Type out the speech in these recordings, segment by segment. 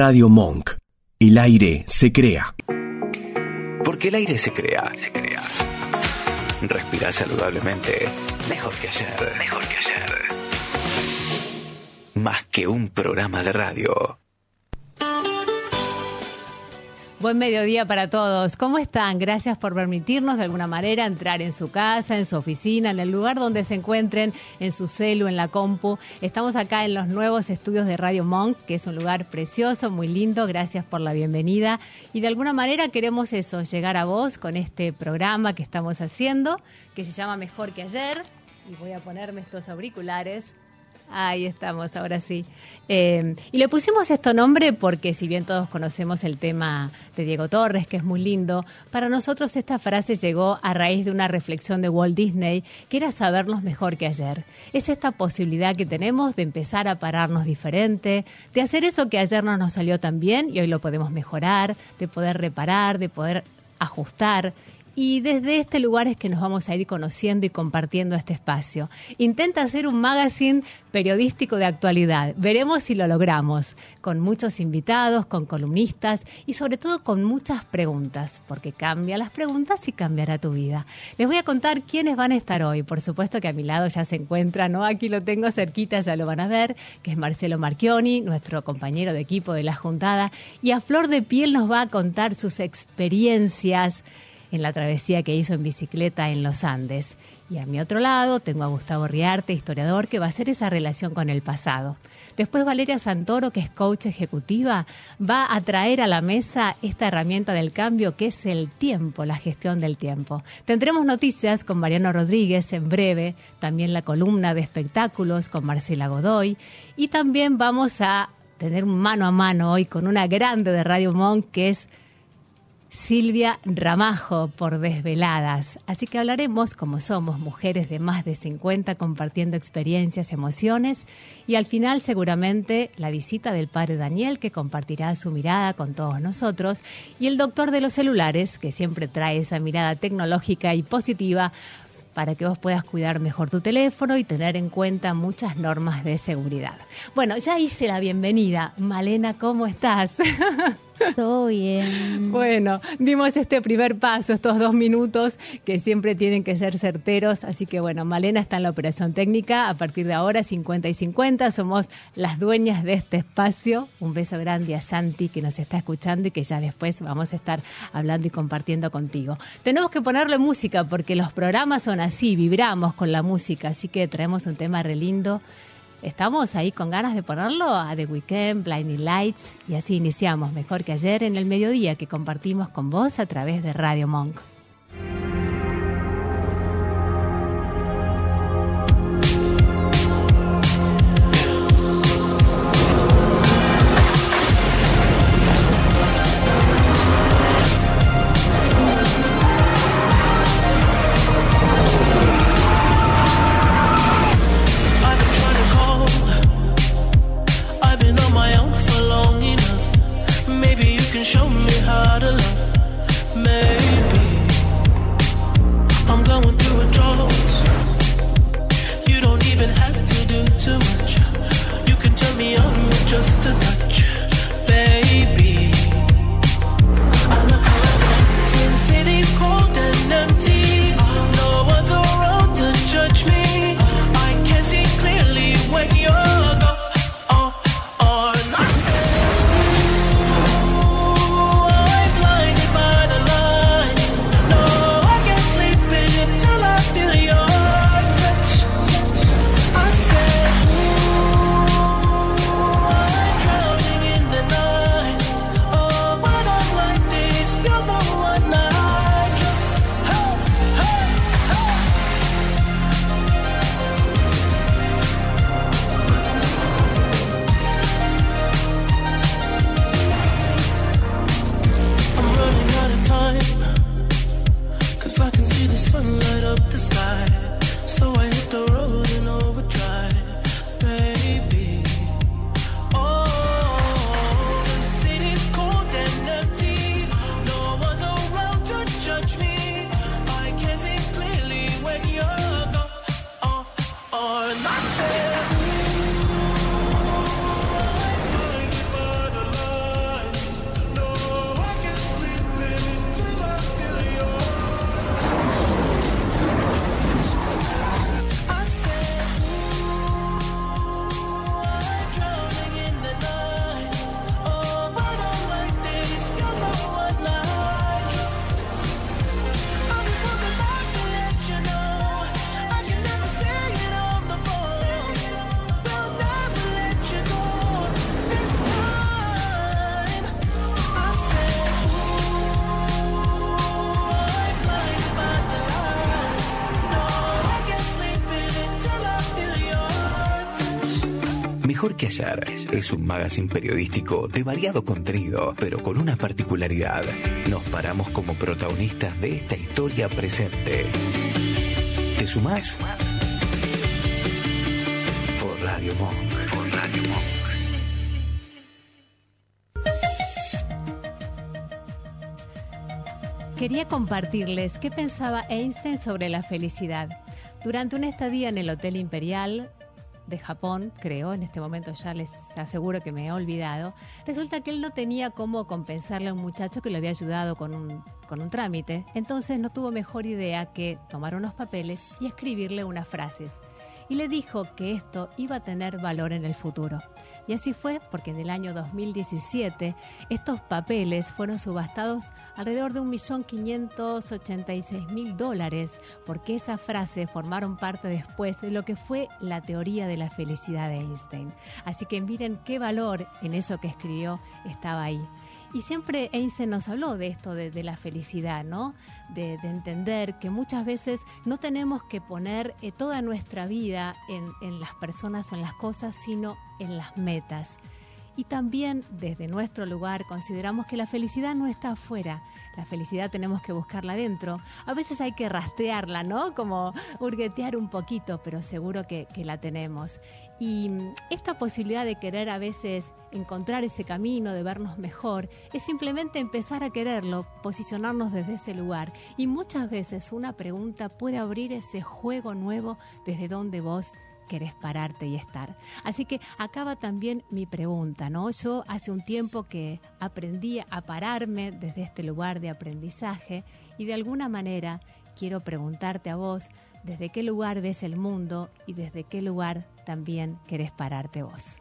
Radio Monk. El aire se crea. Porque el aire se crea, se crea. Respira saludablemente. Mejor que ayer, mejor que ayer. Más que un programa de radio. Buen mediodía para todos. ¿Cómo están? Gracias por permitirnos de alguna manera entrar en su casa, en su oficina, en el lugar donde se encuentren, en su celu, en la compu. Estamos acá en los nuevos estudios de Radio Monk, que es un lugar precioso, muy lindo. Gracias por la bienvenida. Y de alguna manera queremos eso, llegar a vos con este programa que estamos haciendo, que se llama Mejor que ayer. Y voy a ponerme estos auriculares Ahí estamos, ahora sí. Eh, y le pusimos este nombre porque si bien todos conocemos el tema de Diego Torres, que es muy lindo, para nosotros esta frase llegó a raíz de una reflexión de Walt Disney, que era sabernos mejor que ayer. Es esta posibilidad que tenemos de empezar a pararnos diferente, de hacer eso que ayer no nos salió tan bien y hoy lo podemos mejorar, de poder reparar, de poder ajustar y desde este lugar es que nos vamos a ir conociendo y compartiendo este espacio. Intenta hacer un magazine periodístico de actualidad. Veremos si lo logramos, con muchos invitados, con columnistas y sobre todo con muchas preguntas, porque cambia las preguntas y cambiará tu vida. Les voy a contar quiénes van a estar hoy. Por supuesto que a mi lado ya se encuentra, ¿no? Aquí lo tengo cerquita, ya lo van a ver, que es Marcelo Marchioni, nuestro compañero de equipo de la Juntada, y a Flor de Piel nos va a contar sus experiencias en la travesía que hizo en bicicleta en los Andes. Y a mi otro lado tengo a Gustavo Riarte, historiador, que va a hacer esa relación con el pasado. Después Valeria Santoro, que es coach ejecutiva, va a traer a la mesa esta herramienta del cambio que es el tiempo, la gestión del tiempo. Tendremos noticias con Mariano Rodríguez en breve, también la columna de espectáculos con Marcela Godoy y también vamos a tener un mano a mano hoy con una grande de Radio Monk que es Silvia Ramajo por Desveladas. Así que hablaremos como somos mujeres de más de 50 compartiendo experiencias, emociones y al final seguramente la visita del padre Daniel que compartirá su mirada con todos nosotros y el doctor de los celulares que siempre trae esa mirada tecnológica y positiva para que vos puedas cuidar mejor tu teléfono y tener en cuenta muchas normas de seguridad. Bueno, ya hice la bienvenida. Malena, ¿cómo estás? Todo bien. Bueno, dimos este primer paso, estos dos minutos que siempre tienen que ser certeros. Así que bueno, Malena está en la operación técnica. A partir de ahora, 50 y 50, somos las dueñas de este espacio. Un beso grande a Santi que nos está escuchando y que ya después vamos a estar hablando y compartiendo contigo. Tenemos que ponerle música porque los programas son así, vibramos con la música. Así que traemos un tema re lindo Estamos ahí con ganas de ponerlo a The Weekend, Blinding Lights y así iniciamos mejor que ayer en el mediodía que compartimos con vos a través de Radio Monk. Es un magazine periodístico de variado contenido, pero con una particularidad. Nos paramos como protagonistas de esta historia presente. ¿Te sumás? Por Radio Monk. Por Radio Monk. Quería compartirles qué pensaba Einstein sobre la felicidad. Durante una estadía en el Hotel Imperial, de Japón, creo, en este momento ya les aseguro que me he olvidado, resulta que él no tenía cómo compensarle a un muchacho que le había ayudado con un, con un trámite, entonces no tuvo mejor idea que tomar unos papeles y escribirle unas frases. Y le dijo que esto iba a tener valor en el futuro. Y así fue porque en el año 2017 estos papeles fueron subastados alrededor de 1.586.000 dólares porque esa frase formaron parte después de lo que fue la teoría de la felicidad de Einstein. Así que miren qué valor en eso que escribió estaba ahí. Y siempre Einstein nos habló de esto, de, la felicidad, ¿no? De, entender que muchas veces no tenemos que poner eh, toda nuestra vida en, en las personas o en las cosas, sino en las metas. Y también desde nuestro lugar consideramos que la felicidad no está afuera, la felicidad tenemos que buscarla dentro. A veces hay que rastrearla, ¿no? Como hurguetear un poquito, pero seguro que, que la tenemos. Y mm, esta posibilidad de querer a veces encontrar ese camino, de vernos mejor, es simplemente empezar a quererlo, posicionarnos desde ese lugar. Y muchas veces una pregunta puede abrir ese juego nuevo desde donde vos querés pararte y estar. Así que acaba también mi pregunta, ¿no? Yo hace un tiempo que aprendí a pararme desde este lugar de aprendizaje y de alguna manera quiero preguntarte a vos desde qué lugar ves el mundo y desde qué lugar también querés pararte vos.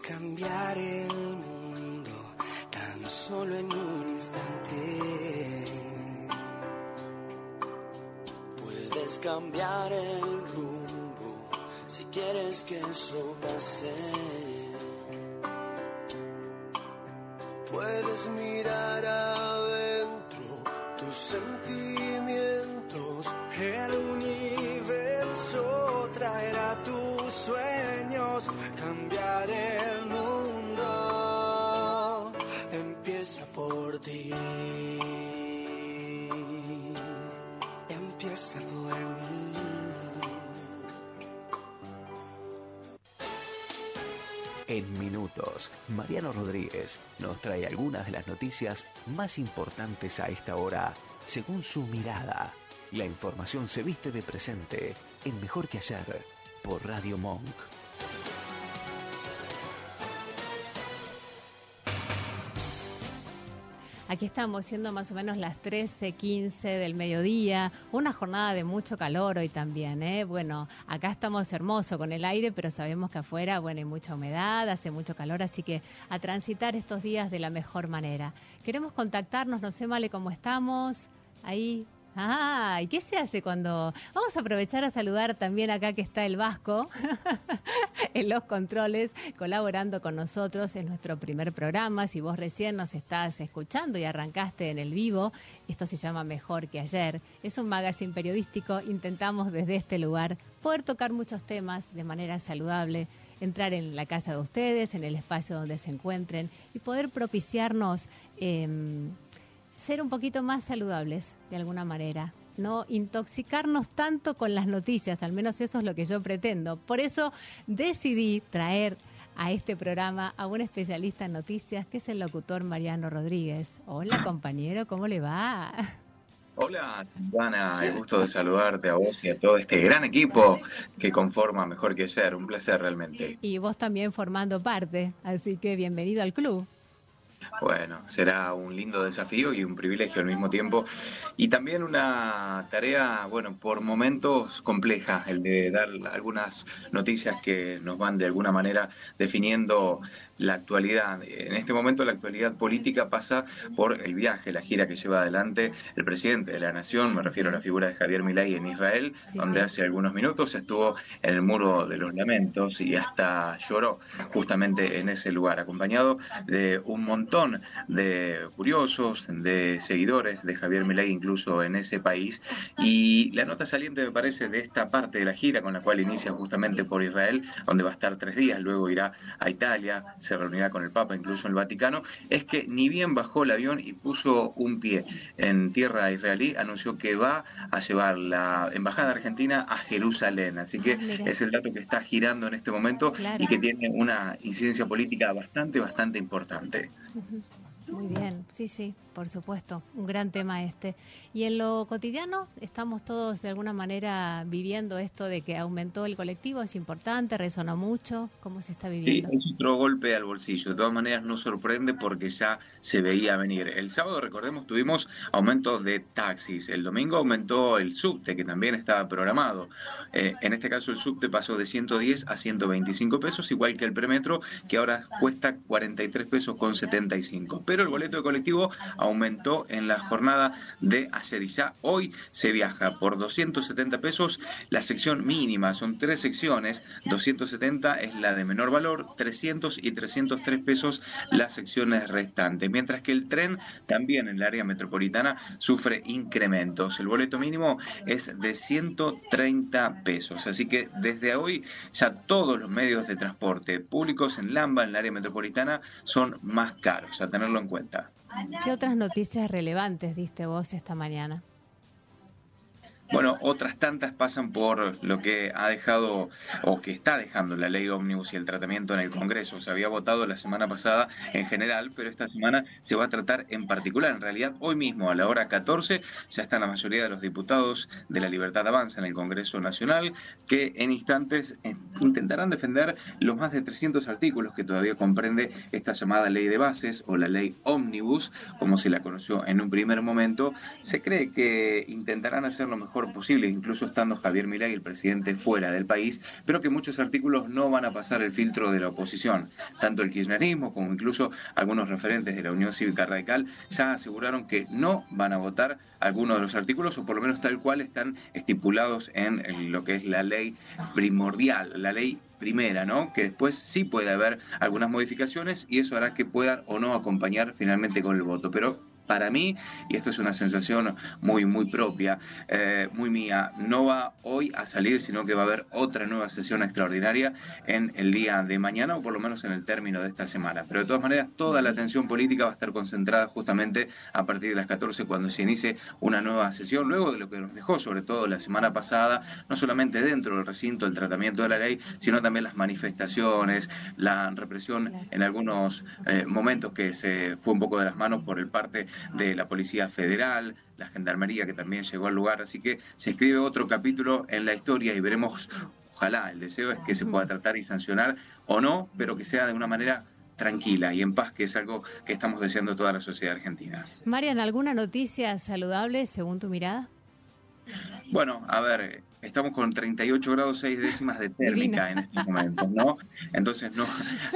Cambiar el mundo tan solo en un instante. Puedes cambiar el rumbo si quieres que eso pase. Puedes mirar adentro Mariano Rodríguez nos trae algunas de las noticias más importantes a esta hora, según su mirada. La información se viste de presente en Mejor que ayer por Radio Monk. Aquí estamos siendo más o menos las 13:15 del mediodía, una jornada de mucho calor hoy también, ¿eh? Bueno, acá estamos hermoso con el aire, pero sabemos que afuera, bueno, hay mucha humedad, hace mucho calor, así que a transitar estos días de la mejor manera. Queremos contactarnos, no sé, Male, cómo estamos. Ahí Ah, ¿y qué se hace cuando... Vamos a aprovechar a saludar también acá que está el Vasco en los controles, colaborando con nosotros en nuestro primer programa. Si vos recién nos estás escuchando y arrancaste en el vivo, esto se llama Mejor que ayer. Es un magazine periodístico, intentamos desde este lugar poder tocar muchos temas de manera saludable, entrar en la casa de ustedes, en el espacio donde se encuentren y poder propiciarnos... Em, ser un poquito más saludables de alguna manera, no intoxicarnos tanto con las noticias, al menos eso es lo que yo pretendo. Por eso decidí traer a este programa a un especialista en noticias, que es el locutor Mariano Rodríguez. Hola compañero, ¿cómo le va? Hola, Ana, el gusto de saludarte a vos y a todo este gran equipo que conforma Mejor que Ser. Un placer realmente. Y vos también formando parte, así que bienvenido al club. Bueno, será un lindo desafío y un privilegio al mismo tiempo. Y también una tarea, bueno, por momentos compleja, el de dar algunas noticias que nos van de alguna manera definiendo la actualidad. En este momento la actualidad política pasa por el viaje, la gira que lleva adelante el presidente de la Nación, me refiero a la figura de Javier Milei en Israel, donde hace algunos minutos estuvo en el muro de los lamentos y hasta lloró justamente en ese lugar, acompañado de un montón de curiosos, de seguidores de Javier Milei incluso en ese país. Y la nota saliente me parece de esta parte de la gira con la cual inicia justamente por Israel, donde va a estar tres días, luego irá a Italia, se reunirá con el Papa, incluso en el Vaticano, es que ni bien bajó el avión y puso un pie en tierra israelí, anunció que va a llevar la Embajada Argentina a Jerusalén. Así que Ah, es el dato que está girando en este momento Claro. y que tiene una incidencia política bastante, bastante importante. Muy bien, sí, sí, por supuesto, un gran tema este. Y en lo cotidiano, estamos todos de alguna manera viviendo esto de que aumentó el colectivo, es importante, resonó mucho, ¿cómo se está Sí, viviendo? es otro golpe al bolsillo. De todas maneras, no sorprende porque ya se veía venir. El sábado, recordemos, tuvimos aumentos de taxis. El domingo aumentó el subte, que también estaba programado. Eh, en este caso, el subte pasó de 110 a 125 pesos, igual que el premetro, que ahora cuesta 43 pesos con 75. Pero el boleto de colectivo aumentó en la jornada de ayer. Y ya hoy se viaja por 270 pesos la sección mínima, son tres secciones, 270 es la de menor valor, 300 y 303 pesos las secciones restantes, mientras que el tren también en el área metropolitana sufre incrementos. El boleto mínimo es de 130 pesos, así que desde hoy ya todos los medios de transporte públicos en Lamba, en el área metropolitana, son más caros, a tenerlo en cuenta. ¿Qué otras noticias relevantes diste vos esta mañana? Bueno, otras tantas pasan por lo que ha dejado o que está dejando la ley ómnibus y el tratamiento en el Congreso. Se había votado la semana pasada en general, pero esta semana se va a tratar en particular. En realidad, hoy mismo a la hora 14 ya están la mayoría de los diputados de la Libertad Avanza en el Congreso Nacional que en instantes eh, intentarán defender los más de 300 artículos que todavía comprende esta llamada ley de bases o la ley ómnibus, como se la conoció en un primer momento. Se cree que intentarán hacer lo mejor posible, incluso estando Javier Milei, el presidente, fuera del país, pero que muchos artículos no van a pasar el filtro de la oposición. Tanto el kirchnerismo como incluso algunos referentes de la Unión Cívica Radical ya aseguraron que no van a votar algunos de los artículos, o por lo menos tal cual están estipulados en lo que es la ley primordial, la ley primera, ¿no? Que después sí puede haber algunas modificaciones y eso hará que puedan o no acompañar finalmente con el voto. Pero para mí, y esto es una sensación muy, muy propia, eh, muy mía, no va hoy a salir, sino que va a haber otra nueva sesión extraordinaria en el día de mañana, o por lo menos en el término de esta semana. Pero de todas maneras, toda la atención política va a estar concentrada justamente a partir de las 14, cuando se inicie una nueva sesión, luego de lo que nos dejó, sobre todo la semana pasada, no solamente dentro del recinto el tratamiento de la ley, sino también las manifestaciones, la represión en algunos eh, momentos que se fue un poco de las manos por el parte de la Policía Federal, la Gendarmería que también llegó al lugar, así que se escribe otro capítulo en la historia y veremos, ojalá, el deseo es que se pueda tratar y sancionar o no, pero que sea de una manera tranquila y en paz, que es algo que estamos deseando toda la sociedad argentina. Marian, ¿alguna noticia saludable según tu mirada? Bueno, a ver, estamos con 38 grados 6 décimas de térmica Divina. en estos momentos, ¿no? Entonces, no,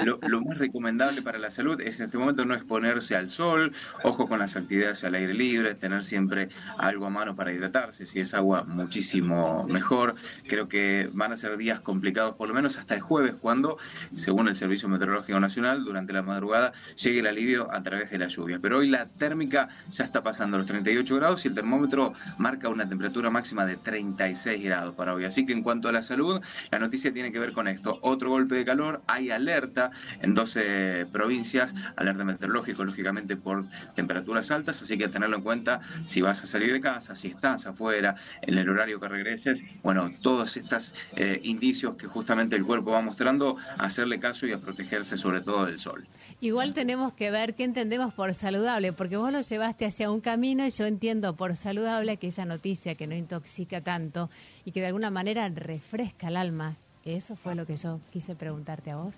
lo, lo más recomendable para la salud es en este momento no exponerse al sol, ojo con las actividades al aire libre, tener siempre algo a mano para hidratarse, si es agua muchísimo mejor. Creo que van a ser días complicados, por lo menos hasta el jueves, cuando, según el Servicio Meteorológico Nacional, durante la madrugada llegue el alivio a través de la lluvia. Pero hoy la térmica ya está pasando los 38 grados y el termómetro marca una temperatura máxima de 36 grados para hoy. Así que en cuanto a la salud, la noticia tiene que ver con esto. Otro golpe de calor, hay alerta en 12 provincias, alerta meteorológico, lógicamente por temperaturas altas, así que tenerlo en cuenta si vas a salir de casa, si estás afuera, en el horario que regreses, bueno, todos estos eh, indicios que justamente el cuerpo va mostrando, hacerle caso y a protegerse sobre todo del sol. Igual tenemos que ver qué entendemos por saludable, porque vos lo llevaste hacia un camino y yo entiendo por saludable aquella noticia que no intoxica tanto y que de alguna manera refresca el alma. Eso fue lo que yo quise preguntarte a vos.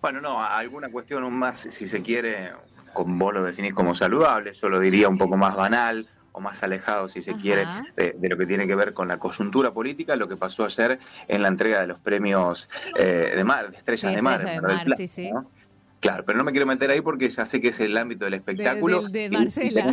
Bueno, no, alguna cuestión más, si se quiere, con vos lo definís como saludable, yo lo diría un poco más banal o más alejado, si se Ajá. quiere, de, de lo que tiene que ver con la coyuntura política, lo que pasó ayer en la entrega de los premios eh, de mar, de estrellas Sí, de mar, de Mar del Plata, sí, sí. ¿no? Claro, pero no me quiero meter ahí porque ya sé que es el ámbito del espectáculo. de y Marcela.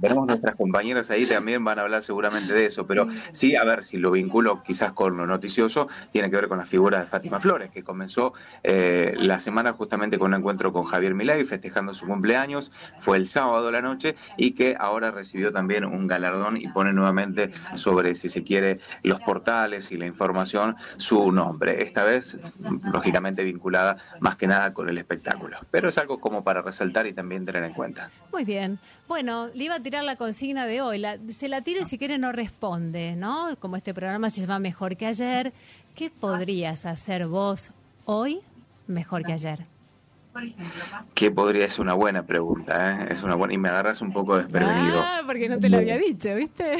tenemos nuestras compañeras ahí también van a hablar seguramente de eso, pero sí, a ver si lo vinculo quizás con lo noticioso, tiene que ver con la figura de Fátima Flores, que comenzó eh, la semana justamente con un encuentro con Javier Milei festejando su cumpleaños, fue el sábado a la noche y que ahora recibió también un galardón y pone nuevamente sobre, si se quiere, los portales y la información su nombre, esta vez lógicamente vinculada más que nada con el espectáculo. Pero es algo como para resaltar y también tener en cuenta. Muy bien. Bueno, le iba a tirar la consigna de hoy. La- se la tiro y si quiere no responde, ¿no? Como este programa se llama Mejor que ayer, ¿qué podrías hacer vos hoy mejor que ayer? ¿Qué podría ser una buena pregunta? ¿eh? Es una buena y me agarras un poco desprevenido. Ah, porque no te lo había dicho, ¿viste?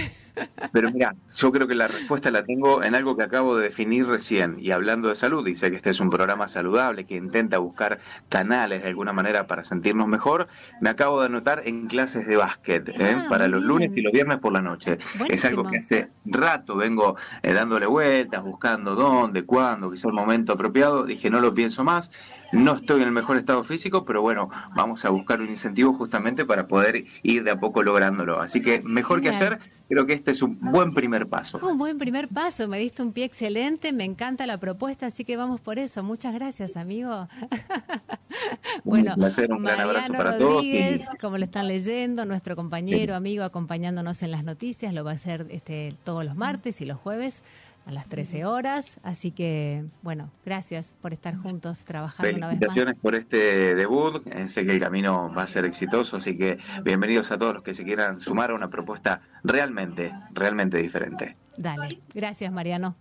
Pero mira, yo creo que la respuesta la tengo en algo que acabo de definir recién y hablando de salud. Sé que este es un programa saludable que intenta buscar canales de alguna manera para sentirnos mejor. Me acabo de anotar en clases de básquet ¿eh? Ah, para los bien. lunes y los viernes por la noche. Es algo que hace rato vengo eh, dándole vueltas, buscando dónde, cuándo, quizá el momento apropiado. Dije, no lo pienso más. No estoy en el mejor estado físico, pero bueno, vamos a buscar un incentivo justamente para poder ir de a poco lográndolo. Así que mejor que ayer, creo que este es un buen primer paso. Un buen primer paso, me diste un pie excelente, me encanta la propuesta, así que vamos por eso. Muchas gracias, amigo. Un placer, un gran abrazo todos Rodríguez, como lo están leyendo, nuestro compañero, amigo, acompañándonos en las noticias, lo va a hacer este, todos los martes y los jueves a las 13 horas. Así que, bueno, gracias por estar juntos trabajando una vez más. Felicitaciones por este debut. Sé que el camino va a ser exitoso, así que bienvenidos a todos los que se quieran sumar a una propuesta realmente, realmente diferente. Dale, gracias, Mariano.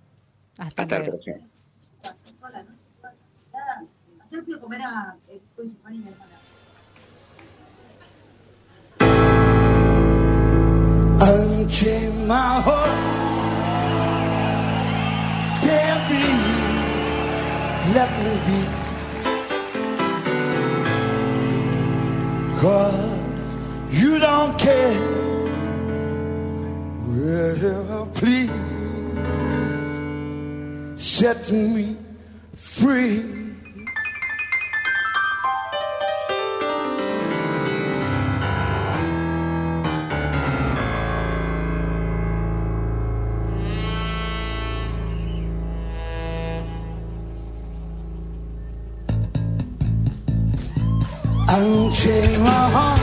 Hasta, Hasta el luego. próximo. Unchain my heart, let me be. Cause you don't care. Well, please set me free. Unchain my heart,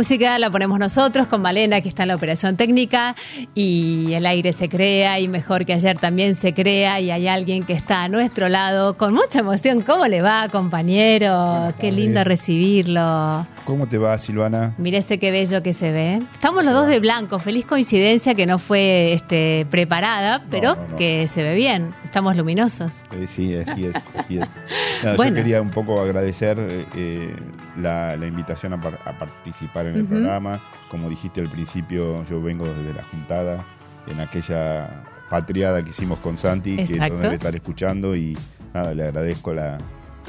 música la ponemos nosotros con Malena, que está en la operación técnica, y el aire se crea, y mejor que ayer también se crea, y hay alguien que está a nuestro lado con mucha emoción. ¿Cómo le va, compañero? Qué lindo recibirlo. ¿Cómo te va, Silvana? Mire ese qué bello que se ve. Estamos los dos de blanco. Feliz coincidencia que no fue este, preparada, pero no, no. que se ve bien. Estamos luminosos. Eh, sí, así es, así es. Nada, Bueno. Yo quería un poco agradecer eh, eh, la, la invitación a, par- a participar en el programa. Como dijiste al principio, yo vengo desde la Juntada, en aquella patriada que hicimos con Santi, que Exacto. nos debe estar escuchando y nada, le agradezco la,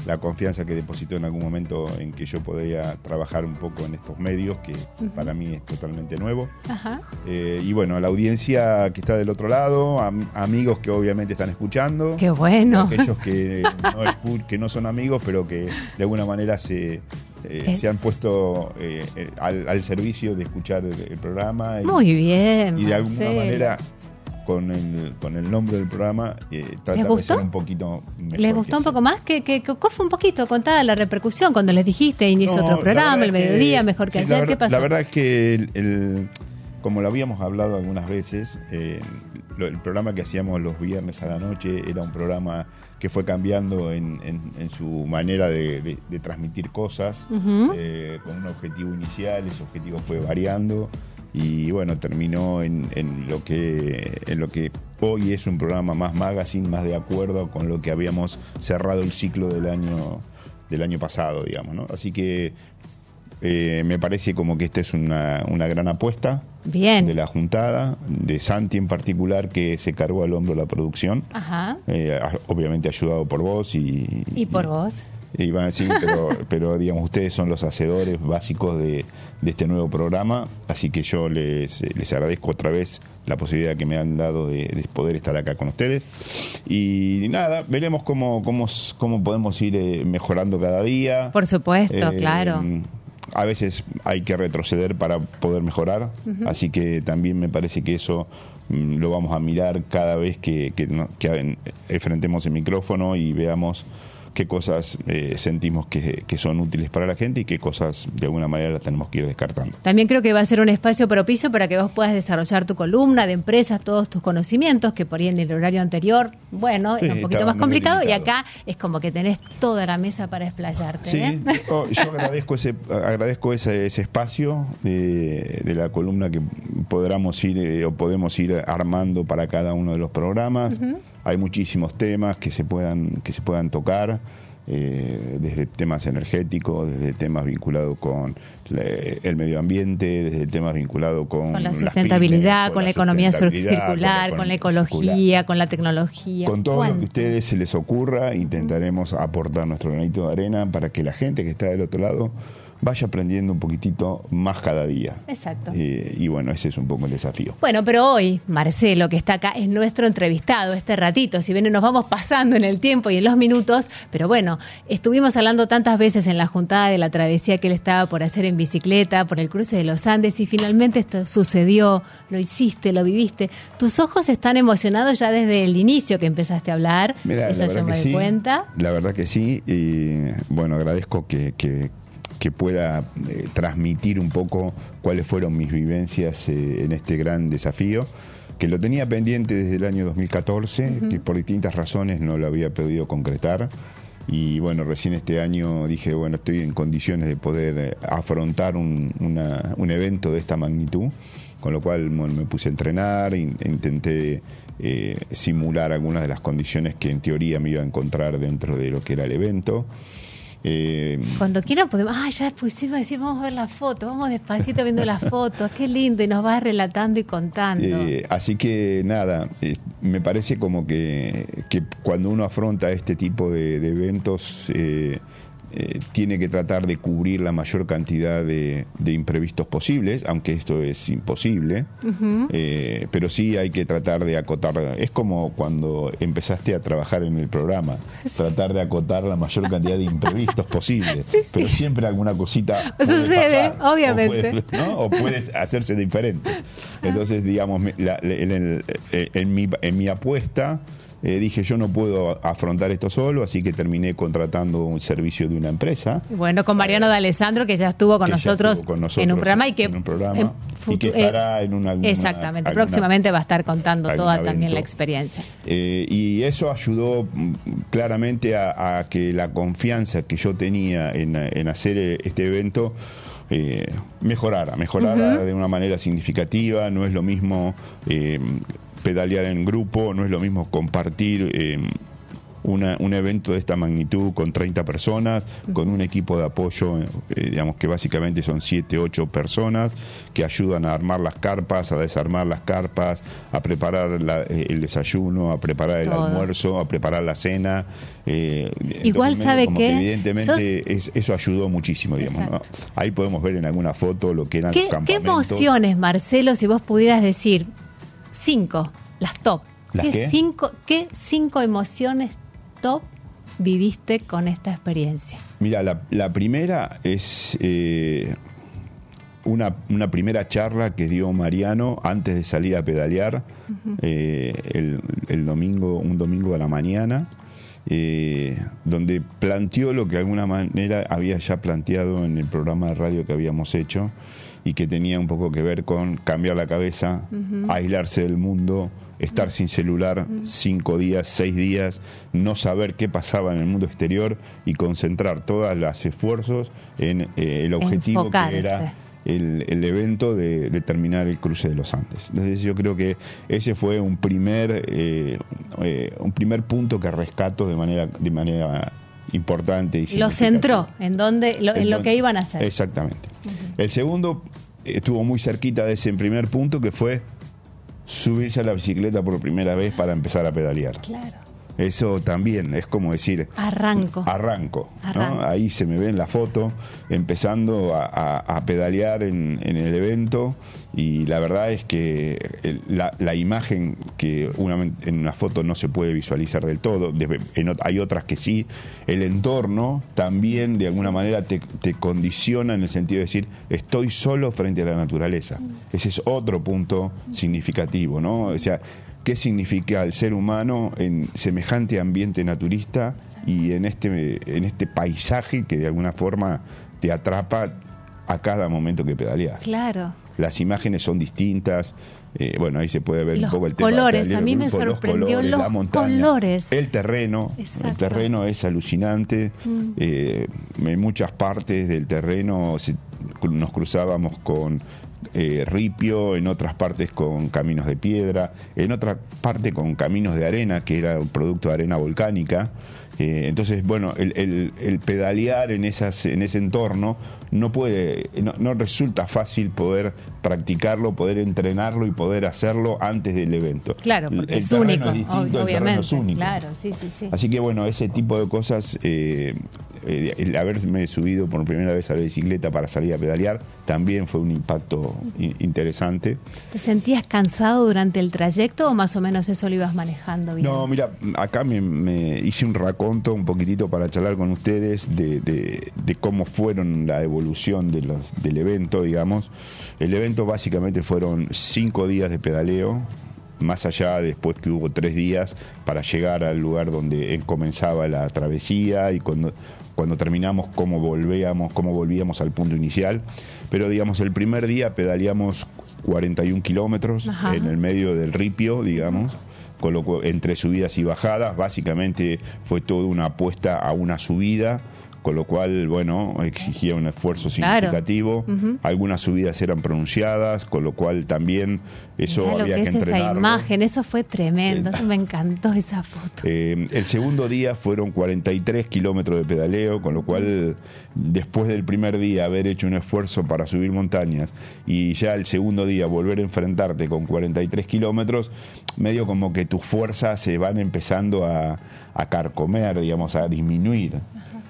la confianza que depositó en algún momento en que yo podía trabajar un poco en estos medios, que para mí es totalmente nuevo. Ajá. Eh, y bueno, la audiencia que está del otro lado, am- amigos que obviamente están escuchando. Qué bueno. Aquellos que no, que no son amigos, pero que de alguna manera se, eh, se han puesto eh, eh, al, al servicio de escuchar el, el programa. Y, Muy bien. y de alguna Marcelo. manera, con el, con el nombre del programa, eh, tratar de gustó? ser un poquito mejor ¿Les gustó un poco más? ¿Qué, qué, qué fue un poquito? Contá la repercusión cuando les dijiste inicio No, otro programa, el que- mediodía, mejor que sí, la ayer. ¿Qué verdad- pasó? La verdad es que, el, el- como lo habíamos hablado algunas veces, eh, lo- el programa que hacíamos los viernes a la noche era un programa que fue cambiando en, en- en su manera de, de- de transmitir cosas, eh, con un objetivo inicial, ese objetivo fue variando y bueno, terminó en, en lo que en lo que hoy es un programa más magazine, más de acuerdo con lo que habíamos cerrado el ciclo del año del año pasado, digamos, ¿no? Así que eh, me parece como que esta es una, una gran apuesta Bien. de la juntada, de Santi en particular, que se cargó al hombro la producción, Ajá. eh, obviamente ayudado por vos y... Y por vos. Van a decir, pero, pero digamos, ustedes son los hacedores básicos de, de este nuevo programa, así que yo les, les agradezco otra vez la posibilidad que me han dado de, de poder estar acá con ustedes. Y nada, veremos cómo, cómo, cómo podemos ir eh, mejorando cada día. Por supuesto, Eh, claro. A veces hay que retroceder para poder mejorar, así que también me parece que eso mm, lo vamos a mirar cada vez que, que, que en- enfrentemos el micrófono y veamos qué cosas eh, sentimos que, que son útiles para la gente y qué cosas de alguna manera las tenemos que ir descartando. También creo que va a ser un espacio propicio para que vos puedas desarrollar tu columna de empresas, todos tus conocimientos, que por ahí en el horario anterior, bueno, Sí, era un poquito más complicado, y acá es como que tenés toda la mesa para explayarte. Sí, ¿eh? yo, yo agradezco ese agradezco ese, ese espacio de, de la columna que podamos ir eh, o podemos ir armando para cada uno de los programas. Hay muchísimos temas que se puedan que se puedan tocar. eh, desde temas energéticos, desde temas vinculados con el medio ambiente, desde temas vinculados con, Con la sustentabilidad, pymes, con la economía circular, con la circular. ecología, con la tecnología. Con todo lo que a ustedes se les ocurra, intentaremos aportar nuestro granito de arena para que la gente que está del otro lado vaya aprendiendo un poquitito más cada día. Exacto. Eh, y bueno, ese es un poco el desafío. Bueno, pero hoy Marcelo, que está acá, es nuestro entrevistado este ratito. Si bien nos vamos pasando en el tiempo y en los minutos, pero bueno, estuvimos hablando tantas veces en la juntada de la travesía que él estaba por hacer en bicicleta, por el cruce de los Andes, y finalmente esto sucedió, lo hiciste, lo viviste. Tus ojos están emocionados ya desde el inicio que empezaste a hablar. Mira, Eso yo me sí, cuenta. La verdad que sí. Y bueno, agradezco que, que- que pueda eh, transmitir un poco cuáles fueron mis vivencias eh, en este gran desafío, que lo tenía pendiente desde el año 2014, que por distintas razones no lo había podido concretar. Y bueno, recién este año dije, bueno, estoy en condiciones de poder eh, afrontar un, una- un evento de esta magnitud, con lo cual bueno, me puse a entrenar, in- intenté eh, simular algunas de las condiciones que en teoría me iba a encontrar dentro de lo que era el evento. Eh, Cuando quieran podemos, ah, ya pusimos a decir, vamos a ver la foto, vamos despacito viendo las fotos, qué lindo, y nos vas relatando y contando. Eh, así que nada, eh, me parece como que, que cuando uno afronta este tipo de, de eventos eh, eh, tiene que tratar de cubrir la mayor cantidad de, de imprevistos posibles, aunque esto es imposible, Eh, pero sí hay que tratar de acotar. Es como cuando empezaste a trabajar en el programa, tratar de acotar la mayor cantidad de imprevistos posibles, pero siempre alguna cosita Sucede, pasar, o obviamente. puede- ¿no? o puede hacerse diferente. Entonces, digamos, la- en, el- en mi, en mi apuesta eh, dije yo no puedo afrontar esto solo, así que terminé contratando un servicio de una empresa. Bueno, con Mariano de Alessandro, que ya estuvo con, nosotros, estuvo con nosotros en un programa y que, en un programa, en y que estará eh, en una- alguna- exactamente, alguna- próximamente va a estar contando toda también la experiencia. Eh, y eso ayudó mm, claramente a, a que la confianza que yo tenía en, en hacer eh, este evento eh, mejorara, mejorara de una manera significativa. No es lo mismo eh, pedalear en grupo, no es lo mismo compartir. eh, una- un evento de esta magnitud con 30 personas, con un equipo de apoyo, eh, digamos que básicamente son 7, 8 personas que ayudan a armar las carpas, a desarmar las carpas, a preparar la- eh, el desayuno, a preparar el Todo. almuerzo, a preparar la cena. eh, Igual, ¿sabe como qué? que evidentemente es- eso ayudó muchísimo, digamos. ¿no? Ahí podemos ver en alguna foto lo que eran ¿Qué, los qué campamentos. emociones, Marcelo, si vos pudieras decir cinco, las top? ¿Las qué? Cinco, ¿Qué cinco emociones top viviste con esta experiencia? Mira, la, la primera es eh, una, una primera charla que dio Mariano antes de salir a pedalear eh, el, el domingo, un domingo a la mañana, eh, donde planteó lo que de alguna manera había ya planteado en el programa de radio que habíamos hecho y que tenía un poco que ver con cambiar la cabeza, aislarse del mundo, estar sin celular cinco días, seis días, no saber qué pasaba en el mundo exterior y concentrar todos los esfuerzos en eh, el objetivo que era el, el evento de, de terminar el cruce de los Andes. Entonces yo creo que ese fue un primer eh, eh, un primer punto que rescato de manera de manera importante y Lo significativa. centró en, donde, lo- en lo que iban a hacer. Exactamente. El segundo estuvo muy cerquita de ese primer punto que fue subirse a la bicicleta por primera vez para empezar a pedalear. Claro. Eso también es como decir, Arranco. arranco. Ahí se me ve en la foto empezando a, a- a pedalear en, en el evento y la verdad es que el- la, la imagen que una, en una foto no se puede visualizar del todo, de- en ot- hay otras que sí, el entorno también de alguna manera te, te condiciona en el sentido de decir estoy solo frente a la naturaleza. Ese es otro punto significativo, ¿no? O sea, qué significa el ser humano en semejante ambiente naturista y en este, en este paisaje que de alguna forma te atrapa a cada momento que pedaleas. Claro. Las imágenes son distintas. eh, bueno, ahí se puede ver Los un poco el tema. colores, pedaleo, a mí me los sorprendió colores, los la montaña, colores. El terreno, el Exacto. Mm. terreno es alucinante. eh, en muchas partes del terreno se- nos cruzábamos con eh, ripio, en otras partes con caminos de piedra, en otra parte con caminos de arena, que era un producto de arena volcánica. Eh, entonces, bueno, el, el- el pedalear en, esas, en ese entorno no puede, no, no resulta fácil poder practicarlo, poder entrenarlo y poder hacerlo antes del evento. Claro, porque el es único, distinto, el terreno obviamente. es único. Claro, sí, sí, sí. Así que bueno, ese tipo de cosas, eh, el haberme subido por primera vez a la bicicleta para salir a pedalear, también fue un impacto interesante. ¿Te sentías cansado durante el trayecto o más o menos eso lo ibas manejando bien? No, mira, acá me, me hice un raconto un poquitito para charlar con ustedes de, de- de cómo fueron la evolución de los, del evento, digamos. El evento básicamente fueron cinco días de pedaleo, más allá después que hubo tres días para llegar al lugar donde comenzaba la travesía y cuando, cuando terminamos cómo volvíamos, cómo volvíamos al punto inicial. Pero digamos, el primer día pedaleamos 41 kilómetros en el medio del ripio, digamos con lo entre subidas y bajadas, básicamente fue toda una apuesta a una subida, con lo cual, bueno, exigía un esfuerzo Claro. significativo. Algunas subidas eran pronunciadas, con lo cual también eso Mirá lo había que que, es esa imagen, eso fue tremendo, Eh, eso me encantó esa foto. Eh, el segundo día fueron 43 kilómetros de pedaleo, con lo cual después del primer día haber hecho un esfuerzo para subir montañas y ya el segundo día volver a enfrentarte con 43 kilómetros, medio como que tus fuerzas se van empezando a, a carcomer, digamos, a disminuir.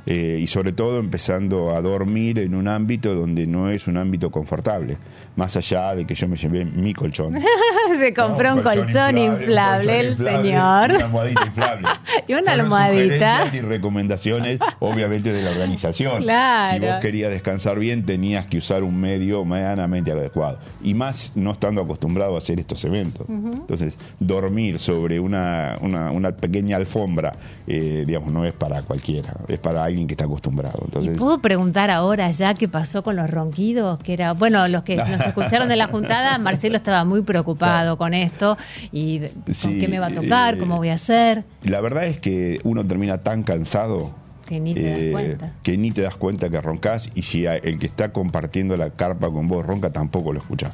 Eh, y sobre todo empezando a dormir en un ámbito donde no es un ámbito confortable, más allá de que yo me llevé mi colchón. Se compró un colchón inflable, el señor. Una almohadita inflable. Y una almohadita. y recomendaciones, obviamente, de la organización. Claro. Si vos querías descansar bien, tenías que usar un medio medianamente adecuado. Y más no estando acostumbrado a hacer estos eventos. Entonces, dormir sobre una, una, una pequeña alfombra, eh, digamos, no es para cualquiera, es para alguien que está acostumbrado. ¿Y Entonces, puedo preguntar ahora ya qué pasó con los ronquidos? Que era, bueno, los que nos escucharon de la juntada, Marcelo estaba muy preocupado con esto y con Sí, qué me va a tocar, eh, cómo voy a hacer, la verdad es que uno termina tan cansado que ni te das eh, cuenta. que ni te das cuenta que roncas y si el que está compartiendo la carpa con vos ronca tampoco lo escuchás.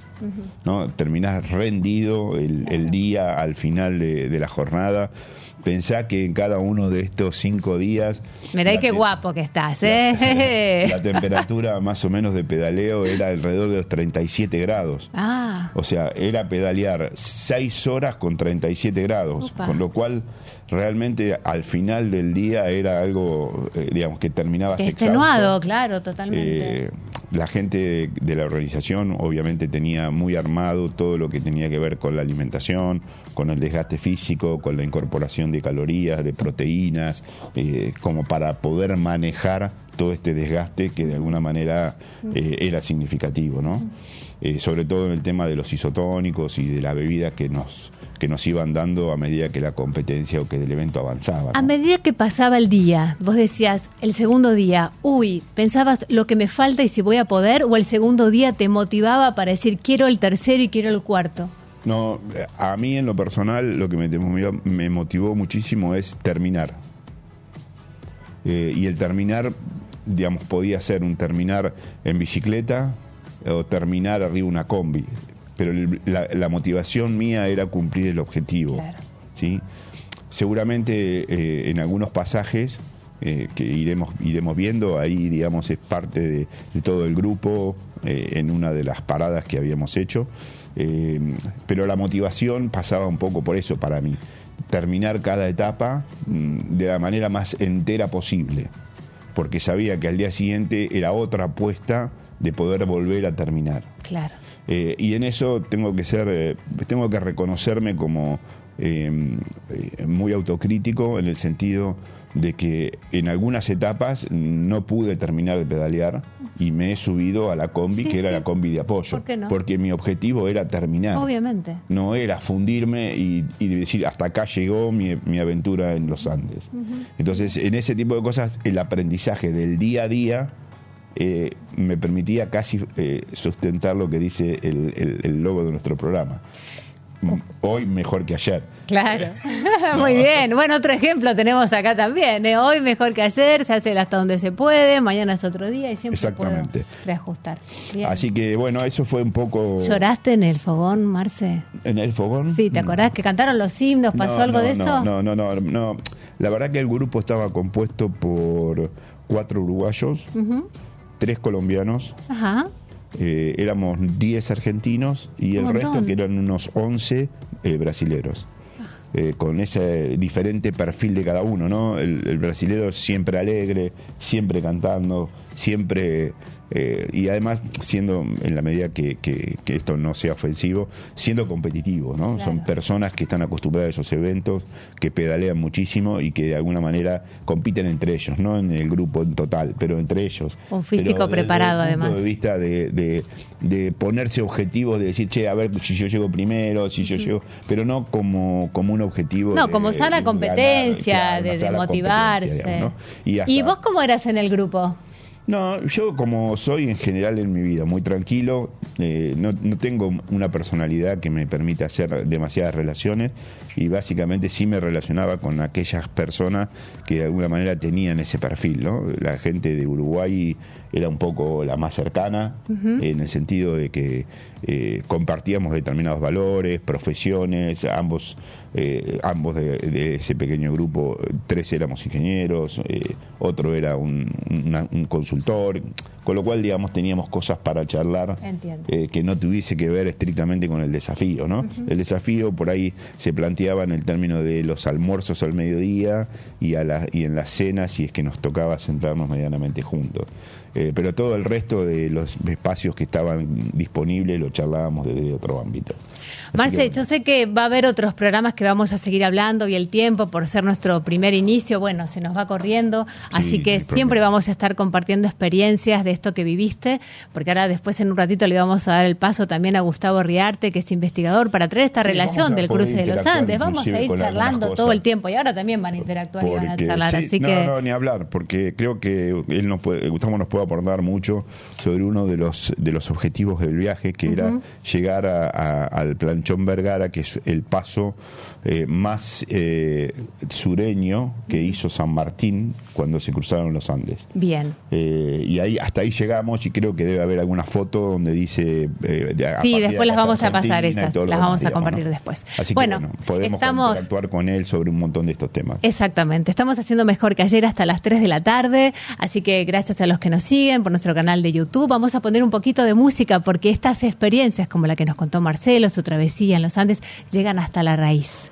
¿no? Terminás rendido el, el día al final de, de la jornada. Pensá que en cada uno de estos cinco días... Mirá qué guapo que estás, ¿eh? La temperatura más o menos de pedaleo era alrededor de los 37 grados. ah, O sea, era pedalear 6 horas con 37 grados, Opa. con lo cual realmente al final del día era algo, eh, digamos, que terminaba que extenuado, claro, totalmente. Eh, la gente de la organización obviamente tenía muy armado todo lo que tenía que ver con la alimentación, con el desgaste físico, con la incorporación de calorías, de proteínas, eh, como para poder manejar todo este desgaste que de alguna manera eh, era significativo, ¿no? Eh, sobre todo en el tema de los isotónicos y de la bebida que nos que nos iban dando a medida que la competencia o que el evento avanzaba. A medida que pasaba el día, vos decías, el segundo día, uy, pensabas lo que me falta y si voy a poder, o el segundo día te motivaba para decir, quiero el tercero y quiero el cuarto. No, a mí en lo personal lo que me, motivó muchísimo es terminar. Eh, y el terminar, digamos, podía ser un terminar en bicicleta o terminar arriba una combi. Pero la, la motivación mía era cumplir el objetivo. Claro. ¿sí? Seguramente eh, en algunos pasajes eh, que iremos, iremos viendo, ahí digamos es parte de, de todo el grupo eh, en una de las paradas que habíamos hecho, pero la motivación pasaba un poco por eso para mí, terminar cada etapa mm, de la manera más entera posible, porque sabía que al día siguiente era otra apuesta de poder volver a terminar. Claro. Eh, y en eso tengo que ser, eh, tengo que reconocerme como eh, eh, muy autocrítico en el sentido de que en algunas etapas no pude terminar de pedalear y me he subido a la combi, Sí, que era sí. la combi de apoyo, ¿Por qué no? porque mi objetivo era terminar. Obviamente. No era fundirme y, y decir hasta acá llegó mi, mi aventura en los Andes. Entonces, en ese tipo de cosas, el aprendizaje del día a día eh, me permitía casi eh, sustentar lo que dice el, el- el logo de nuestro programa. Mm, Hoy mejor que ayer. Claro. Muy bien. Bueno, otro ejemplo tenemos acá también. ¿eh? Hoy mejor que ayer, se hace hasta donde se puede, mañana es otro día y siempre Exactamente. puedo reajustar. Bien. Así que bueno, eso fue un poco... ¿Lloraste en el fogón, Marce? ¿En el fogón? Sí, ¿te acordás que cantaron los himnos? ¿Pasó No, algo de eso? No, no, no, no. La verdad que el grupo estaba compuesto por cuatro uruguayos, Ujú. Tres colombianos, Ajá. eh, éramos 10 argentinos y el resto que eran unos 11 eh, brasileros. Eh, con ese diferente perfil de cada uno, ¿no? El, el brasilero siempre alegre, siempre cantando, siempre eh, y además siendo, en la medida que, que- que esto no sea ofensivo, siendo competitivo, ¿no? Claro. Son personas que están acostumbradas a esos eventos, que pedalean muchísimo y que de alguna manera compiten entre ellos, no en el grupo en total, pero entre ellos. Un físico Pero desde preparado, el punto además. de vista de, de- de ponerse objetivos, de decir, che, a ver si yo llego primero, si yo llego, pero no como, como un objetivo. No, de- como sana competencia, ganar, claro, de, motivarse. competencia, digamos, ¿no? Y, hasta- ¿Y vos cómo eras en el grupo? No, yo como soy en general en mi vida, muy tranquilo, eh, no, no tengo una personalidad que me permita hacer demasiadas relaciones y básicamente sí me relacionaba con aquellas personas que de alguna manera tenían ese perfil, ¿no? La gente de Uruguay era un poco la más cercana, en el sentido de que eh, compartíamos determinados valores, profesiones, ambos, eh, ambos de, de ese pequeño grupo, tres éramos ingenieros, eh, otro era un, una- un consultor con lo cual, digamos, teníamos cosas para charlar eh, que no tuviese que ver estrictamente con el desafío, ¿no? El desafío por ahí se planteaba en el término de los almuerzos al mediodía y, a la, y en las cenas si es que nos tocaba sentarnos medianamente juntos. Eh, pero todo el resto de los espacios que estaban disponibles lo charlábamos desde otro ámbito. Marce, que, yo sé que va a haber otros programas que vamos a seguir hablando y el tiempo, por ser nuestro primer inicio, bueno, se nos va corriendo, así que siempre vamos a estar compartiendo experiencias de esto que viviste, porque ahora después en un ratito le vamos a dar el paso también a Gustavo Riarte, que es investigador, para traer esta Sí, relación del cruce de los Andes. Vamos a ir charlando todo el tiempo y ahora también van a interactuar y van a charlar, sí, así no, que... no, ni hablar, porque creo que él nos puede, Gustavo nos puede aportar mucho sobre uno de los de los objetivos del viaje, que era llegar a- a- al planchón Vergara, que es el paso eh, más eh, sureño que hizo San Martín cuando se cruzaron los Andes. Bien. Eh, y ahí hasta ahí llegamos y creo que debe haber alguna foto donde dice eh, Sí, de después las vamos a pasar esas, las demás, vamos a digamos, compartir ¿no? después. Así que Bueno, bueno, podemos estamos- interactuar con él sobre un montón de estos temas. Exactamente, estamos haciendo mejor que ayer hasta las 3 de la tarde, así que gracias a los que nos siguen por nuestro canal de YouTube, vamos a poner un poquito de música porque estas experiencias como la que nos contó Marcelo, su travesía en los Andes, llegan hasta la raíz.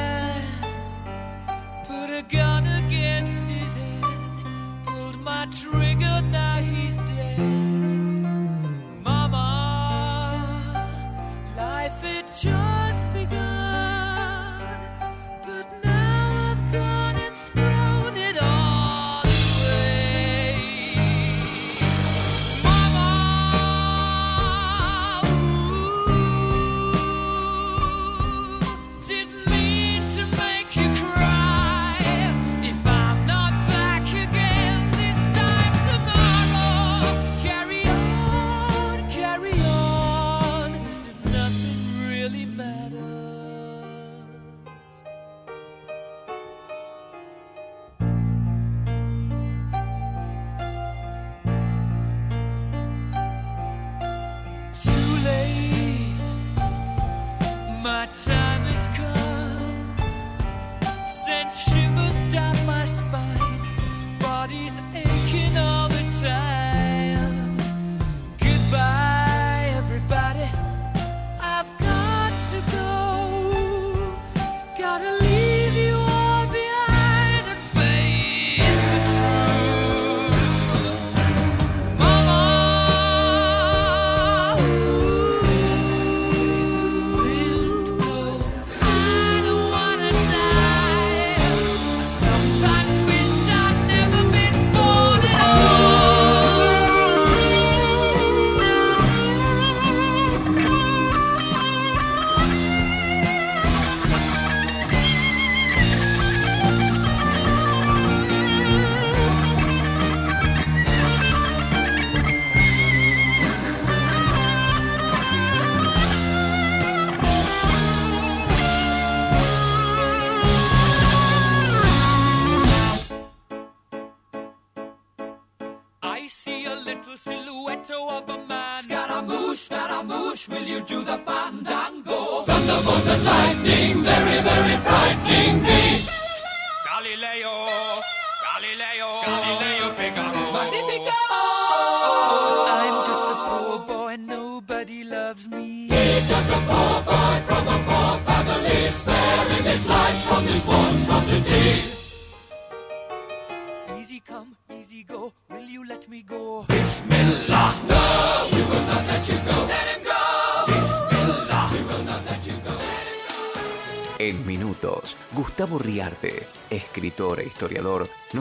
a gun against his head, pulled my trigger, now he's dead. Mama, life had just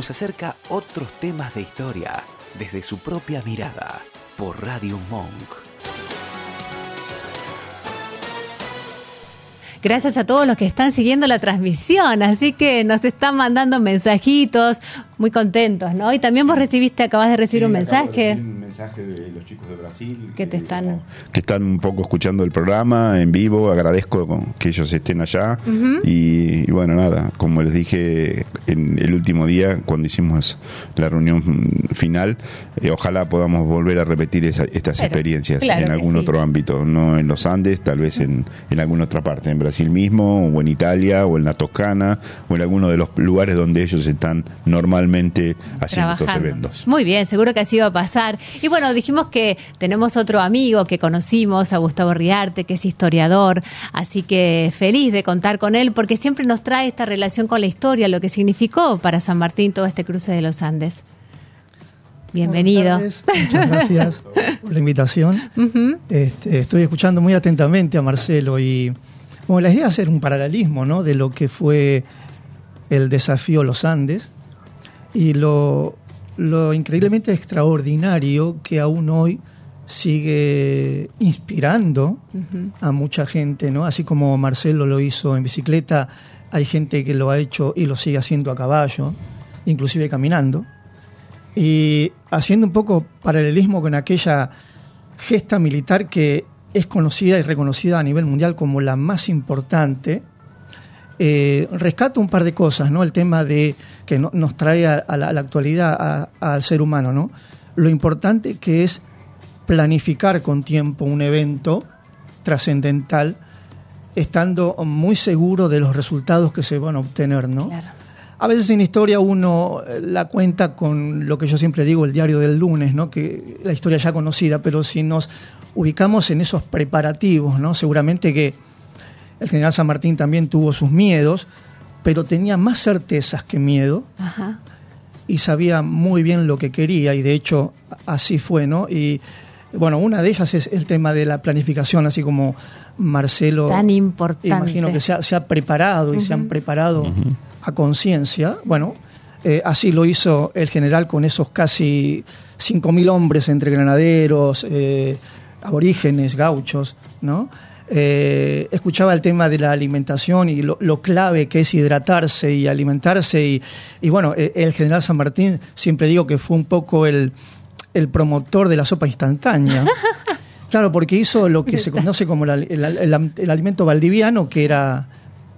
nos acerca otros temas de historia desde su propia mirada por Radio Monk. Gracias a todos los que están siguiendo la transmisión, así que nos están mandando mensajitos, muy contentos, ¿no? Y también vos recibiste, acabas de recibir un Sí, mensaje recibir un mensaje de los chicos de Brasil. que te están... que están un poco escuchando el programa en vivo. Agradezco con- que ellos estén allá. y, y bueno, nada, como les dije en el último día, cuando hicimos la reunión final, eh, ojalá podamos volver a repetir esa- estas Pero, experiencias claro en algún sí. otro ámbito, no en los Andes, tal vez en, en alguna otra parte, en Brasil mismo, o en Italia, o en la Toscana, o en alguno de los lugares donde ellos están normalmente haciendo estos eventos. Muy bien, seguro que así va a pasar. Y bueno, dijimos que tenemos otro amigo que conocimos, a Gustavo Riarte, que es historiador, así que feliz de contar con él porque siempre nos trae esta relación con la historia, lo que significó para San Martín todo este cruce de los Andes. Bienvenido. Muchas gracias por la invitación. Este, estoy escuchando muy atentamente a Marcelo y bueno, la idea es hacer un paralelismo ¿no? de lo que fue el desafío Los Andes y lo, lo increíblemente extraordinario que aún hoy sigue inspirando a mucha gente, ¿no? Así como Marcelo lo hizo en bicicleta, hay gente que lo ha hecho y lo sigue haciendo a caballo, inclusive caminando. Y haciendo un poco paralelismo con aquella gesta militar que es conocida y reconocida a nivel mundial como la más importante, eh, rescato un par de cosas, ¿no? El tema de que no- nos trae a, a la, a la actualidad al ser humano, ¿no? Lo importante que es planificar con tiempo un evento trascendental, estando muy seguro de los resultados que se van a obtener, ¿no? Claro. A veces en historia uno eh, la cuenta con lo que yo siempre digo, el diario del lunes, ¿no? que la historia ya conocida, pero si nos ubicamos en esos preparativos, ¿no? seguramente que el general San Martín también tuvo sus miedos, pero tenía más certezas que miedo Ajá. y sabía muy bien lo que quería y de hecho así fue, ¿no? Y bueno, una de ellas es el tema de la planificación, así como Marcelo Tan importante. imagino que se ha, se ha preparado y se han preparado a conciencia. Bueno, eh, así lo hizo el general con esos casi 5.000 hombres entre granaderos, eh, aborígenes, gauchos, ¿no? Eh, escuchaba el tema de la alimentación y lo, lo clave que es hidratarse y alimentarse. Y, y bueno, eh, el general San Martín siempre digo que fue un poco el, el promotor de la sopa instantánea. Claro, porque hizo lo que se conoce como la- el, el- el alimento valdiviano, que era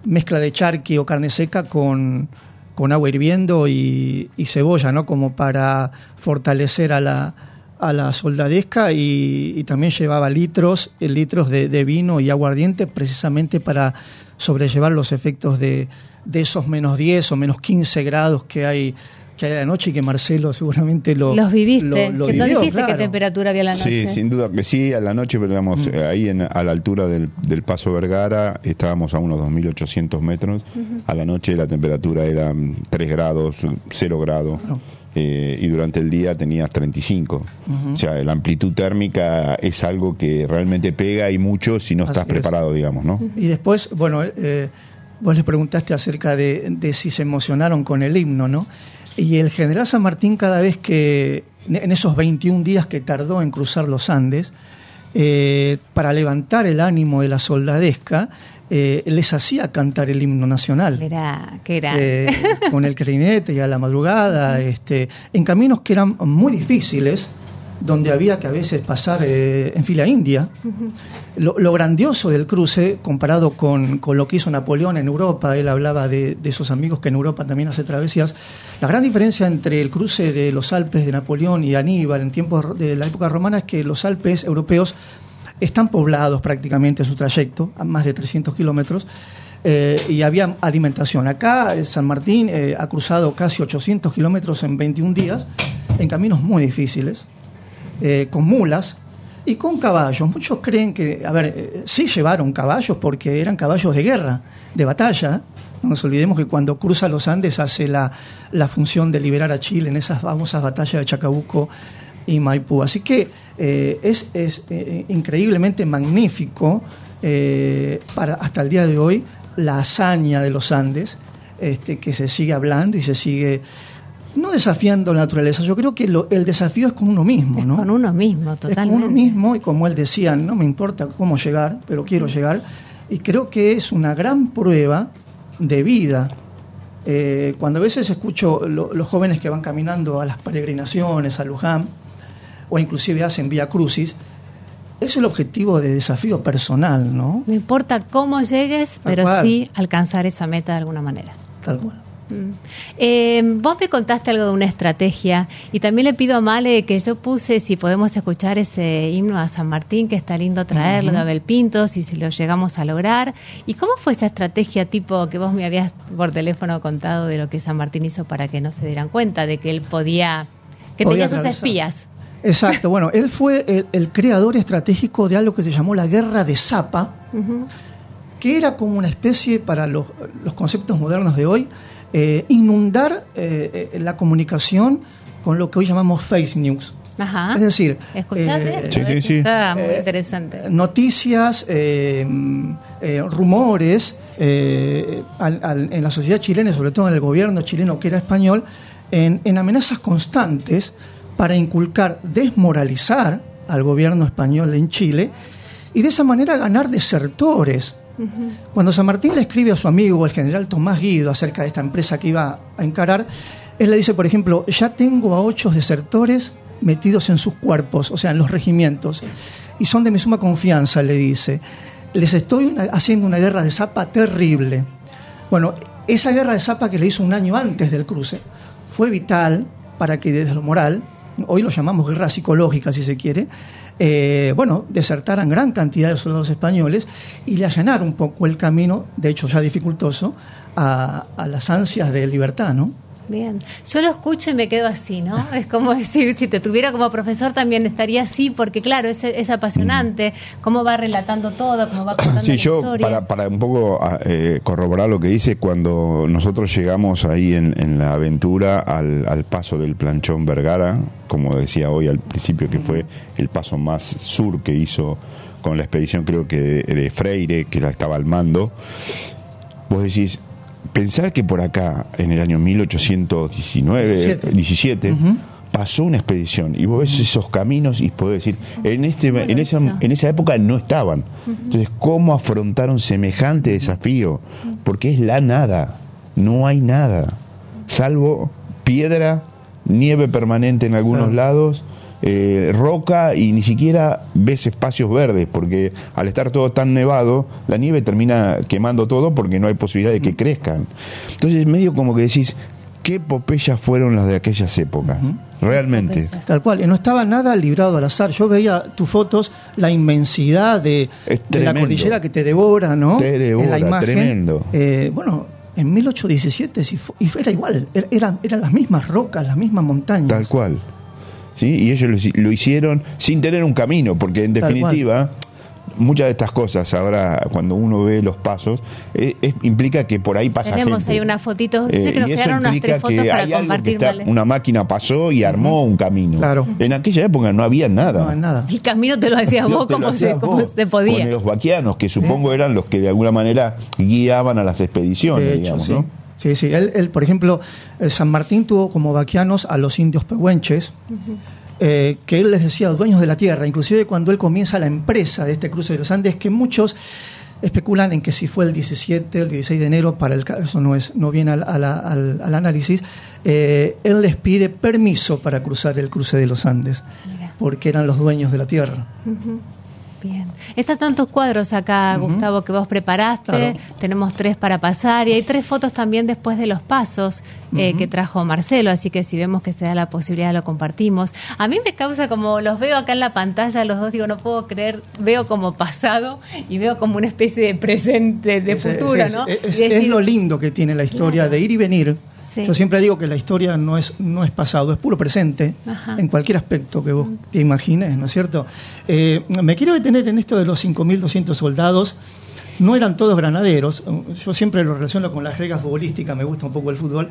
mezcla de charqui o carne seca con, con agua hirviendo y, y cebolla, ¿no? Como para fortalecer a la, a la soldadesca y, y también llevaba litros, eh, litros de, de vino y aguardiente precisamente para sobrellevar los efectos de, de esos menos 10 o menos 15 grados que hay que hay de noche y que Marcelo seguramente lo Los viviste. lo- lo que no dijiste qué claro. temperatura había la noche. Sí, sin duda que sí, a la noche, pero digamos, Mm. eh, ahí en- a la altura del, del Paso Vergara estábamos a unos 2.800 metros, a la noche la temperatura era mm, 3 grados, 0 grados, eh, y durante el día tenías 35. O sea, la amplitud térmica es algo que realmente pega y mucho si no Así estás es. preparado, digamos, ¿no? Y después, bueno, eh, vos le preguntaste acerca de, de si se emocionaron con el himno, ¿no? Y el general San Martín cada vez que, en esos 21 días que tardó en cruzar los Andes, eh, para levantar el ánimo de la soldadesca, eh, les hacía cantar el himno nacional. Qué era. Eh, con el clarinete y a la madrugada, este, en caminos que eran muy difíciles, donde había que a veces pasar eh, en fila india. lo, lo grandioso del cruce, comparado con, con lo que hizo Napoleón en Europa, él hablaba de, de esos amigos que en Europa también hace travesías, la gran diferencia entre el cruce de los Alpes de Napoleón y Aníbal en tiempos de la época romana es que los Alpes europeos están poblados prácticamente su trayecto, a más de 300 kilómetros, eh, y había alimentación. Acá eh, San Martín eh, ha cruzado casi 800 kilómetros en 21 días, en caminos muy difíciles, con mulas y con caballos. Muchos creen que, a ver, sí llevaron caballos porque eran caballos de guerra, de batalla. No nos olvidemos que cuando cruza los Andes hace la, la función de liberar a Chile en esas famosas batallas de Chacabuco y Maipú. Así que eh, es, es, eh, increíblemente magnífico eh, para hasta el día de hoy la hazaña de los Andes, este, que se sigue hablando y se sigue no desafiando la naturaleza. Yo creo que lo- el desafío es con uno mismo, ¿no? Con uno mismo, Es con totalmente. uno mismo y como él decía, no me importa cómo llegar, pero quiero llegar. Y creo que es una gran prueba de vida. Eh, cuando a veces escucho lo- los jóvenes que van caminando a las peregrinaciones, a Luján, o inclusive hacen Vía Crucis, es el objetivo de desafío personal, ¿no? No importa cómo llegues, Tal pero cual. sí alcanzar esa meta de alguna manera. Tal cual. Eh, vos me contaste algo de una estrategia y también le pido a Male que yo puse si podemos escuchar ese himno a San Martín, que está lindo traerlo de Abel Pintos y si lo llegamos a lograr. ¿Y cómo fue esa estrategia tipo que vos me habías por teléfono contado de lo que San Martín hizo para que no se dieran cuenta de que él podía, que Podía tenía sus espías? Exacto, bueno, él fue el, el creador estratégico de algo que se llamó la guerra de Zapa, Ujú. que era como una especie, para los, los conceptos modernos de hoy, eh, inundar eh, eh, la comunicación con lo que hoy llamamos face news. Ajá. Es decir, ¿Escuchaste? eh? Sí, sí, sí. Está muy Eh, interesante. noticias, eh, mm, eh, rumores eh, al- al- en la sociedad chilena, y sobre todo en el gobierno chileno que era español, en, en amenazas constantes para inculcar, desmoralizar al gobierno español en Chile y de esa manera ganar desertores. Cuando San Martín le escribe a su amigo, el general Tomás Guido, acerca de esta empresa que iba a encarar, él le dice, por ejemplo, ya tengo a ocho desertores metidos en sus cuerpos, o sea, en los regimientos, y son de mi suma confianza, le dice. Les estoy una- haciendo una guerra de zapa terrible. Bueno, esa guerra de zapa que le hizo un año antes del cruce fue vital para que desde lo moral, hoy lo llamamos guerra psicológica si se quiere, eh, bueno, desertaran gran cantidad de soldados españoles y le allanaron un poco el camino, de hecho ya dificultoso, a, a las ansias de libertad, ¿no? Bien, yo lo escucho y me quedo así, ¿no? Es como decir, si te tuviera como profesor también estaría así, porque claro, es, es apasionante, cómo va relatando todo, cómo va contando Sí, la yo historia. para, para un poco ah, eh, corroborar lo que dice, cuando nosotros llegamos ahí en, en la aventura al, al paso del planchón Vergara, como decía hoy al principio, que fue el paso más sur que hizo con la expedición, creo que de, de Freire, que la estaba al mando, vos decís, pensar que por acá, en el año 1819, 17. 17, Ujú. pasó una expedición y vos ves esos caminos y podés decir, en, este, ¿Cómo en, esa, en esa época no estaban. Entonces, ¿cómo afrontaron semejante desafío? Porque es la nada, no hay nada, salvo piedra, nieve permanente en algunos lados. Eh, roca y ni siquiera ves espacios verdes porque al estar todo tan nevado la nieve termina quemando todo porque no hay posibilidad de que crezcan entonces medio como que decís qué popeyas fueron las de aquellas épocas realmente. Tal cual, no estaba nada librado al azar. Yo veía tus fotos, la inmensidad de, la cordillera que te devora, ¿no? Te devora, en la imagen. tremendo. Eh, bueno, en 1817 sí fu- y fue- era igual, er- eran, eran las mismas rocas, las mismas montañas. Tal cual. ¿Sí? Y ellos lo, hici- lo hicieron sin tener un camino, porque en definitiva, muchas de estas cosas, ahora cuando uno ve los pasos, eh, es- implica que por ahí pasa Tenemos gente. ahí una fotito, Eh, que nos y eso quedaron unas tres fotos que para hay algo que compartir. está- Vale. una máquina pasó y armó un camino. Claro. En aquella época no había nada. No, nada. El camino te lo hacías vos como, se, como se podía. Con los vaquianos, que supongo eran los que de alguna manera guiaban a las expediciones, De hecho, digamos, sí. ¿no? Sí, sí. Él, él, por ejemplo, eh, San Martín tuvo como vaquianos a los indios pehuenches, eh, que él les decía dueños de la tierra. Inclusive cuando él comienza la empresa de este cruce de los Andes, que muchos especulan en que si fue el 17, el 16 de enero, para el caso no, es, no viene al, análisis, eh, él les pide permiso para cruzar el cruce de los Andes, Mira. porque eran los dueños de la tierra. Bien. Están tantos cuadros acá, Gustavo, que vos preparaste. Claro. Tenemos tres para pasar y hay tres fotos también después de los pasos eh, que trajo Marcelo. Así que si vemos que se da la posibilidad, lo compartimos. A mí me causa como los veo acá en la pantalla, los dos, digo, no puedo creer. Veo como pasado y veo como una especie de presente, de Es- futuro, es- ¿no? Es, Y es decir, lo lindo que tiene la historia Claro. de ir y venir. Sí. Yo siempre digo que la historia no es, no es pasado, es puro presente, Ajá. en cualquier aspecto que vos te imagines, ¿no es cierto? Eh, me quiero detener en esto de los 5.200 soldados. No eran todos granaderos. Yo siempre lo relaciono con la jerga futbolística, me gusta un poco el fútbol.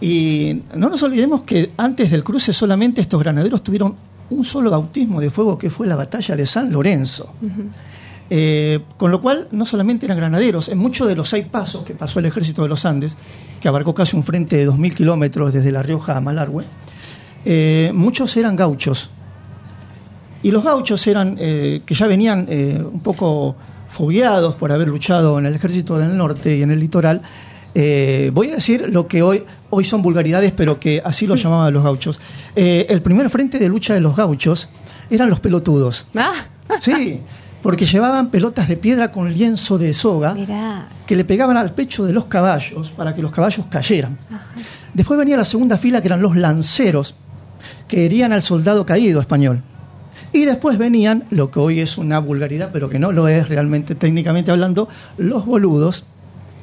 Y no nos olvidemos que antes del cruce solamente estos granaderos tuvieron un solo bautismo de fuego que fue la batalla de San Lorenzo. Eh, con lo cual, no solamente eran granaderos, en muchos de los seis pasos que pasó el ejército de los Andes, que abarcó casi un frente de 2.000 kilómetros desde La Rioja a Malargüe, eh, muchos eran gauchos. Y los gauchos eran, eh, que ya venían eh, un poco fogueados por haber luchado en el ejército del norte y en el litoral, voy a decir lo que hoy, hoy son vulgaridades, pero que así lo llamaban los gauchos. El primer frente de lucha de los gauchos eran los pelotudos. Ah, Sí, porque llevaban pelotas de piedra con lienzo de soga mirá. que le pegaban al pecho de los caballos para que los caballos cayeran. Después venía la segunda fila, que eran los lanceros, que herían al soldado caído español. Y después venían, lo que hoy es una vulgaridad, pero que no lo es realmente técnicamente hablando, los boludos,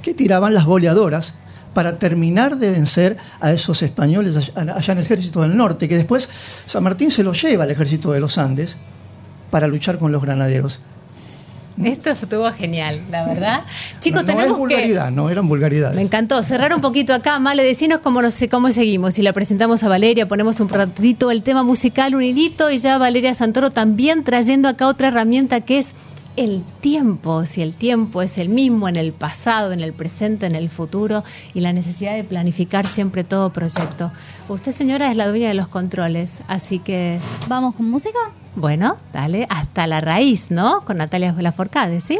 que tiraban las boleadoras para terminar de vencer a esos españoles allá allá en el ejército del norte, que después San Martín se los lleva al ejército de los Andes para luchar con los granaderos. Esto estuvo genial, la verdad. Chicos, no, no es tenemos que... vulgaridad, no eran vulgaridades. Me encantó. Cerrar un poquito acá, Male, decinos cómo, nos, cómo seguimos. Si la presentamos a Valeria, ponemos un ratito el tema musical, un hilito, y ya Valeria Santoro también trayendo acá otra herramienta que es el tiempo. Si el tiempo es el mismo en el pasado, en el presente, en el futuro, y la necesidad de planificar siempre todo proyecto. Usted, señora, es la dueña de los controles, así que, ¿Vamos con música? bueno, dale, hasta la raíz, ¿no? Con Natalia Laforcade, ¿sí?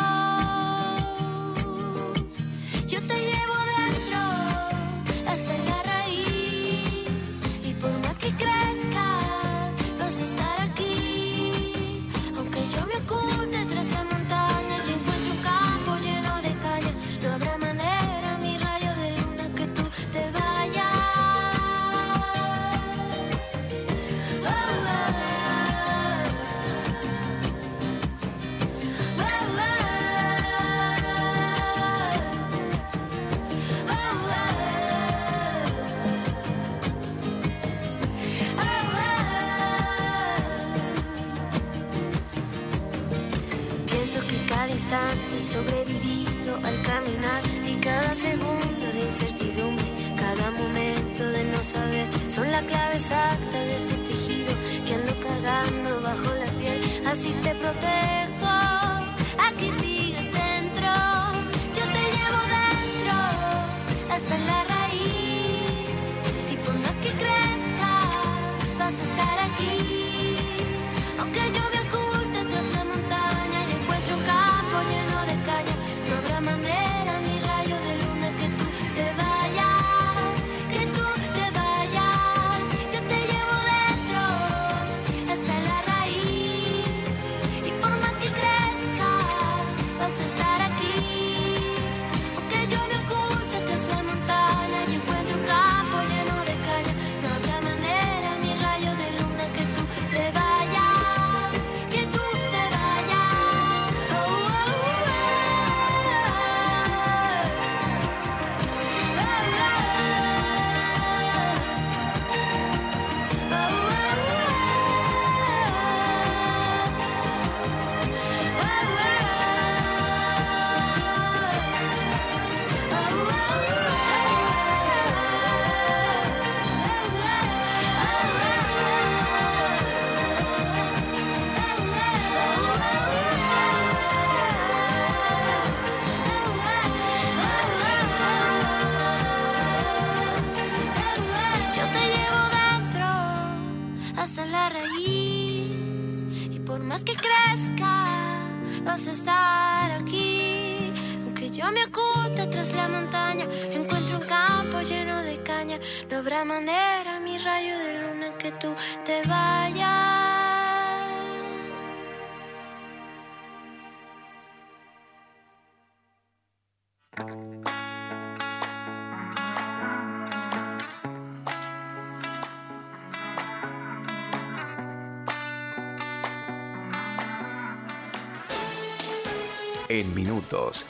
Son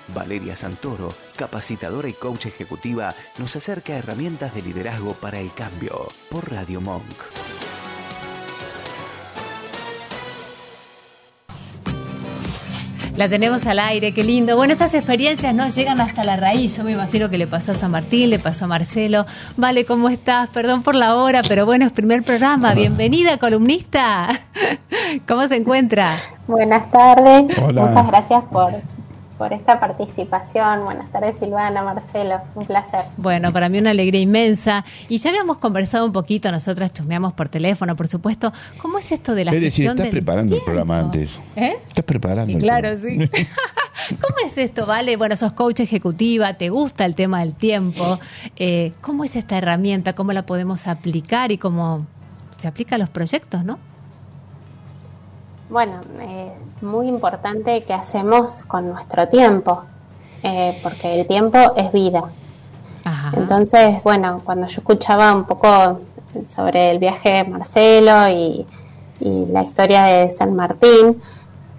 Valeria Santoro, capacitadora y coach ejecutiva, nos acerca a herramientas de liderazgo para el cambio por Radio Monk. La tenemos al aire, qué lindo. Bueno, estas experiencias no llegan hasta la raíz. Yo me imagino que le pasó a San Martín, le pasó a Marcelo. Vale, ¿cómo estás? Perdón por la hora, pero bueno, es primer programa. Bienvenida, columnista. ¿Cómo se encuentra? Buenas tardes. Hola. Muchas gracias por, por esta participación. Buenas tardes, Silvana, Marcelo. Un placer. Bueno, para mí una alegría inmensa. Y ya habíamos conversado un poquito, nosotras chusmeamos por teléfono, por supuesto. ¿Cómo es esto de la Es decir, gestión estás del preparando el tiempo? programa antes. ¿Eh? Estás preparando Y el claro, sí. ¿Cómo es esto, Vale? Bueno, sos coach ejecutiva, te gusta el tema del tiempo. Eh, ¿Cómo es esta herramienta? ¿Cómo la podemos aplicar y cómo se aplica a los proyectos, no? Bueno, es muy importante que hacemos con nuestro tiempo, eh, porque el tiempo es vida. Ajá. Entonces, bueno, cuando yo escuchaba un poco sobre el viaje de Marcelo y, y la historia de San Martín,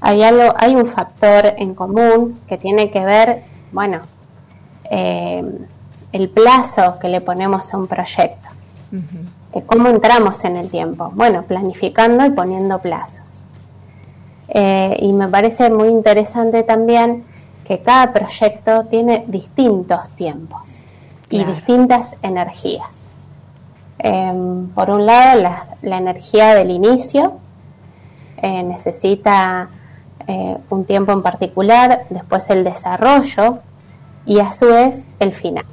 hay algo, hay un factor en común que tiene que ver, bueno, eh, el plazo que le ponemos a un proyecto. Eh, ¿Cómo entramos en el tiempo? Bueno, planificando y poniendo plazos. Eh, y me parece muy interesante también que cada proyecto tiene distintos tiempos y distintas energías. Em, por un lado, la, la energía del inicio eh, necesita eh, un tiempo en particular, después el desarrollo y a su vez el final.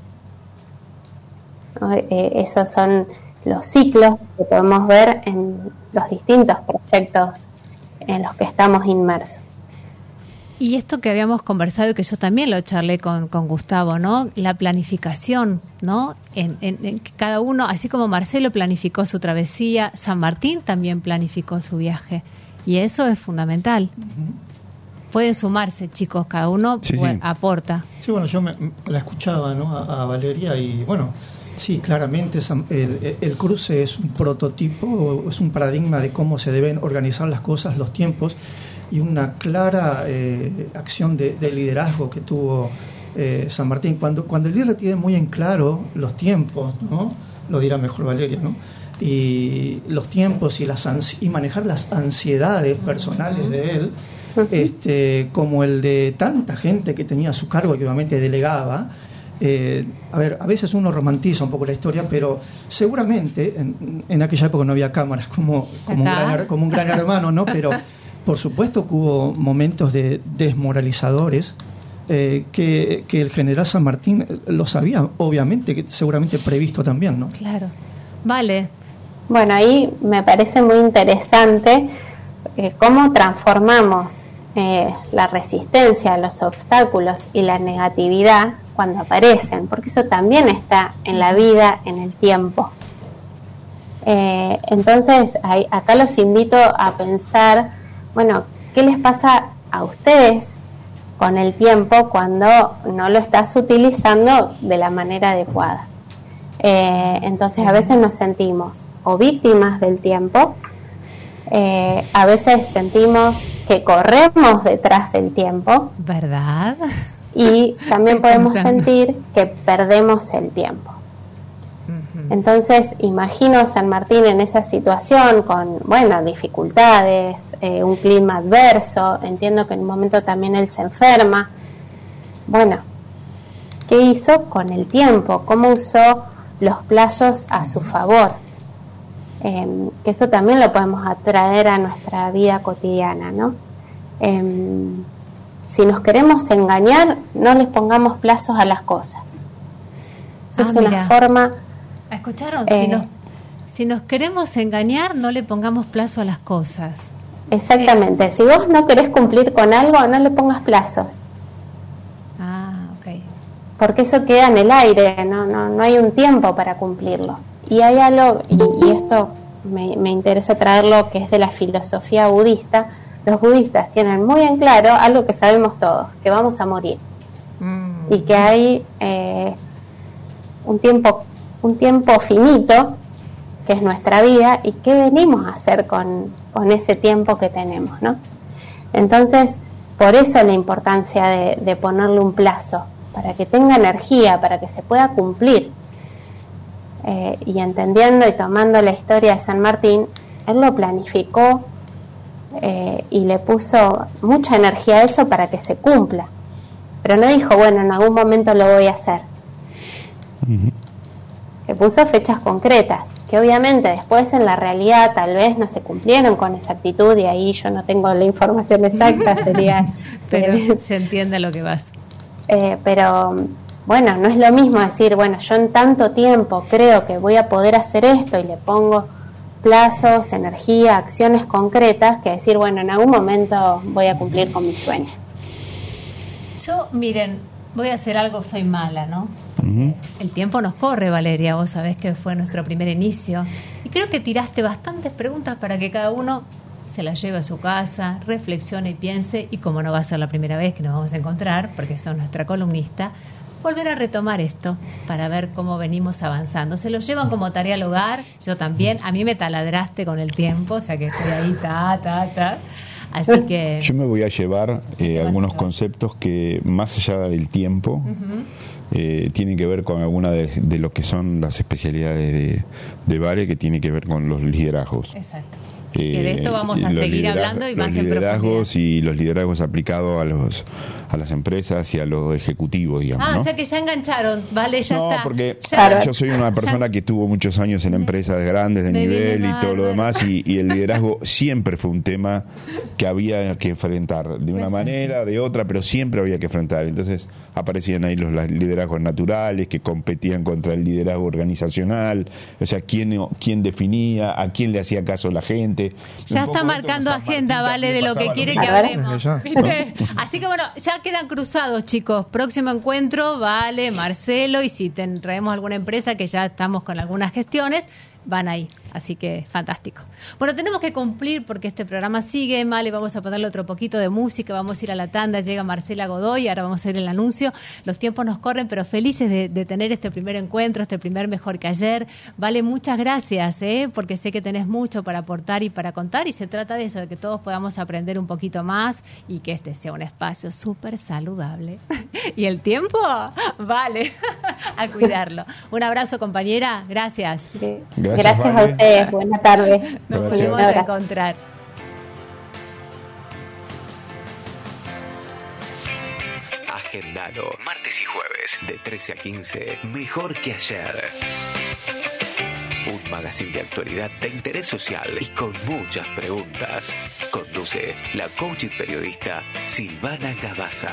esos son los ciclos que podemos ver en los distintos proyectos en los que estamos inmersos. Y esto que habíamos conversado y que yo también lo charlé con, con Gustavo, ¿no? La planificación, ¿no? En, en- cada uno, así como Marcelo planificó su travesía, San Martín también planificó su viaje. Y eso es fundamental. Pueden sumarse, chicos, cada uno Sí, sí. aporta. Sí, bueno, yo me- la escuchaba ¿no? a, a Valeria y bueno, sí, claramente el, el cruce es un prototipo, es un paradigma de cómo se deben organizar las cosas, los tiempos y una clara eh, acción de, de liderazgo que tuvo eh, San Martín. Cuando, cuando el líder tiene muy en claro los tiempos, ¿no? lo dirá mejor Valeria, ¿no? y los tiempos y, las y manejar las ansiedades personales de él, este, como el de tanta gente que tenía a su cargo y que obviamente delegaba. Eh, a ver, a veces uno romantiza un poco la historia, pero seguramente en, en aquella época no había cámaras como, como, un gran, como un gran hermano, ¿no? Pero por supuesto que hubo momentos de desmoralizadores eh, que, que el general San Martín lo sabía, obviamente, que seguramente previsto también, ¿no? Claro. Vale. Bueno, ahí me parece muy interesante eh, cómo transformamos eh, la resistencia, los obstáculos y la negatividad cuando aparecen, porque eso también está en la vida, en el tiempo. Eh, entonces, acá los invito a pensar, bueno, ¿qué les pasa a ustedes con el tiempo cuando no lo estás utilizando de la manera adecuada? Eh, entonces, a veces nos sentimos o víctimas del tiempo, eh, a veces sentimos que corremos detrás del tiempo ¿Verdad? Y también Estoy podemos sentir que perdemos el tiempo. Entonces, imagino a San Martín en esa situación con, bueno, dificultades, eh, un clima adverso, entiendo que en un momento también él se enferma. Bueno, ¿qué hizo con el tiempo? ¿Cómo usó los plazos a su favor? Em, que eso también lo podemos atraer a nuestra vida cotidiana, ¿no? Em, si nos queremos engañar, no les pongamos plazos a las cosas. Eso Ah, es una mira. forma ¿Escucharon? Eh. Si, nos, si nos queremos engañar, no le pongamos plazo a las cosas. Exactamente. Si vos no querés cumplir con algo, no le pongas plazos. Ah, ok. porque eso queda en el aire, no, no, no hay un tiempo para cumplirlo. Y hay algo, y, y esto me, me interesa traerlo, que es de la filosofía budista, los budistas tienen muy en claro algo que sabemos todos, que vamos a morir y que hay eh, un tiempo un tiempo finito que es nuestra vida y qué venimos a hacer con, con ese tiempo que tenemos, ¿no? Entonces, por eso la importancia de, de ponerle un plazo, para que tenga energía, para que se pueda cumplir. Eh, y entendiendo y tomando la historia de San Martín, él lo planificó eh, y le puso mucha energía a eso para que se cumpla. Pero no dijo, bueno, en algún momento lo voy a hacer. Le puso fechas concretas, que obviamente después en la realidad tal vez no se cumplieron con exactitud y ahí yo no tengo la información exacta, sería... Pero se entiende lo que vas. Eh, pero bueno, no es lo mismo decir, bueno, yo en tanto tiempo creo que voy a poder hacer esto y le pongo plazos, energía, acciones concretas, que decir, bueno, en algún momento voy a cumplir con mi sueño. Yo, miren, voy a hacer algo, soy mala, ¿no? El tiempo nos corre, Valeria, vos sabés que fue nuestro primer inicio. Y creo que tiraste bastantes preguntas para que cada uno se las lleve a su casa, reflexione y piense, y como no va a ser la primera vez que nos vamos a encontrar, porque son nuestra columnista, volver a retomar esto para ver cómo venimos avanzando. Se lo llevan como tarea al hogar, yo también, a mí me taladraste con el tiempo, o sea que estoy ahí, ta, ta, ta. Así que... Yo me voy a llevar eh, algunos conceptos que, más allá del tiempo, eh, tienen que ver con alguna de, de lo que son las especialidades de, de Vale, que tiene que ver con los liderazgos. Exacto. Que de esto vamos a los seguir hablando y los más en liderazgos y los liderazgos aplicados a los a las empresas y a los ejecutivos, digamos. Ah, ¿no? o sea que ya engancharon, vale, ya No, está. porque Ya- yo soy una persona que tuvo muchos años en empresas grandes de Me nivel y todo lo demás y, y el liderazgo siempre fue un tema que había que enfrentar de una manera, de otra, pero siempre había que enfrentar. Entonces aparecían ahí los liderazgos naturales que competían contra el liderazgo organizacional, o sea, quién, quién definía, a quién le hacía caso la gente. Ya está marcando agenda, vale, de lo que quiere que hablemos. Así que bueno, ya quedan cruzados, chicos. Próximo encuentro, vale, Marcelo, y si traemos alguna empresa que ya estamos con algunas gestiones, van ahí. Así que fantástico. Bueno, tenemos que cumplir porque este programa sigue, Vale, vamos a ponerle otro poquito de música, vamos a ir a la tanda, llega Marcela Godoy, ahora vamos a hacer el anuncio. Los tiempos nos corren, pero felices de, de tener este primer encuentro, este primer mejor que ayer. Vale, muchas gracias, ¿eh? porque sé que tenés mucho para aportar y para contar y se trata de eso, de que todos podamos aprender un poquito más y que este sea un espacio súper saludable. y el tiempo, vale, a cuidarlo. Un abrazo, compañera, gracias. Gracias, a Vale. Ustedes, buena tarde. Nos volvemos a encontrar. Agendalo. Martes y jueves, de 13 a 15. Mejor que ayer. Un magazine de actualidad de interés social y con muchas preguntas. Conduce la coach y periodista Silvana Cabaza.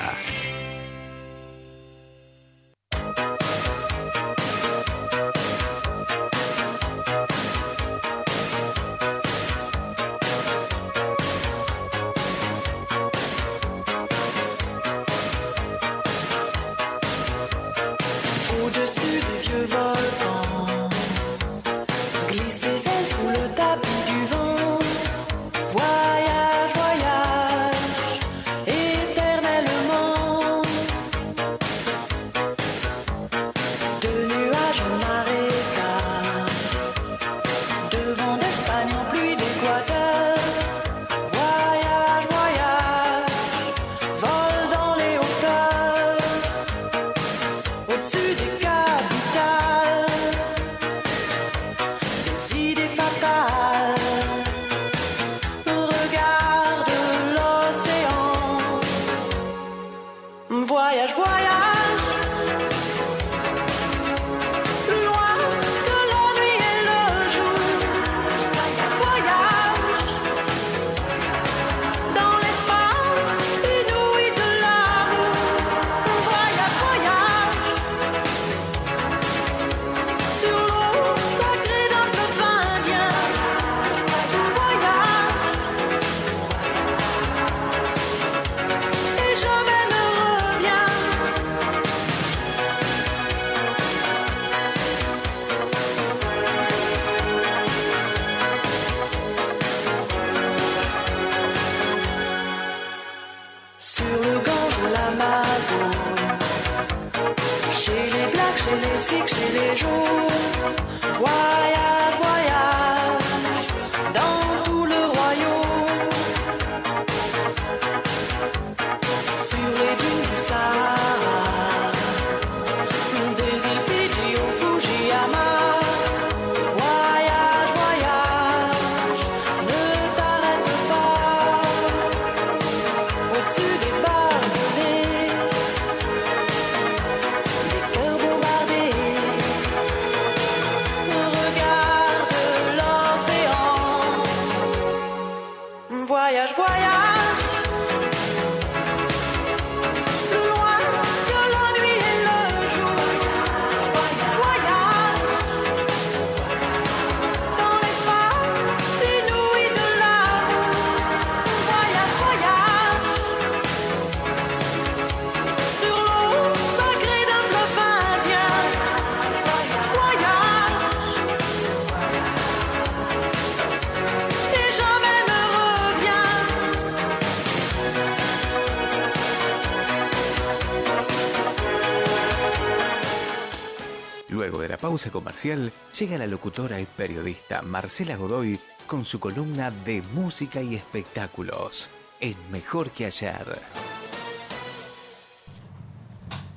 Pausa comercial, llega la locutora y periodista Marcela Godoy con su columna de música y espectáculos en Mejor que ayer.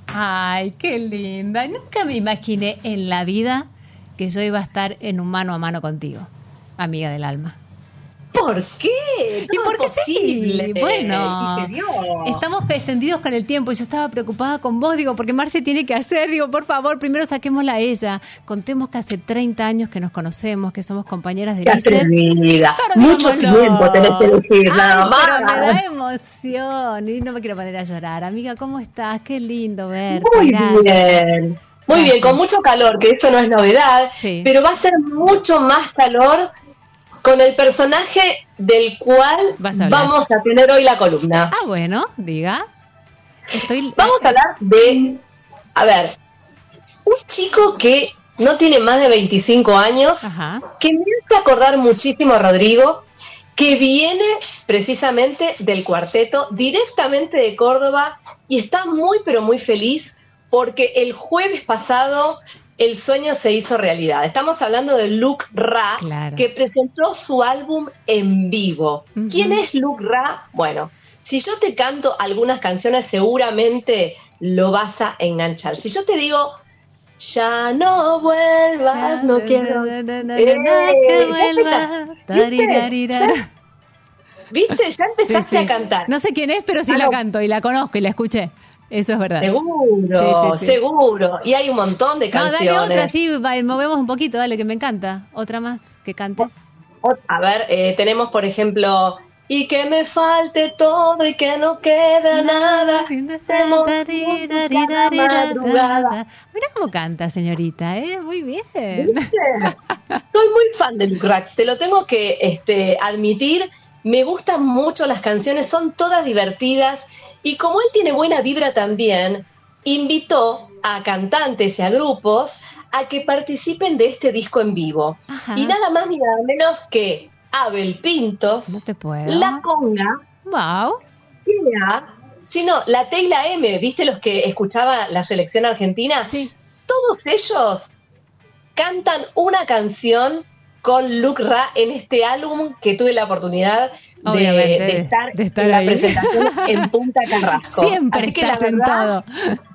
Ay, qué linda. Nunca me imaginé en la vida que yo iba a estar en un mano a mano contigo, amiga del alma. ¿Por qué? ¿Y ¿Cómo por qué posible? sí? Bueno, estamos extendidos con el tiempo yo estaba preocupada con vos, digo, porque Marce tiene que hacer, digo, por favor, primero saquémosla a ella. Contemos que hace 30 años que nos conocemos, que somos compañeras de. Pero Mucho tiempo tenés que Ay, nada pero me da más. emoción y no me quiero poner a llorar. Amiga, ¿cómo estás? Qué lindo verte. Muy Gracias. bien. Muy bien, con mucho calor, que eso no es novedad, pero va a ser mucho más calor con el personaje del cual a vamos a tener hoy la columna. Ah, bueno, diga. Estoy... Vamos a hablar de, a ver, un chico que no tiene más de 25 años, que me hace acordar muchísimo a Rodrigo, que viene precisamente del cuarteto, directamente de Córdoba, y está muy, pero muy feliz porque el jueves pasado el sueño se hizo realidad. Estamos hablando de Luke Ra, que presentó su álbum en vivo. ¿Quién es Luke Ra? Bueno, si yo te canto algunas canciones, seguramente lo vas a enganchar. Si yo te digo, ya no vuelvas, no quiero. ¿Viste? Ya- ¿Viste? Ya empezaste Sí, sí. a cantar. No sé quién es, pero sí Ah, la no. canto y la conozco y la escuché. Eso es verdad. Seguro, Sí, sí, sí. seguro. Y hay un montón de No, canciones. dale otra, sí, movemos un poquito, dale, que me encanta. Otra más, que cantes. A ver, eh, tenemos por ejemplo, y que me falte todo y que no queda nada. Mira cómo canta, señorita, ¿eh? Muy bien. Soy muy fan de Luke Rack, te lo tengo que este, admitir. Me gustan mucho las canciones, son todas divertidas. Y como él tiene buena vibra también, invitó a cantantes y a grupos a que participen de este disco en vivo. Y nada más ni nada menos que Abel Pintos, No te puedo. La Conga, Wow. sino la T y la M, ¿viste los que escuchaba la selección argentina? Sí. Todos ellos cantan una canción con Luke Ra en este álbum que tuve la oportunidad de, estar, de estar en la presentación en Punta Carrasco. Siempre Así que la en verdad,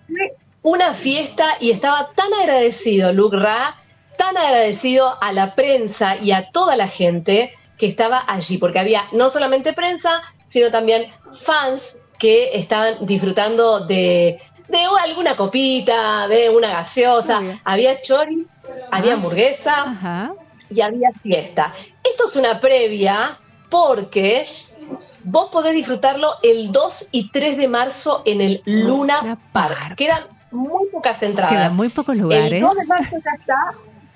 fue una fiesta y estaba tan agradecido Luke Ra, tan agradecido a la prensa y a toda la gente que estaba allí, porque había no solamente prensa, sino también fans que estaban disfrutando de, de alguna copita, de una gaseosa, había chori, había hamburguesa y había fiesta. Esto es una previa porque vos podés disfrutarlo el 2 y 3 de marzo en el Luna Park. Quedan muy pocas entradas. Quedan muy pocos El lugares. 2 de marzo ya está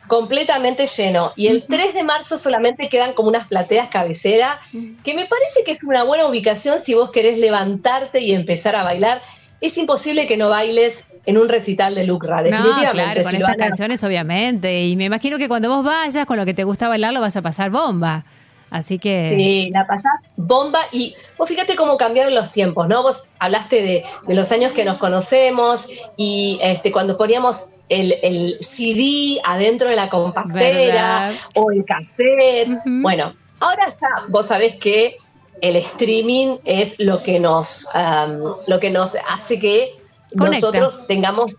completamente lleno y el 3 de marzo solamente quedan como unas plateas cabecera que me parece que es una buena ubicación si vos querés levantarte y empezar a bailar. Es imposible que no bailes en un recital de Lucra, No, definitivamente. claro, con si estas canciones, obviamente. Y me imagino que cuando vos vayas con lo que te gusta bailar, lo vas a pasar bomba. Así que. Sí, la pasás bomba y vos fíjate cómo cambiaron los tiempos, ¿no? Vos hablaste de, de los años que nos conocemos y este, cuando poníamos el, el CD adentro de la compactera ¿Verdad? o el cassette. Bueno, ahora ya vos sabés que el streaming es lo que nos, am, lo que nos hace que Conecta. nosotros tengamos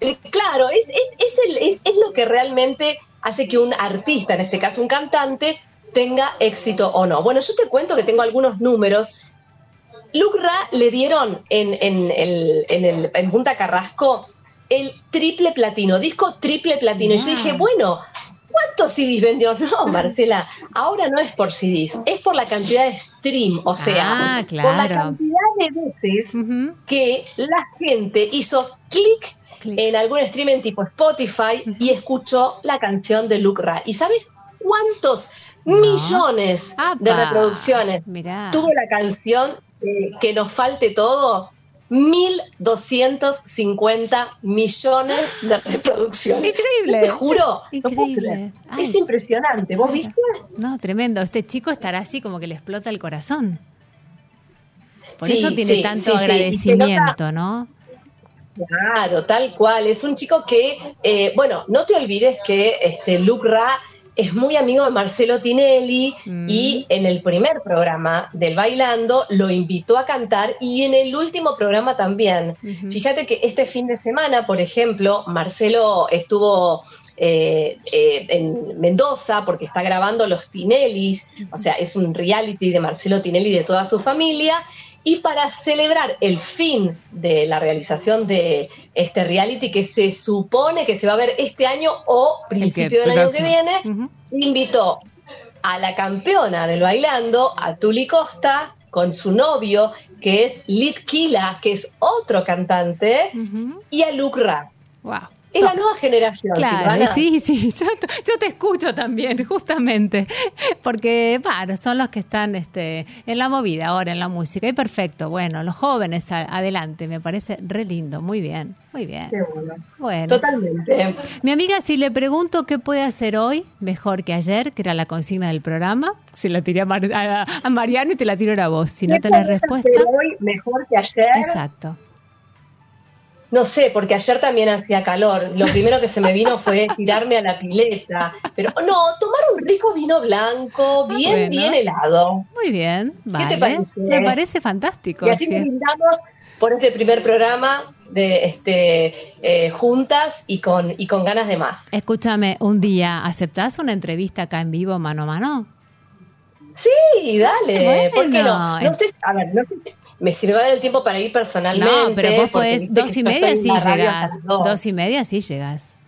eh, Claro, es, es, es, el- es- es lo que realmente hace que un artista, en este caso un cantante, tenga éxito o no. Bueno, yo te cuento que tengo algunos números. Luke Ra le dieron en, en, el- en, el- en Punta Carrasco el triple platino, disco triple platino. Y yo dije, bueno, ¿cuántos CDs vendió? No, Marcela, ahora no es por CDs, es por la cantidad de stream, o sea, Ah, por la cantidad de veces que la gente hizo clic en algún streaming tipo Spotify y escuchó la canción de Luke Ra. ¿Y sabes cuántos millones de reproducciones Mirá. tuvo la canción eh, Que nos falte todo? 1.250 millones de reproducciones. Increíble. Te juro. Increíble. Ay. Es impresionante. ¿Vos viste? No, tremendo. Este chico estará así como que le explota el corazón. Por Sí, eso tiene sí, tanto sí, agradecimiento, ¿no? Claro, tal cual. Es un chico que, eh, bueno, no te olvides que este Luke Ra es muy amigo de Marcelo Tinelli Mm. y en el primer programa del Bailando lo invitó a cantar y en el último programa también. Fíjate que este fin de semana, por ejemplo, Marcelo estuvo eh, eh, en Mendoza porque está grabando Los Tinellis, o sea, es un reality de Marcelo Tinelli y de toda su familia. Y para celebrar el fin de la realización de este reality que se supone que se va a ver este año o principio del año que viene, invitó a la campeona del bailando, a Tuli Costa, con su novio, que es Litkila, que es otro cantante, y a Luke Ra. Wow. Es la nueva generación, Claro, sí, sí, yo, yo te escucho también, justamente, porque bueno, son los que están este, en la movida ahora, en la música, y perfecto, bueno, los jóvenes, a- adelante, me parece re lindo, muy bien, muy bien. Qué bueno. Bueno. Totalmente. Mi amiga, si le pregunto qué puede hacer hoy mejor que ayer, que era la consigna del programa, se la tiré a, Mar- a- a Mariano y te la tiro ahora a vos, si no ¿Qué tenés respuesta. hacer hoy mejor que ayer? Exacto. No sé, porque ayer también hacía calor. Lo primero que se me vino fue tirarme a la pileta. Pero no, tomar un rico vino blanco, bien, Ah, bueno. bien helado. Muy bien, ¿Qué vale. te parece? Me parece fantástico. Y así sí. brindamos por este primer programa de este eh, juntas y con, y con ganas de más. Escúchame, un día, ¿aceptás una entrevista acá en vivo, mano a mano? Sí, dale. Bueno. ¿Por qué no? No sé, a ver, no sé me, si me va a dar el tiempo para ir personalmente. No, pero vos podés, dos y media sí llegás. dos. Dos y media sí llegás.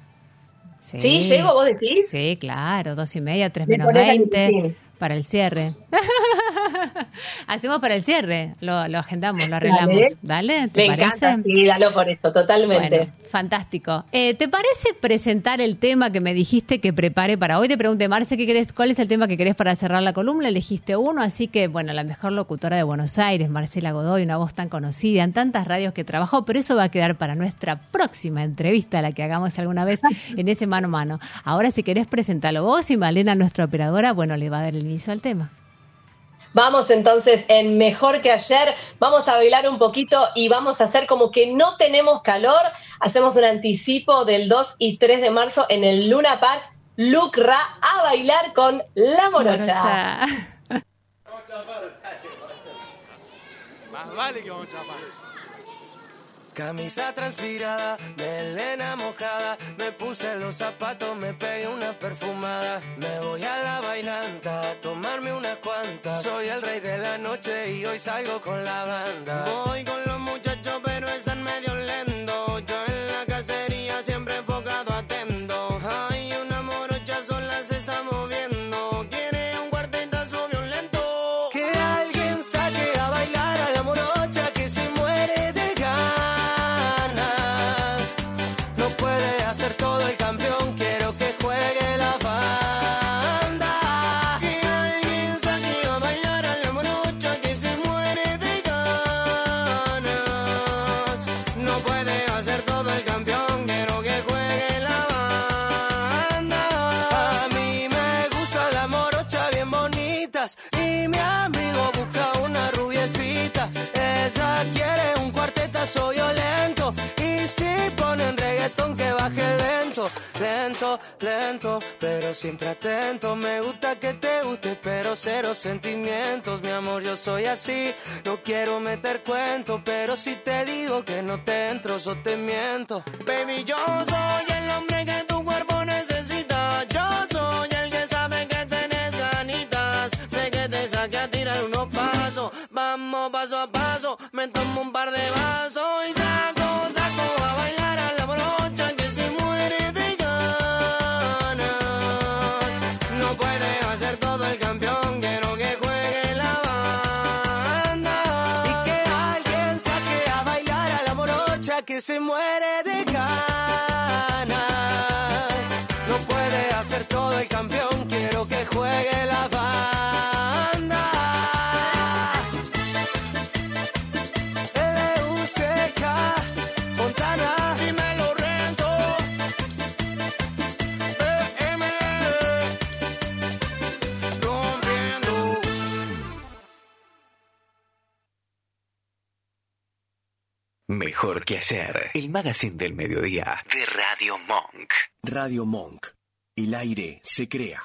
¿Sí? ¿Llego, vos decís? Sí, claro, dos y media, tres Me menos veinte, para el cierre. Hacemos para el cierre, lo, lo agendamos, lo arreglamos. Dale. Dale, ¿te Me parece? encanta, sí, dalo por eso, totalmente. Bueno, fantástico. Eh, ¿Te parece presentar el tema que me dijiste que prepare para hoy? Te pregunté, Marce, ¿qué querés, ¿cuál es el tema que querés para cerrar la columna? Elegiste uno, así que, bueno, la mejor locutora de Buenos Aires, Marcela Godoy, una voz tan conocida en tantas radios que trabajó, pero eso va a quedar para nuestra próxima entrevista, la que hagamos alguna vez en ese mano a mano. Ahora, si querés presentarlo vos y Malena, nuestra operadora, bueno, le va a dar el inicio al tema. Vamos entonces en Mejor que ayer, vamos a bailar un poquito y vamos a hacer como que no tenemos calor. Hacemos un anticipo del 2 y 3 de marzo en el Luna Park. Luke Ra a bailar con La Morocha. Más vale que vamos a chapar. Camisa transpirada, melena mojada, me puse los zapatos, me pegué una perfumada. Me voy a la bailanta, a tomarme unas cuantas. Soy el rey de la noche y hoy salgo con la banda. Voy con los muchachos, lento, pero siempre atento. Me gusta que te guste, pero cero sentimientos. Mi amor, yo soy así. No quiero meter cuento, pero si te digo que no te entro, yo te miento. Baby, yo soy el hombre que tu se muere de ganas. No puede hacer todo el campeón, quiero que juegue la banda. Mejor que ayer. El magazine del mediodía de Radio Monk. Radio Monk. El aire se crea.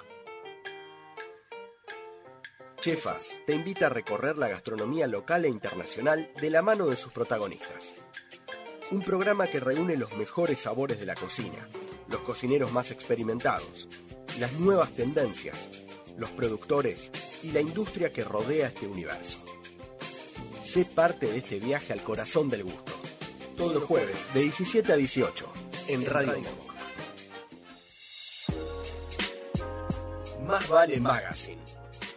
Chefas te invita a recorrer la gastronomía local e internacional de la mano de sus protagonistas. Un programa que reúne los mejores sabores de la cocina, los cocineros más experimentados, las nuevas tendencias, los productores y la industria que rodea este universo. Sé parte de este viaje al corazón del gusto. Todos los jueves de 17 a 18 en Radio Monk. Más vale Magazine.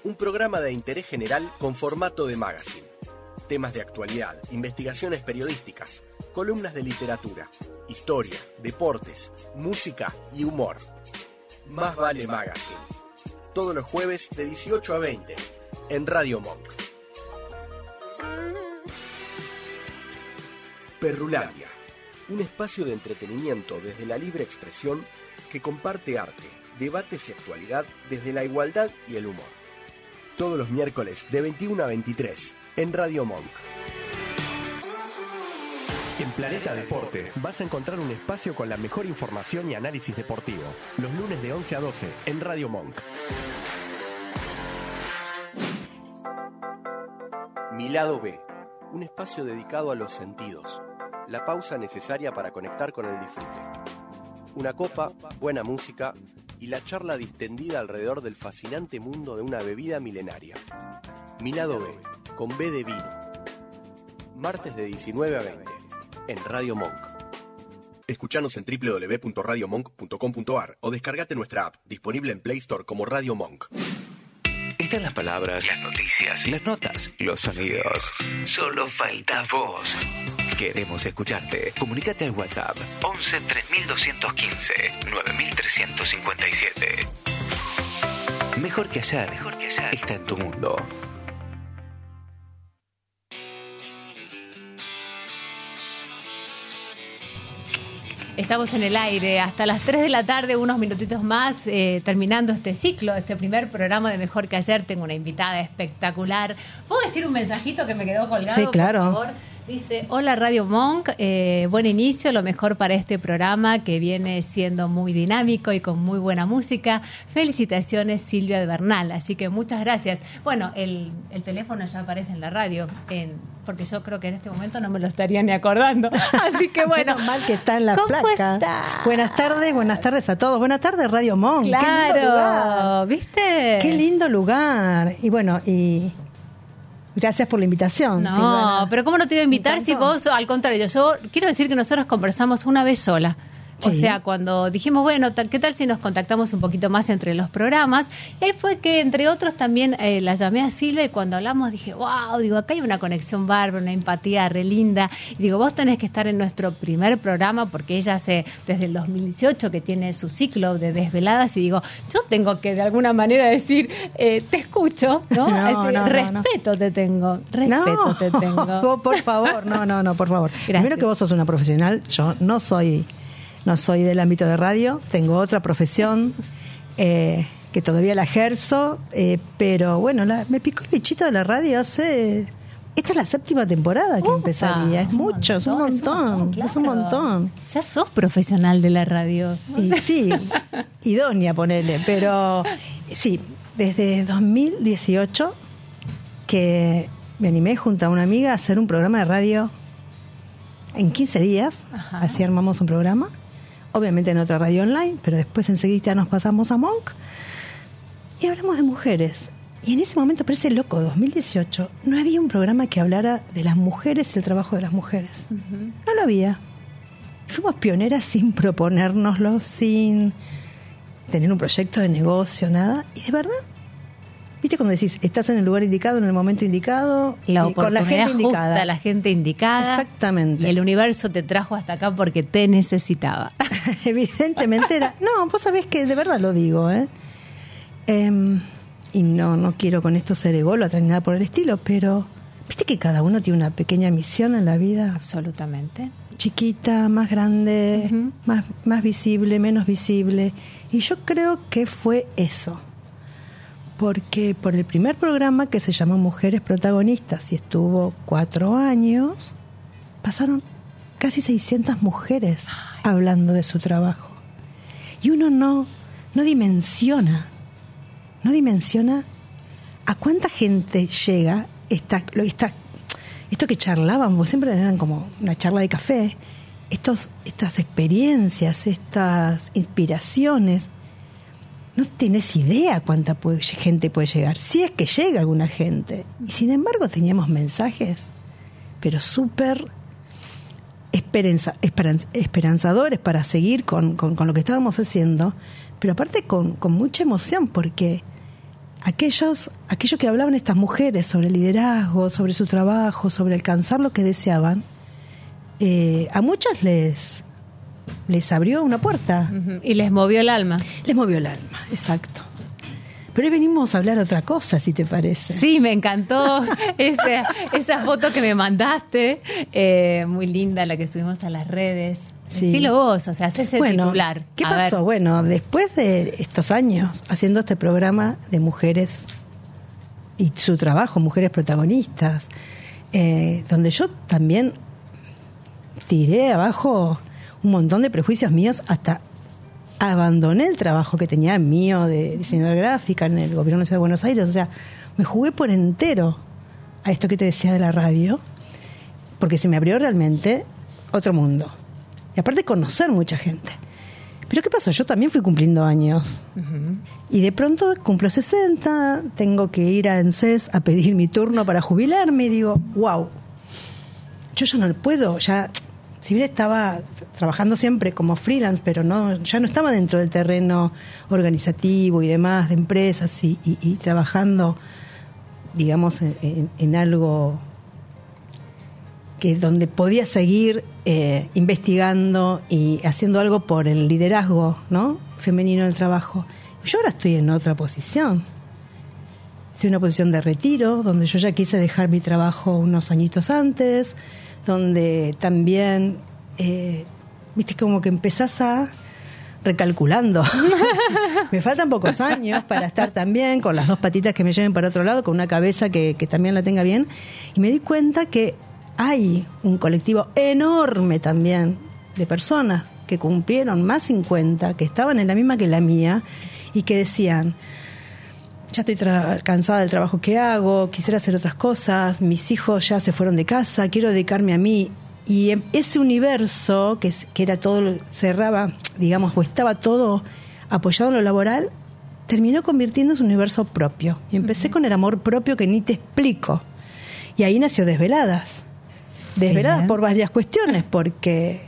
Un programa de interés general con formato de magazine. Temas de actualidad, investigaciones periodísticas, columnas de literatura, historia, deportes, música y humor. Más vale Magazine. Todos los jueves de 18 a 20 en Radio Monk. Perrulandia. Un espacio de entretenimiento desde la libre expresión que comparte arte, debates y actualidad desde la igualdad y el humor. Todos los miércoles de 21 a 23 en Radio Monk. En Planeta Deporte vas a encontrar un espacio con la mejor información y análisis deportivo. Los lunes de 11 a 12 en Radio Monk. Mi lado B. Un espacio dedicado a los sentidos. La pausa necesaria para conectar con el disfrute. Una copa, buena música y la charla distendida alrededor del fascinante mundo de una bebida milenaria. Mi lado B, con B de vino. Martes de 19 a 20, en Radio Monk. Escuchanos en www.radiomonk.com.ar o descargate nuestra app, disponible en Play Store como Radio Monk. Las palabras, las noticias, las notas, los sonidos. Solo falta vos. Queremos escucharte. Comunícate al WhatsApp 11 3215 9357. Mejor que ayer. Mejor que ayer. Está en tu mundo. Estamos en el aire hasta las 3 de la tarde, unos minutitos más, eh, terminando este ciclo, este primer programa de Mejor que ayer. Tengo una invitada espectacular. ¿Puedo decir un mensajito que me quedó colgado? Sí, claro. Por favor? Dice, hola Radio Monk, eh, buen inicio, lo mejor para este programa que viene siendo muy dinámico y con muy buena música. Felicitaciones Silvia de Bernal, así que muchas gracias. Bueno, el, el teléfono ya aparece en la radio, en, porque yo creo que en este momento no me lo estaría ni acordando. Así que bueno. Menos mal que está en la ¿Cómo placa. está? Buenas tardes, buenas tardes a todos. Buenas tardes, Radio Monk. Qué lindo Claro, lugar. ¿viste? Qué lindo lugar. Y bueno, y gracias por la invitación. No, Silvana. pero ¿cómo no te iba a invitar si vos, al contrario, yo quiero decir que nosotros conversamos una vez sola. O sea, cuando dijimos, bueno, tal- ¿qué tal si nos contactamos un poquito más entre los programas? Y ahí fue que, entre otros, también eh, la llamé a Silvia y cuando hablamos dije, wow, digo, acá hay una conexión bárbara, una empatía re linda. Y digo, vos tenés que estar en nuestro primer programa porque ella hace desde el 2018 que tiene su ciclo de desveladas y digo, yo tengo que de alguna manera decir, eh, te escucho, ¿no? No, Es decir, no, no, no. respeto te tengo, respeto te tengo. por- por favor, no, no, no, por favor. Primero que vos sos una profesional, yo no soy, no soy del ámbito de radio, tengo otra profesión eh, que todavía la ejerzo, eh, pero bueno, la- me picó el bichito de la radio hace esta es la séptima temporada que empezaría. Es mucho, es un montón, es un montón. Ya sos profesional de la radio. Y sí, idónea ponerle, pero sí, desde 2018 que me animé junto a una amiga a hacer un programa de radio en 15 días, así armamos un programa, obviamente en otra radio online, pero después enseguida nos pasamos a Monk y hablamos de mujeres. Y en ese momento, parece loco, 2018, no había un programa que hablara de las mujeres y el trabajo de las mujeres. No lo había. Fuimos pioneras sin proponérnoslo, sin tener un proyecto de negocio, nada. Y de verdad, ¿viste cuando decís, estás en el lugar indicado, en el momento indicado, La y con la gente justa, indicada? la gente indicada. Exactamente. Y el universo te trajo hasta acá porque te necesitaba. Evidentemente era. No, vos sabés que de verdad lo digo, ¿eh? Em, y no, no quiero con esto ser ególatra ni nada por el estilo, pero viste que cada uno tiene una pequeña misión en la vida. Absolutamente. Chiquita, más grande, más, más visible, menos visible. Y yo creo que fue eso. Porque por el primer programa que se llamó Mujeres Protagonistas y estuvo cuatro años, pasaron casi 600 mujeres hablando de su trabajo. Y uno no, no dimensiona, no dimensiona a cuánta gente llega esta, esta- esto que charlaban, porque siempre eran como una charla de café, estos, estas experiencias, estas inspiraciones. No tienes idea cuánta gente puede llegar, si es que llega alguna gente. Y sin embargo teníamos mensajes, pero súper esperanza- esperanz- esperanzadores para seguir con, lo que estábamos haciendo, pero aparte con, con mucha emoción, porque aquellos, aquello que hablaban estas mujeres sobre liderazgo, sobre su trabajo, sobre alcanzar lo que deseaban, eh, a muchas les, les abrió una puerta. Y les movió el alma. Les movió el alma, exacto. Pero hoy venimos a hablar de otra cosa, si te parece. Sí, me encantó esa foto que me mandaste. eh, muy linda la que subimos a las redes. Sí. Decilo vos, o sea, haces ese Bueno, titular. ¿Qué A pasó? ver. Bueno, después de estos años haciendo este programa de mujeres y su trabajo, mujeres protagonistas, eh, donde yo también tiré abajo un montón de prejuicios míos hasta abandoné el trabajo que tenía mío de diseñadora gráfica en el gobierno de la Ciudad de Buenos Aires. O sea, me jugué por entero a esto que te decía de la radio, porque se me abrió realmente otro mundo. Y aparte conocer mucha gente. Pero ¿qué pasó? Yo también fui cumpliendo años. Y de pronto cumplo 60, tengo que ir a ENSES a pedir mi turno para jubilarme y digo, wow, yo ya no puedo, ya, si bien estaba trabajando siempre como freelance, pero no, ya no estaba dentro del terreno organizativo y demás de empresas y, trabajando, digamos, en, algo que donde podía seguir eh, investigando y haciendo algo por el liderazgo ¿no? femenino en el trabajo. Yo ahora estoy en otra posición. Estoy en una posición de retiro, donde yo ya quise dejar mi trabajo unos añitos antes, donde también, eh, viste, como que empezás a recalculando. me faltan pocos años para estar también con las dos patitas que me lleven para otro lado, con una cabeza que, que también la tenga bien. Y me di cuenta que hay un colectivo enorme también de personas que cumplieron más 50, que estaban en la misma que la mía y que decían, ya estoy cansada del trabajo que hago, quisiera hacer otras cosas, mis hijos ya se fueron de casa, quiero dedicarme a mí. Y ese universo, que, que era todo, lo- cerraba, digamos, o estaba todo apoyado en lo laboral, terminó convirtiéndose en un universo propio. Y empecé con el amor propio que ni te explico. Y ahí nació Desveladas. Desveladas por varias cuestiones, porque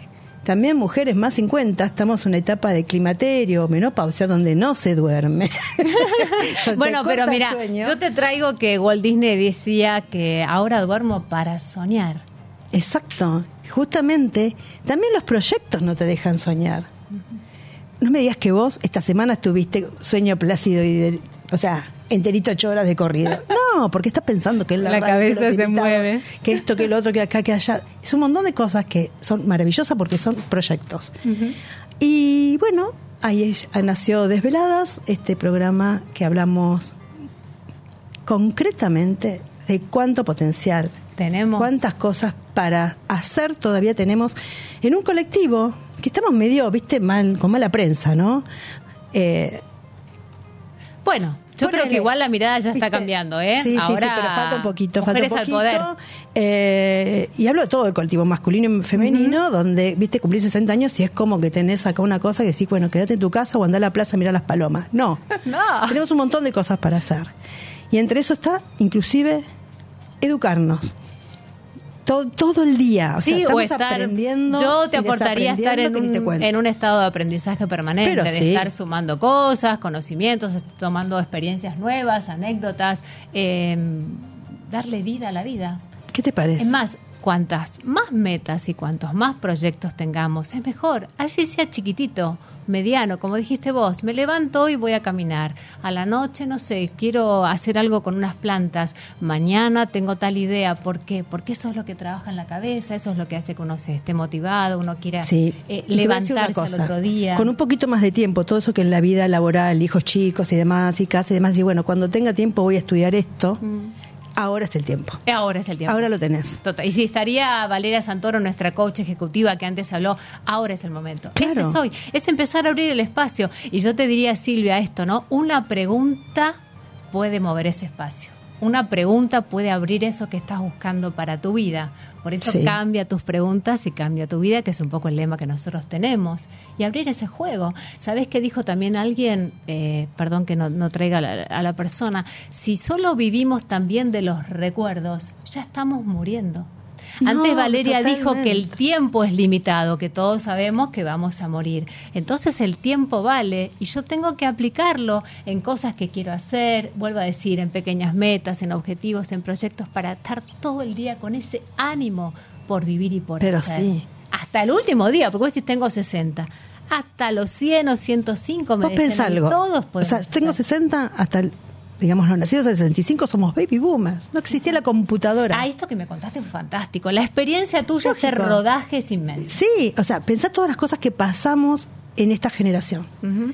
también mujeres más 50 estamos en una etapa de climaterio, menopausia, donde no se duerme. Bueno, pero mira, yo te traigo que Walt Disney decía que ahora duermo para soñar. Exacto. Justamente, también los proyectos no te dejan soñar. No me digas que vos esta semana estuviste sueño plácido y, de- o sea, enterito ocho horas de corrido. No, porque estás pensando que la, La radio, que cabeza se invitados, mueve. que esto, que lo otro, que acá, que allá. Es un montón de cosas que son maravillosas porque son proyectos. Y bueno, ahí es- nació Desveladas, este programa que hablamos concretamente de cuánto potencial Tenemos. ¿Cuántas cosas para hacer todavía tenemos en un colectivo que estamos medio, viste, mal, con mala prensa, ¿no? Eh, Bueno, yo creo que igual la mirada ya está cambiando, ¿eh? Sí, sí, sí, Ahora, pero falta un poquito, falta un al poquito. poder. Eh, y hablo de todo el colectivo masculino y femenino, donde, viste, cumplís 60 años y es como que tenés acá una cosa que decís, bueno, quédate en tu casa o andá a la plaza a mirar las palomas. No, No. tenemos un montón de cosas para hacer. Y entre eso está, inclusive, educarnos. Todo, todo el día. O sea, sí, o estar. Aprendiendo Yo te aportaría estar en un, en un estado de aprendizaje permanente, Pero de sí. estar sumando cosas, conocimientos, tomando experiencias nuevas, anécdotas, eh, darle vida a la vida. ¿Qué te parece? Es más, cuantas más metas y cuantos más proyectos tengamos, es mejor. Así sea chiquitito, mediano, como dijiste vos, me levanto y voy a caminar. A la noche, no sé, quiero hacer algo con unas plantas. Mañana tengo tal idea. ¿Por qué? Porque eso es lo que trabaja en la cabeza, eso es lo que hace que uno se esté motivado, uno quiera Sí. eh, levantarse al otro día. Con un poquito más de tiempo, todo eso que en la vida laboral, hijos chicos y demás, y casa y demás, y bueno, cuando tenga tiempo voy a estudiar esto, ahora es el tiempo. Ahora es el tiempo. Ahora lo tenés. Total. Y si estaría Valeria Santoro, nuestra coach ejecutiva que antes habló, ahora es el momento. Claro. Este es hoy. Es empezar a abrir el espacio. Y yo te diría, Silvia, esto, ¿no? Una pregunta puede mover ese espacio. Una pregunta puede abrir eso que estás buscando para tu vida. Por eso Sí. cambia tus preguntas y cambia tu vida, que es un poco el lema que nosotros tenemos. Y abrir ese juego. ¿Sabes qué dijo también alguien? Eh, perdón que no, no traiga a la, a la persona. Si solo vivimos también de los recuerdos, ya estamos muriendo. Antes No, Valeria dijo que el tiempo es limitado, que todos sabemos que vamos a morir. Entonces el tiempo vale y yo tengo que aplicarlo en cosas que quiero hacer, vuelvo a decir, en pequeñas metas, en objetivos, en proyectos, para estar todo el día con ese ánimo por vivir y por Pero hacer. sí. Hasta el último día, porque vos decís tengo 60. Hasta los 100 o 105 me Vos pensá algo. Todos o podemos sea, tengo hacer. 60 hasta, el, digamos, los nacidos de 65 somos baby boomers. No existía la computadora. Ah, esto que me contaste fue fantástico. La experiencia tuya, este Lógico. rodaje es inmenso. Sí, o sea, pensá todas las cosas que pasamos en esta generación. Ujú.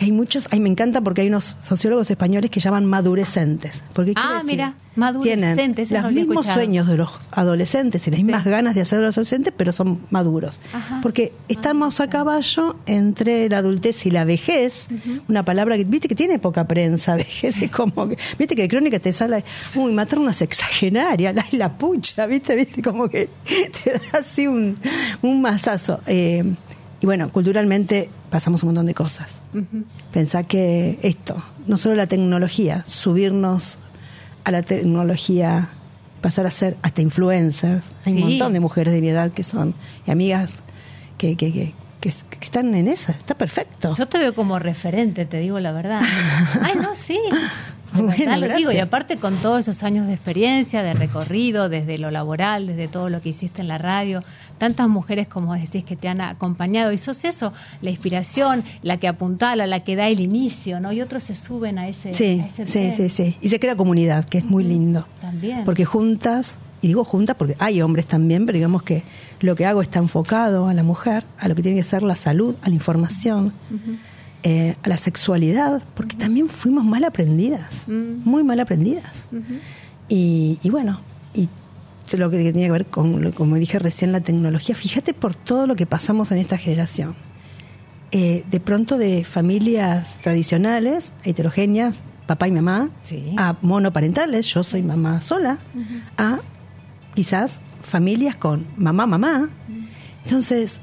Que hay muchos, ay, me encanta porque hay unos sociólogos españoles que llaman madurecentes. Porque Ah, decir, mira, madurecentes, Tienen los mismos escuchado. sueños de los adolescentes y las mismas ganas de hacer los adolescentes, pero son maduros. Ajá. Porque estamos a caballo entre la adultez y la vejez, una palabra que, viste, que tiene poca prensa, vejez, es como que, viste que de crónica te sale, uy, matar una sexagenaria, la, la pucha, viste, viste, como que te da así un, un mazazo. Eh, y bueno, culturalmente pasamos un montón de cosas. Ujú. Pensá que esto, no solo la tecnología, subirnos a la tecnología, pasar a ser hasta influencers. Hay Sí. un montón de mujeres de mi edad que son y amigas que, que, que, que- que están en esa. Está perfecto. Yo te veo como referente, te digo la verdad. Ay, no, sí. De Bueno, verdad lo digo. Y aparte con todos esos años de experiencia, de recorrido, desde lo laboral, desde todo lo que hiciste en la radio, tantas mujeres como decís que te han acompañado. Y sos eso, la inspiración, la que apuntala, la que da el inicio, ¿no? Y otros se suben a ese, Sí, a ese sí, sí, sí. Y se crea comunidad, que es muy lindo. También. Porque juntas, y digo juntas porque hay hombres también, pero digamos que lo que hago está enfocado a la mujer, a lo que tiene que ser la salud, a la información, eh, a la sexualidad, porque también fuimos mal aprendidas, Mm. muy mal aprendidas. Y, y bueno, y lo que tenía que ver con, lo- como dije recién, la tecnología, fíjate por todo lo que pasamos en esta generación. Eh, de pronto de familias tradicionales, heterogéneas, papá y mamá, Sí. a monoparentales, yo soy mamá sola, a quizás familias con mamá, mamá. Entonces,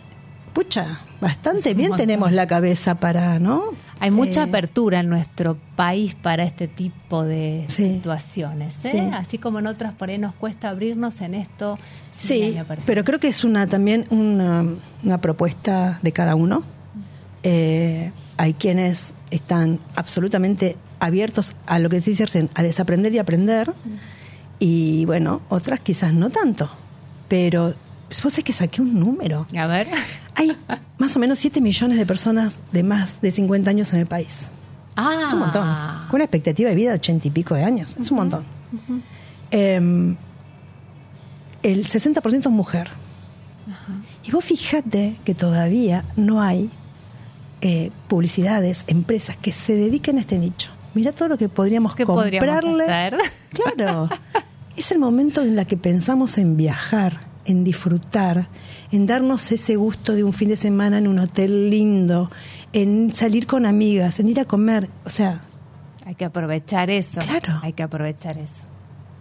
pucha, bastante Es bien tenemos la cabeza para, ¿no? Hay mucha Eh, apertura en nuestro país para este tipo de situaciones. ¿eh? Sí. Así como en otras por ahí nos cuesta abrirnos en esto. Sí, pero creo que es una también una, una propuesta de cada uno. Eh, hay quienes están absolutamente abiertos a lo que se dice recién, a desaprender y aprender. Y bueno, otras quizás no tanto. Pero vos sabés que saqué un número. A ver. Hay más o menos 7 millones de personas de más de 50 años en el país. Ah, Es un montón. Con una expectativa de vida de 80 y pico de años. Es un montón. Em, el 60% es mujer. Y vos fíjate que todavía no hay eh, publicidades, empresas que se dediquen a este nicho. Mira todo lo que podríamos ¿Qué podríamos comprarle. hacer? Claro. es el momento en el que pensamos en viajar, en disfrutar, en darnos ese gusto de un fin de semana en un hotel lindo, en salir con amigas, en ir a comer. O sea, Hay que aprovechar eso. Claro. Hay que aprovechar eso.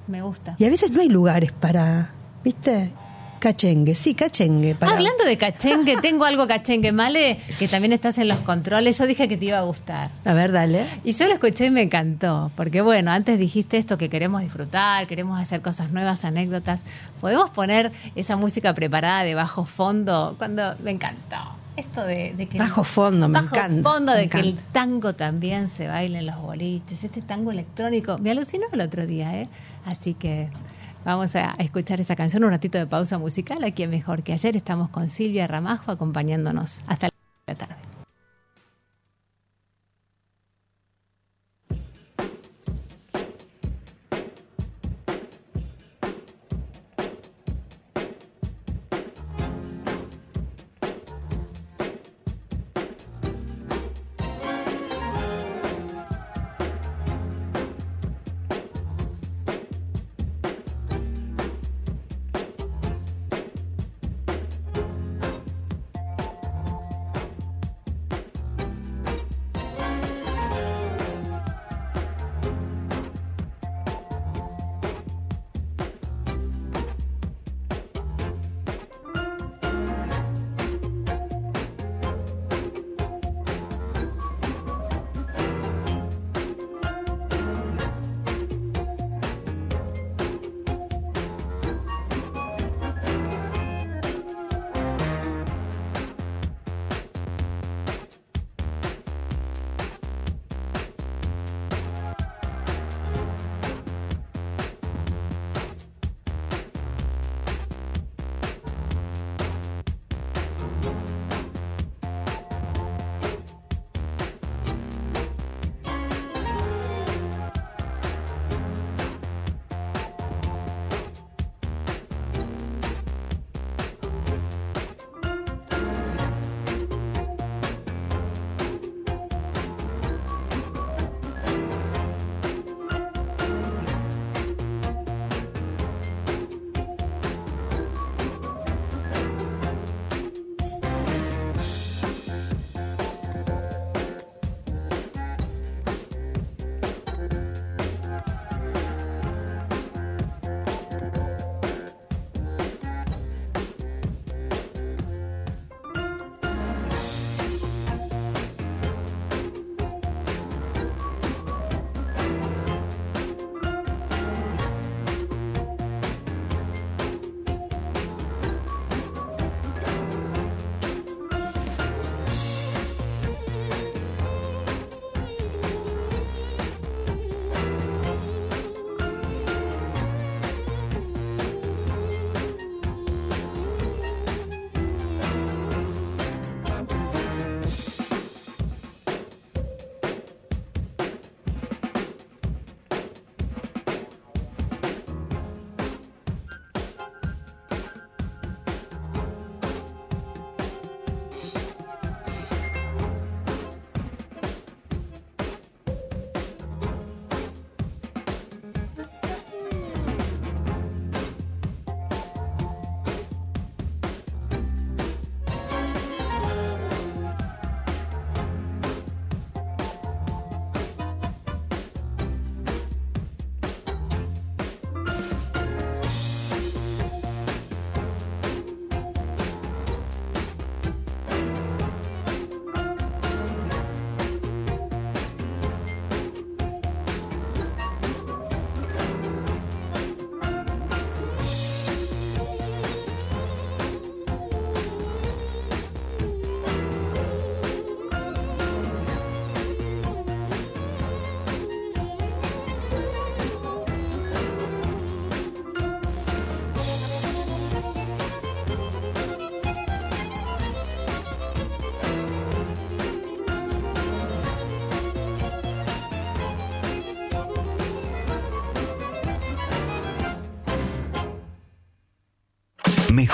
Me gusta. y a veces no hay lugares para, ¿viste? Cachengue, sí, cachengue. Para... Hablando de cachengue, tengo algo cachengue, Male, que también estás en los controles. Yo dije que te iba a gustar. A ver, dale. Y yo lo escuché y me encantó, porque bueno, antes dijiste esto que queremos disfrutar, queremos hacer cosas nuevas, anécdotas. ¿Podemos poner esa música preparada de bajo fondo? Cuando me encantó. Esto de, de que... Bajo fondo, me bajo encanta. fondo de que el tango también se baile en los boliches, este tango electrónico. Me alucinó el otro día, ¿eh? Así que vamos a escuchar esa canción, un ratito de pausa musical. Aquí en Mejor que Ayer estamos con Silvia Ramajo acompañándonos hasta la tarde.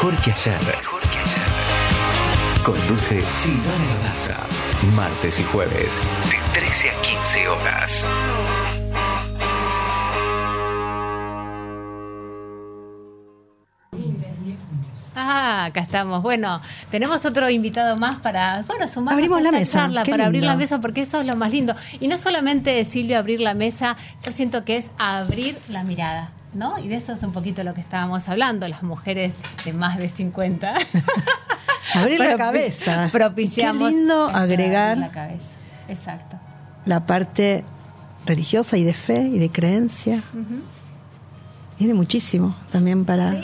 mejor que ayer. Conduce Silvana Gaza. Martes y jueves, de 13 a 15 horas. Ah, acá estamos. Bueno, tenemos otro invitado más para, bueno, sumar Abrimos la mesa. Para abrir la mesa, porque eso es lo más lindo. Y no solamente, Silvio, abrir la mesa, yo siento que es abrir la mirada. ¿No? Y de eso es un poquito lo que estábamos hablando, las mujeres de más de 50. Abrir la cabeza. Propiciamos. Qué lindo agregar la cabeza. Exacto. la parte religiosa y de fe y de creencia. Tiene muchísimo también para,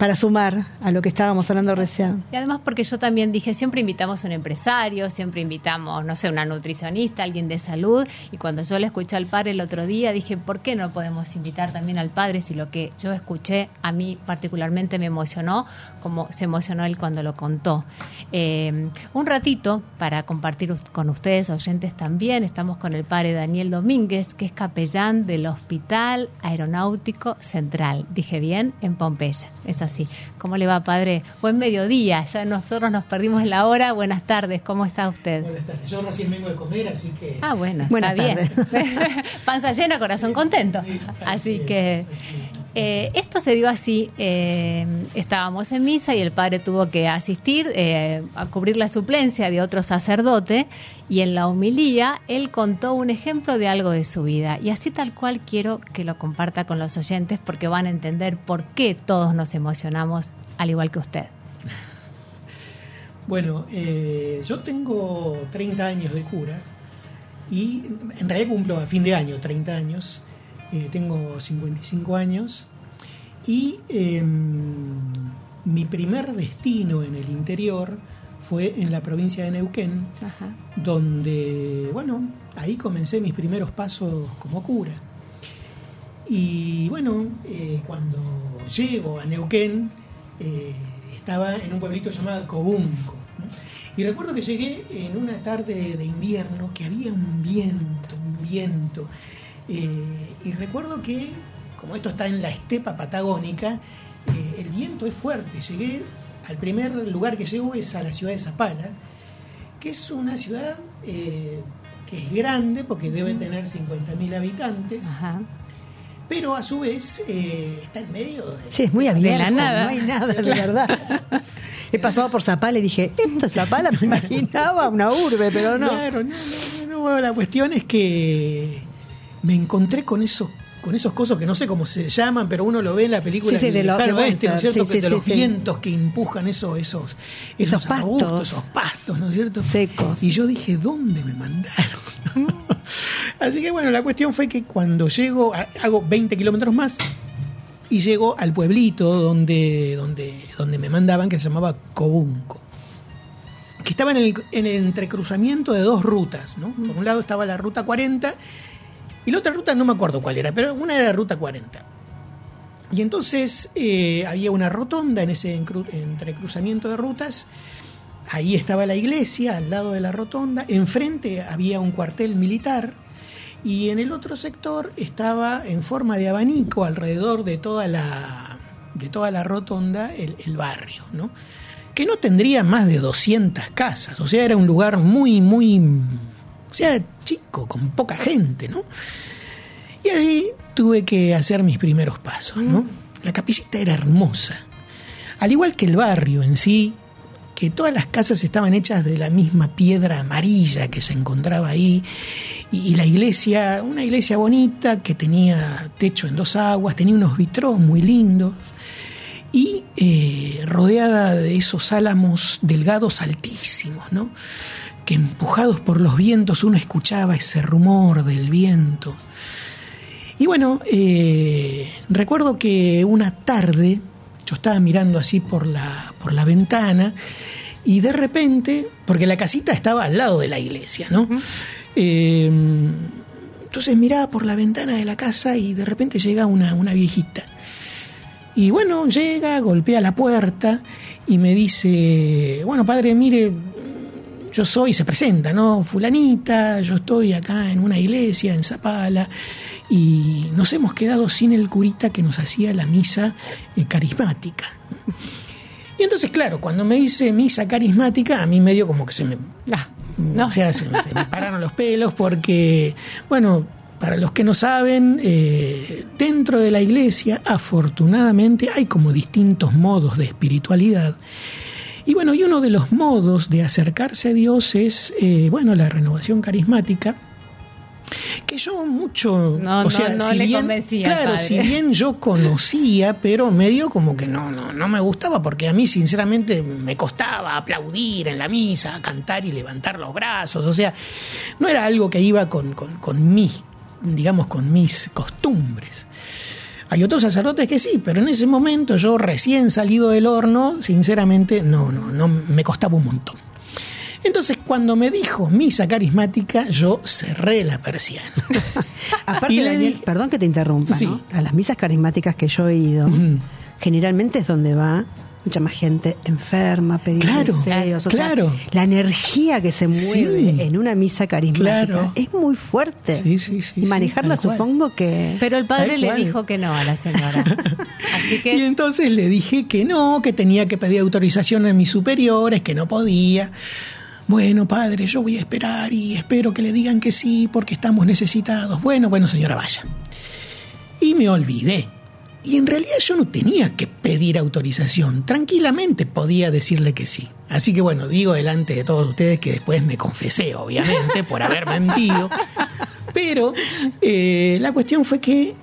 para sumar a lo que estábamos hablando recién. Y además porque yo también dije, siempre invitamos a un empresario, siempre invitamos, no sé, una nutricionista, alguien de salud, y cuando yo le escuché al padre el otro día, dije, ¿por qué no podemos invitar también al padre si lo que yo escuché a mí particularmente me emocionó, como se emocionó él cuando lo contó? Eh, un ratito para compartir con ustedes, oyentes también, estamos con el padre Daniel Domínguez, que es capellán del Hospital Aeronáutico Central, dije bien, en Pompeya, es así. ¿Cómo le va, padre? Buen mediodía, ya nosotros nos perdimos en la hora, buenas tardes, ¿cómo está usted? Buenas tardes. Yo recién vengo de comer, así que. Ah, bueno, Buenas está bien. Panza llena, corazón contento. Así que eh, esto se dio así. eh, estábamos en misa y el padre tuvo que asistir eh, a cubrir la suplencia de otro sacerdote y en la homilía él contó un ejemplo de algo de su vida. Y así tal cual quiero que lo comparta con los oyentes porque van a entender por qué todos nos emocionamos al igual que usted. Bueno, yo tengo 30 años de cura y en realidad cumplo a fin de año 30 años. Eh, tengo 55 años y eh, mi primer destino en el interior fue en la provincia de Neuquén, donde, bueno, ahí comencé mis primeros pasos como cura. Y bueno, eh, cuando llego a Neuquén, eh, estaba en un pueblito llamado Cobunco. ¿no? Y recuerdo que llegué en una tarde de invierno que había un viento, un viento. Eh, y recuerdo que, como esto está en la estepa patagónica, eh, el viento es fuerte. Llegué, al primer lugar que llego es a la ciudad de Zapala, que es una ciudad eh, que es grande porque debe tener 50.000 habitantes. Pero a su vez eh, está en medio de, Sí, es muy de abierto, nada. no hay nada, de verdad. He pasado por Zapala y dije, esto es Zapala, me imaginaba una urbe, pero no. Claro, no, no, no, no, la cuestión es que me encontré con esos con esos cosas que no sé cómo se llaman, pero uno lo ve en la película Sí, sí, de lo- de oeste, ¿no es cierto? sí, Que de los vientos que empujan esos, esos, Esos pastos. esos pastos, ¿no es cierto? Secos. Y yo dije, ¿dónde me mandaron? Así que bueno, la cuestión fue que cuando llego, hago 20 kilómetros más y llego al pueblito donde, donde, donde me mandaban, que se llamaba Cobunco que estaba en el, en el entrecruzamiento de dos rutas, ¿no? Por un lado estaba la ruta 40 y la otra ruta no me acuerdo cuál era, pero una era ruta 40. Y entonces eh, había una rotonda en ese entrecruzamiento de rutas. Ahí estaba la iglesia, al lado de la rotonda. Enfrente había un cuartel militar. Y en el otro sector estaba en forma de abanico alrededor de toda la, de toda la rotonda el, el barrio, ¿no? Que no tendría más de 200 casas. O sea, era un lugar muy, muy. O sea, chico, con poca gente, ¿no? Y allí tuve que hacer mis primeros pasos, ¿no? La capillita era hermosa. Al igual que el barrio en sí, que todas las casas estaban hechas de la misma piedra amarilla que se encontraba ahí. Y, y la iglesia, una iglesia bonita que tenía techo en dos aguas, tenía unos vitros muy lindos. Y eh, rodeada de esos álamos delgados altísimos, ¿no? Que empujados por los vientos uno escuchaba ese rumor del viento. Y bueno, eh, recuerdo que una tarde yo estaba mirando así por la, por la ventana y de repente, porque la casita estaba al lado de la iglesia, ¿no? Eh, entonces miraba por la ventana de la casa y de repente llega una, una viejita. Y bueno, llega, golpea la puerta y me dice, bueno, padre, mire, yo soy, se presenta, ¿no? Fulanita, yo estoy acá en una iglesia en Zapala y nos hemos quedado sin el curita que nos hacía la misa eh, carismática. Y entonces, claro, cuando me dice misa carismática, a mí medio como que se me... O sea, se, se me pararon los pelos porque, bueno, para los que no saben, eh, dentro de la iglesia, afortunadamente, hay como distintos modos de espiritualidad. Y bueno, y uno de los modos de acercarse a Dios es, eh, bueno, la renovación carismática, que yo mucho, No, o no, sea, no si le bien, convencía claro, padre. si bien yo conocía, pero medio como que no, no, no me gustaba porque a mí sinceramente me costaba aplaudir en la misa, cantar y levantar los brazos, o sea, no era algo que iba con, con, con mis, digamos, con mis costumbres. Hay otros sacerdotes que sí, pero en ese momento yo recién salido del horno, sinceramente no, no, no me costaba un montón. Entonces, cuando me dijo misa carismática, yo cerré la persiana. Aparte, Y Daniel, dije- perdón que te interrumpa, Sí. ¿no? A las misas carismáticas que yo he ido, generalmente es donde va mucha más gente enferma, pedir Claro, deseos. o sea, claro. la energía que se mueve Sí. en una misa carismática Claro. es muy fuerte. Sí, sí, sí. y manejarla supongo que... Pero el padre Tal le cual. dijo que no a la señora. Así que Y entonces le dije que no, que tenía que pedir autorización a mis superiores, que no podía. Bueno, padre, yo voy a esperar y espero que le digan que sí porque estamos necesitados. Bueno, bueno, señora, vaya. Y me olvidé. Y en realidad yo no tenía que pedir autorización. Tranquilamente podía decirle que sí. Así que bueno, digo delante de todos ustedes que después me confesé, obviamente, por haber mentido. Pero eh, la cuestión fue que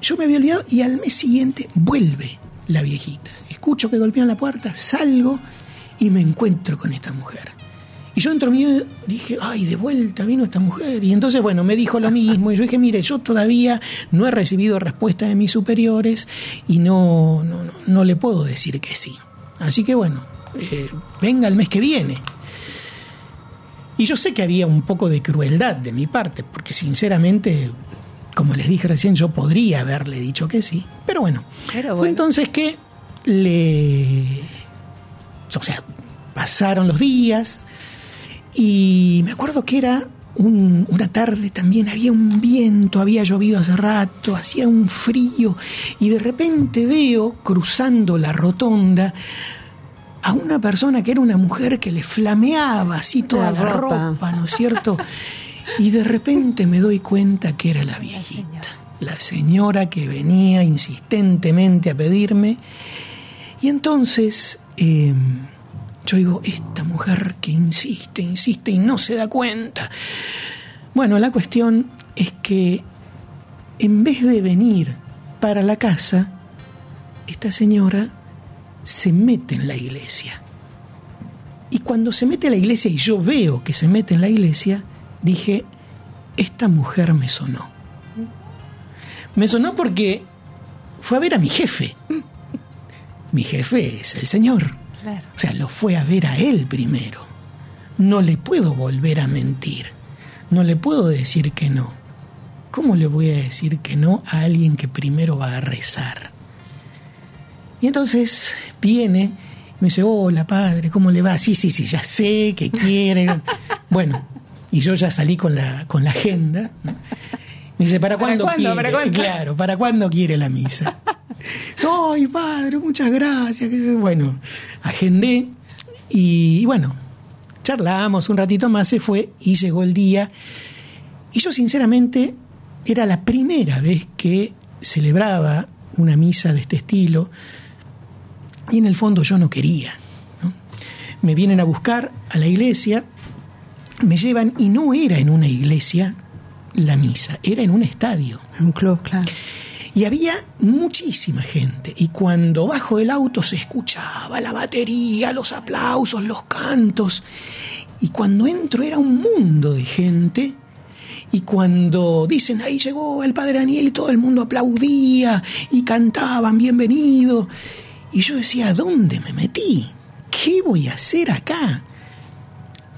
yo me había olvidado y al mes siguiente vuelve la viejita. Escucho que golpean la puerta, salgo y me encuentro con esta mujer. Y yo dentro mío dije, ay, de vuelta vino esta mujer. Y entonces, bueno, me dijo lo mismo. Y yo dije, mire, yo todavía no he recibido respuesta de mis superiores y no, no, no, no le puedo decir que sí. Así que, bueno, eh, venga el mes que viene. Y yo sé que había un poco de crueldad de mi parte, porque sinceramente, como les dije recién, yo podría haberle dicho que sí. Pero bueno, Pero fue bueno. entonces que le... O sea, pasaron los días y me acuerdo que era un- una tarde también, había un viento, había llovido hace rato, hacía un frío y de repente veo cruzando la rotonda a una persona que era una mujer que le flameaba así toda La la ropa. ropa, ¿no es cierto? Y de repente me doy cuenta que era la viejita, la señora que venía insistentemente a pedirme. Y entonces eh, yo digo, esta mujer que insiste, insiste y no se da cuenta. Bueno, la cuestión es que en vez de venir para la casa, esta señora se mete en la iglesia. Y cuando se mete a la iglesia y yo veo que se mete en la iglesia, dije, esta mujer me sonó. Me sonó porque fue a ver a mi jefe. Mi jefe es el Señor. Claro. O sea, lo fue a ver a él primero. No le puedo volver a mentir. No le puedo decir que no. ¿Cómo le voy a decir que no a alguien que primero va a rezar? Y entonces viene, me dice, hola padre, ¿cómo le va? Sí, sí, sí, ya sé que quiere. bueno, y yo ya salí con la, con la agenda. ¿no? Me dice, ¿para ¿Para cuándo cuándo? quiere? ¿Para cuándo? Claro, ¿para cuándo quiere la misa? Ay, padre, muchas gracias. Bueno, agendé y, y bueno, charlamos un ratito más, se fue y llegó el día. Y yo sinceramente era la primera vez que celebraba una misa de este estilo y en el fondo yo no quería. ¿no? Me vienen a buscar a la iglesia, me llevan y no era en una iglesia la misa, era en un estadio. Un club, claro. Y había muchísima gente. Y cuando bajo del auto se escuchaba la batería, los aplausos, los cantos. Y cuando entro era un mundo de gente. Y cuando dicen, ahí llegó el padre Daniel, y todo el mundo aplaudía y cantaban, bienvenido. Y yo decía, ¿a dónde me metí? ¿Qué voy a hacer acá?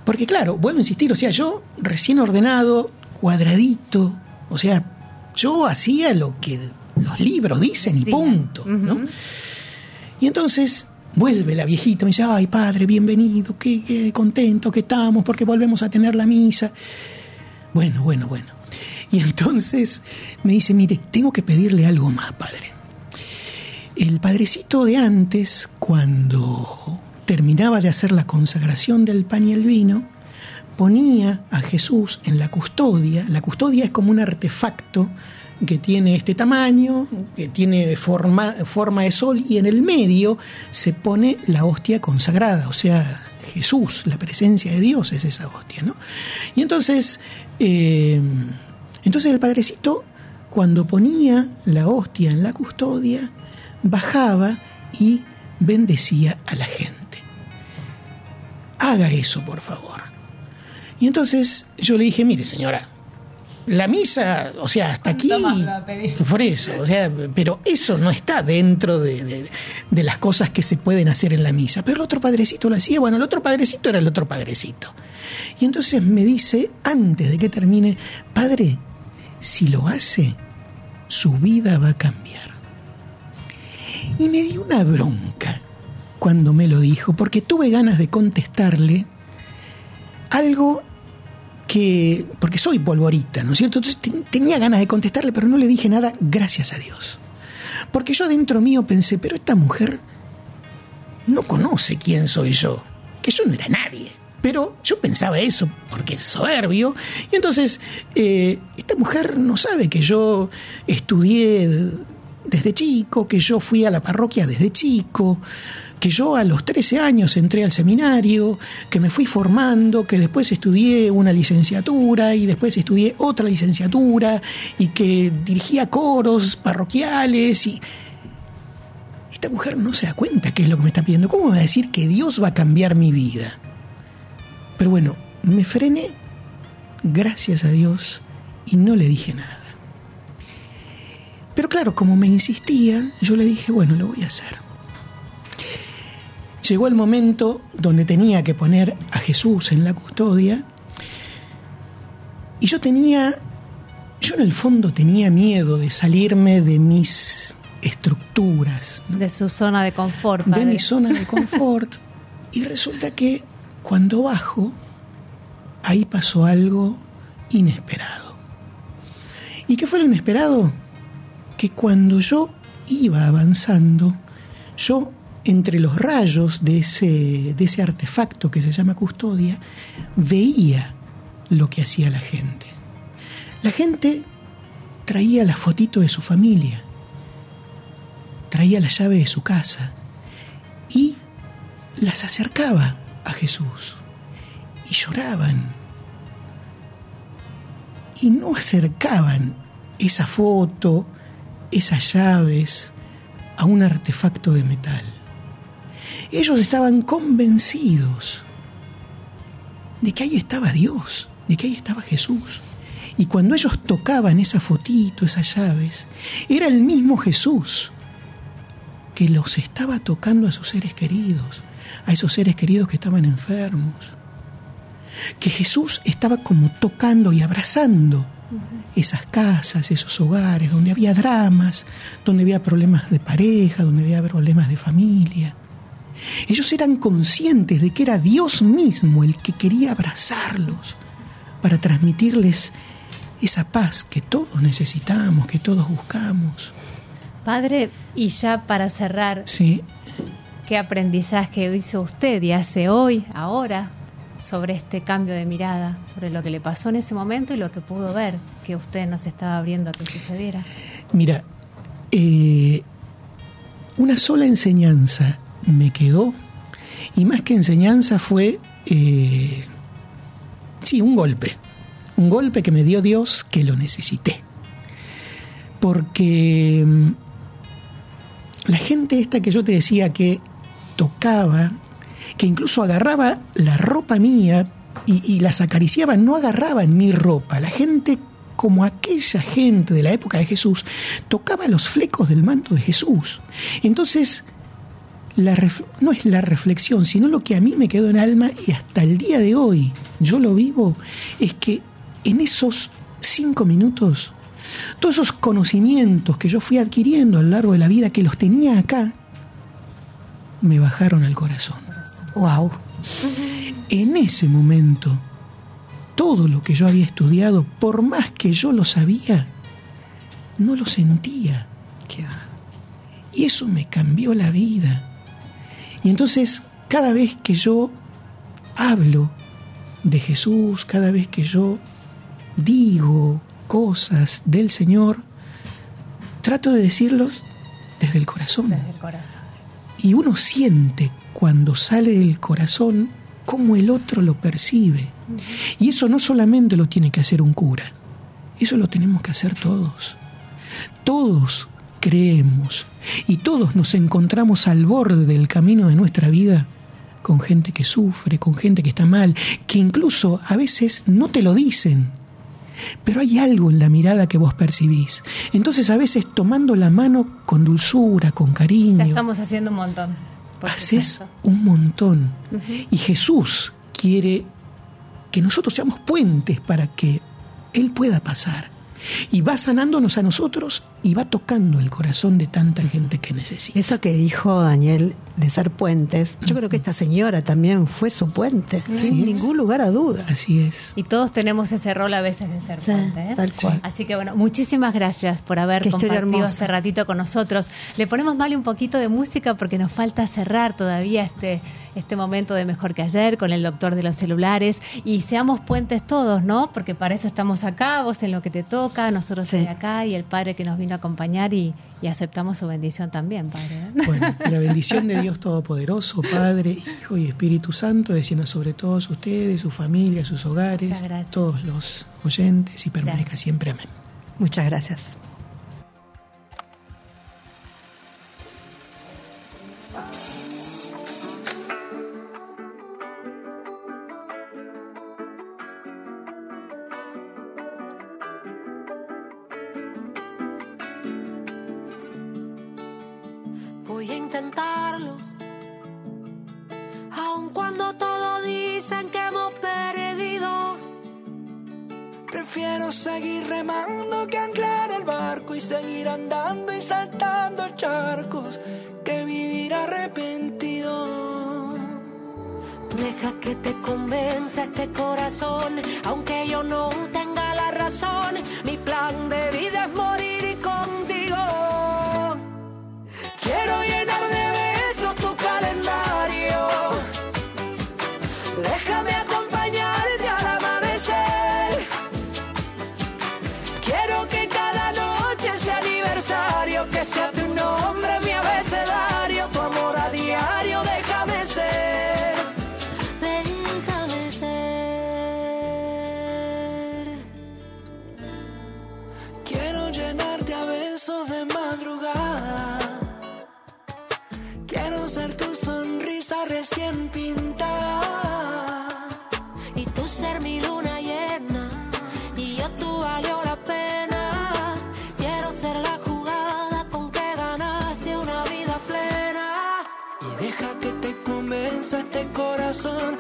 Porque claro, vuelvo a insistir, o sea, yo recién ordenado, cuadradito, o sea, yo hacía lo que los libros dicen y punto, ¿no? Y entonces vuelve la viejita, me dice, ay padre, bienvenido, qué, qué contento que estamos porque volvemos a tener la misa. Bueno, bueno, bueno. Y entonces me dice, mire, tengo que pedirle algo más, padre. El padrecito de antes, cuando terminaba de hacer la consagración del pan y el vino, ponía a Jesús en la custodia. La custodia es como un artefacto que tiene este tamaño, que tiene forma, forma de sol y en el medio se pone la hostia consagrada, o sea, Jesús, la presencia de Dios es esa hostia, ¿no? Y entonces, eh, entonces el padrecito, cuando ponía la hostia en la custodia, bajaba y bendecía a la gente. Haga eso, por favor. Y entonces yo le dije, mire señora, la misa, o sea, hasta aquí, por eso, o sea, pero eso no está dentro de, de- de las cosas que se pueden hacer en la misa. Pero el otro padrecito lo hacía, bueno, el otro padrecito era el otro padrecito. Y entonces me dice, antes de que termine, padre, si lo hace, su vida va a cambiar. Y me dio una bronca cuando me lo dijo, porque tuve ganas de contestarle algo que, porque soy polvorita, ¿no es cierto? Entonces ten- tenía ganas de contestarle, pero no le dije nada, gracias a Dios. Porque yo dentro mío pensé, pero esta mujer no conoce quién soy yo, que yo no era nadie. Pero yo pensaba eso porque es soberbio. Y entonces, eh, esta mujer no sabe que yo estudié desde chico, que yo fui a la parroquia desde chico, que yo a los 13 años entré al seminario, que me fui formando, que después estudié una licenciatura y después estudié otra licenciatura y que dirigía coros parroquiales y esta mujer no se da cuenta qué es lo que me está pidiendo. ¿Cómo va a decir que Dios va a cambiar mi vida? Pero bueno, me frené, gracias a Dios, y no le dije nada. Pero claro, como me insistía, yo le dije, bueno, lo voy a hacer. Llegó el momento donde tenía que poner a Jesús en la custodia y yo tenía, yo en el fondo tenía miedo de salirme de mis estructuras, De su zona de confort. de mi zona de confort. y resulta que cuando bajo, ahí pasó algo inesperado. ¿Y qué fue lo inesperado? Que cuando yo iba avanzando, yo entre los rayos de ese, artefacto que se llama custodia, veía lo que hacía la gente. La gente traía la fotito de su familia, traía la llave de su casa y las acercaba a Jesús y lloraban y no acercaban esa foto, esas llaves a un artefacto de metal. Ellos estaban convencidos de que ahí estaba Dios, de que ahí estaba Jesús. Y cuando ellos tocaban esa fotito, esas llaves, era el mismo Jesús que los estaba tocando a sus seres queridos, a esos seres queridos que estaban enfermos. Que Jesús estaba como tocando y abrazando esas casas, esos hogares donde había dramas, donde había problemas de pareja, donde había problemas de familia. Ellos eran conscientes de que era Dios mismo el que quería abrazarlos para transmitirles esa paz que todos necesitamos, que todos buscamos. Padre, y ya para cerrar, Sí, ¿qué aprendizaje hizo usted y hace hoy, ahora, sobre este cambio de mirada, sobre lo que le pasó en ese momento y lo que pudo ver, que usted nos estaba abriendo a que sucediera? mira, eh, una sola enseñanza me quedó y más que enseñanza fue, eh, sí, un golpe. Un golpe que me dio Dios que lo necesité. Porque mm, la gente esta que yo te decía que tocaba, que incluso agarraba la ropa mía y, y las acariciaba, no agarraban mi ropa. La gente, como aquella gente de la época de Jesús, tocaba los flecos del manto de Jesús. Entonces, la ref- no es la reflexión, sino lo que a mí me quedó en alma y hasta el día de hoy yo lo vivo, es que en esos cinco minutos, todos esos conocimientos que yo fui adquiriendo a lo largo de la vida, que los tenía acá, me bajaron al corazón. Wow. En ese momento, todo lo que yo había estudiado, por más que yo lo sabía, no lo sentía. Y eso me cambió la vida. Y entonces, cada vez que yo hablo de Jesús, cada vez que yo digo cosas del Señor, trato de decirlos desde el corazón. Desde el corazón. Y uno siente cuando sale del corazón cómo el otro lo percibe. Y eso no solamente lo tiene que hacer un cura, eso lo tenemos que hacer todos. Todos creemos y todos nos encontramos al borde del camino de nuestra vida con gente que sufre, con gente que está mal, que incluso a veces no te lo dicen, pero hay algo en la mirada que vos percibís. Entonces a veces tomando la mano con dulzura, con cariño, Ya estamos haciendo un montón. haces un montón. Y Jesús quiere que nosotros seamos puentes para que Él pueda pasar. Y va sanándonos a nosotros y va tocando el corazón de tanta gente que necesita. Eso que dijo Daniel de ser puentes, yo creo que esta señora también fue su puente, sin ningún lugar a duda. Así es. Y todos tenemos ese rol a veces de ser Sí, puente, ¿eh? tal cual. Así que bueno, muchísimas gracias por haber Qué compartido este ratito con nosotros. Le ponemos mal un poquito de música porque nos falta cerrar todavía este, este momento de Mejor que Ayer con el doctor de los celulares y seamos puentes todos, ¿no? Porque para eso estamos acá, vos en lo que te toca, nosotros de acá y el Padre que nos vino a acompañar y, y aceptamos su bendición también, Padre. Bueno, la bendición de Dios Todopoderoso, Padre, Hijo y Espíritu Santo, descienda sobre todos ustedes, su familia, sus hogares, todos los oyentes y permanezca siempre. Amén. Muchas gracias. Prefiero seguir remando que anclar el barco y seguir andando y saltando charcos que vivir arrepentido. Deja que te convenza este corazón, aunque yo no tenga la razón. Mi plan de vida es morir contigo. Quiero este corazón,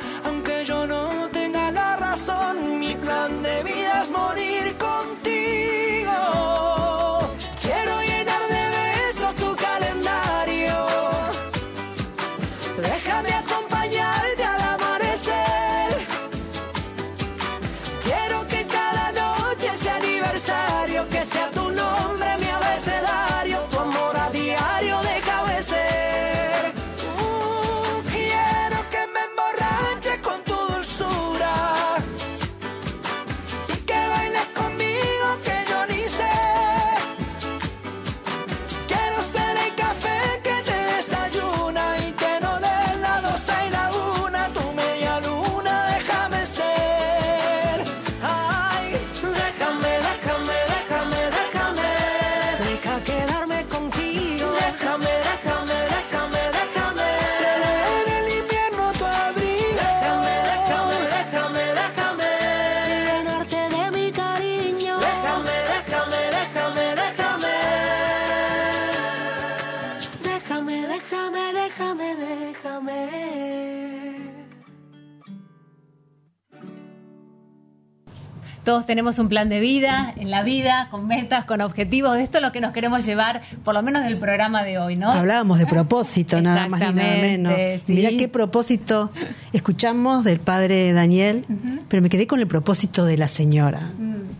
Todos tenemos un plan de vida en la vida, con metas, con objetivos. De esto es lo que nos queremos llevar, por lo menos del programa de hoy, ¿no? Hablábamos de propósito, nada más ni nada menos. Sí. Mirá qué propósito escuchamos del padre Daniel, pero me quedé con el propósito de la señora,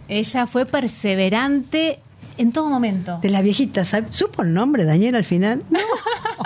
Ella fue perseverante en todo momento. de la viejita. ¿sabe? ¿Supo el nombre Daniel al final? No.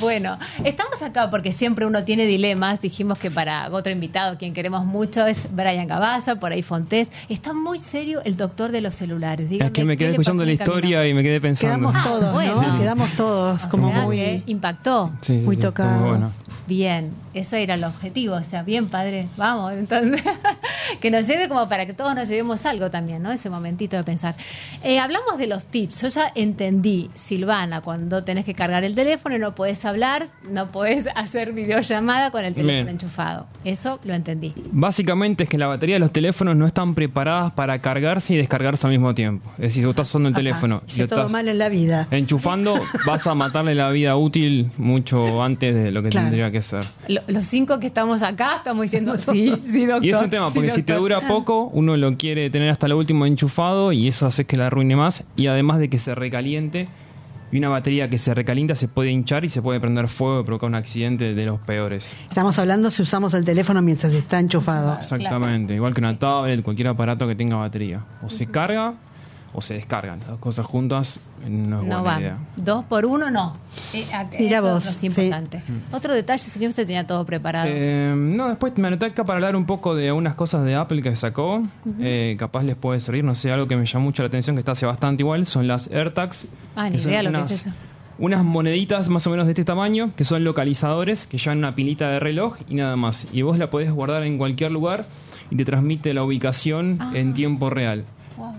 Bueno, estamos acá porque siempre uno tiene dilemas. Dijimos que para otro invitado, quien queremos mucho, es Brian Gabaza, por ahí Fontés. Está muy serio el doctor de los celulares. Dígame, Es que me ¿qué quedé escuchando la camino? historia y me quedé pensando. Quedamos todos, bueno. ¿no? Quedamos todos como sea, muy, impactó. Sí, sí, muy sí, tocados. bueno. Bien, eso era el objetivo, o sea, bien padre, vamos, entonces, que nos lleve como para que todos nos llevemos algo también, ¿no? Ese momentito de pensar. Eh, hablamos de los tips, yo ya entendí, Silvana, cuando tenés que cargar el teléfono y no hablar, no puedes hacer videollamada con el teléfono Bien. enchufado, eso lo entendí. Básicamente es que la batería de los teléfonos no están preparadas para cargarse y descargarse al mismo tiempo. Es decir, si tú estás usando el teléfono y lo todo estás mal en la vida. enchufando, vas a matarle la vida útil mucho antes de lo que Claro. tendría que ser. Lo- los cinco que estamos acá estamos diciendo, sí, sí, doctor. Y es un tema, porque sí, si te doctor". dura poco, uno lo quiere tener hasta lo último enchufado y eso hace que la arruine más. Y además de que se recaliente, y una batería que se recalienta se puede hinchar y se puede prender fuego y provocar un accidente de los peores. Estamos hablando si usamos el teléfono mientras está enchufado. Exactamente, igual que una tablet, cualquier aparato que tenga batería. O se carga o se descargan. Las dos cosas juntas no es No buena va. idea. Dos por uno no. Eh, Mira eso vos, es importante. Otro detalle, señor, usted tenía todo preparado. Eh, no, después me anoté acá para hablar un poco de algunas cosas de Apple que sacó. Eh, capaz les puede servir, no sé, algo que me llamó mucho la atención, que está hace bastante igual, son las AirTags. ah, ni que son idea lo que unas- es eso. Unas moneditas más o menos de este tamaño, que son localizadores, que llevan una pilita de reloj y nada más. Y vos la podés guardar en cualquier lugar y te transmite la ubicación Ah. en tiempo real.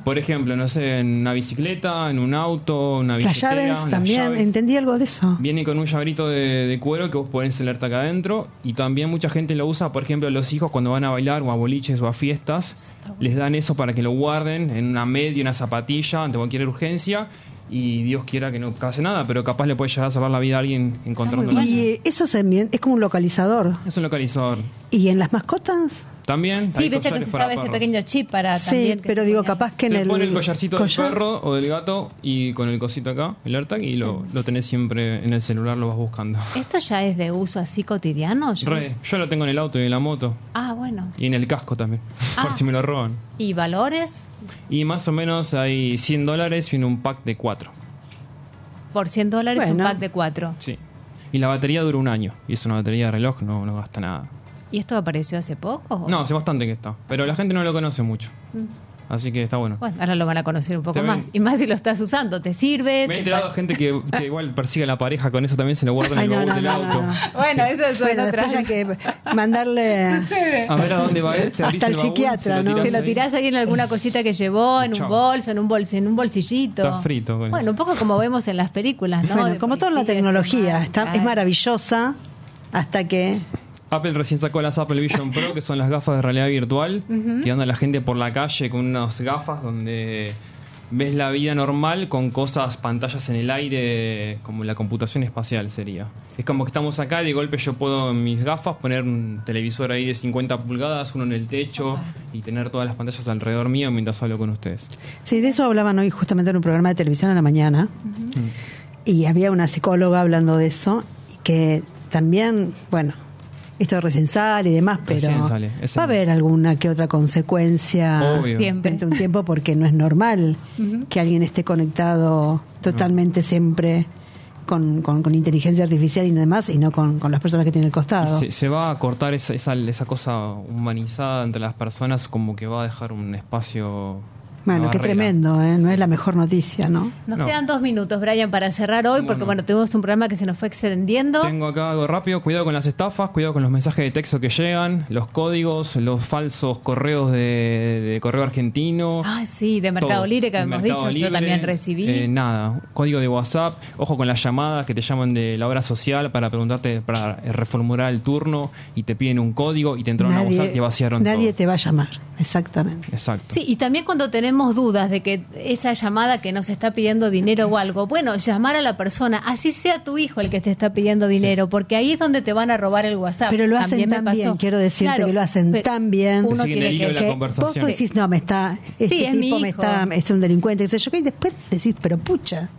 Por ejemplo, no sé, en una bicicleta, en un auto, una Las billetera, llaves las también, llaves. entendí algo de eso. Viene con un llaverito de, de cuero que vos ponés el acá adentro y también mucha gente lo usa, por ejemplo, los hijos cuando van a bailar o a boliches o a fiestas, les dan eso para que lo guarden en una media, una zapatilla, ante cualquier urgencia y Dios quiera que no pase nada, pero capaz le puede llegar a salvar la vida a alguien encontrándolo. Y eso envien- es como un localizador. Es un localizador. ¿Y en las mascotas? También Sí, hay viste que se usaba ese pequeño chip para Sí, también. pero digo, ponía- capaz que en Se el. pone el collarcito collar- del perro o del gato y con el cosito acá, el AirTag, y lo, lo tenés siempre en el celular, lo vas buscando. ¿Esto ya es de uso así cotidiano? Yo- Re, yo lo tengo en el auto y en la moto. Ah, bueno. Y en el casco también, Ah. por si me lo roban. ¿Y valores? Y más o menos hay 100 dólares y un pack de 4. Por 100 dólares un pack de cuatro. Sí. Y la batería dura un año. Y es una batería de reloj, no, no gasta nada. ¿Y esto apareció hace poco? No, hace bastante que está. Pero la gente no lo conoce mucho. Mm. Así que está bueno. Bueno, ahora lo van a conocer un poco Te ven- más. Y más si lo estás usando. ¿Te sirve? Me he ¿Te enterado gente que, que igual persigue a la pareja con eso también, se lo guarda en el no, baúl no, del no, auto. no, no. Bueno, eso es Bueno, otra. hay que mandarle A ver a dónde va este. hasta el baúl, psiquiatra, se lo ¿no? tirás Se lo ahí. tirás ahí en alguna cosita que llevó, en un bolso, en un, bols en un bolsillito. Está frito con Bueno, un poco como vemos en las películas, ¿no? Bueno, como toda la tecnología, está, es maravillosa hasta que Apple recién sacó las Apple Vision Pro, que son las gafas de realidad virtual, Ujú. que anda la gente por la calle con unas gafas donde ves la vida normal con cosas, pantallas en el aire, como la computación espacial sería. Es como que estamos acá y de golpe yo puedo en mis gafas poner un televisor ahí de 50 pulgadas, uno en el techo y tener todas las pantallas alrededor mío mientras hablo con ustedes. Sí, de eso hablaban hoy justamente en un programa de televisión a la mañana. Y había una psicóloga hablando de eso, que también, bueno, esto recién sale y demás, pero sale, va a el- haber alguna que otra consecuencia Obvio. Siempre. dentro de un tiempo, porque no es normal que alguien esté conectado totalmente siempre con, con- con inteligencia artificial y demás, y no con, con las personas que tienen al costado. Se, se va a cortar esa, esa, esa cosa humanizada entre las personas como que va a dejar un espacio... Bueno, qué tremendo, ¿eh? No es la mejor noticia, ¿no? Nos No. quedan dos minutos, Brian, para cerrar hoy, porque bueno, tuvimos un programa que se nos fue extendiendo. Tengo acá algo rápido, cuidado con las estafas, cuidado con los mensajes de texto que llegan, los códigos, los falsos correos de, de correo argentino. Ah, sí, de Mercado todo. Libre que habíamos dicho, yo Libre, también recibí. eh, nada, código de WhatsApp, ojo con las llamadas que te llaman de la obra social para preguntarte, para eh, reformular el turno y te piden un código y te entraron a WhatsApp y te vaciaron nadie todo. te va a llamar, exactamente. Exacto. Sí, y también cuando tenemos dudas de que esa llamada que nos está pidiendo dinero o algo, bueno, llamar a la persona, así sea tu hijo el que te está pidiendo dinero, porque ahí es donde te van a robar el WhatsApp. Pero lo hacen tan bien, quiero decirte Claro, que lo hacen pero tan bien. Uno tiene que, que vos decís, no, me está, este Sí, es mi tipo me está, es un delincuente, qué sé yo, y después decís, pero pucha,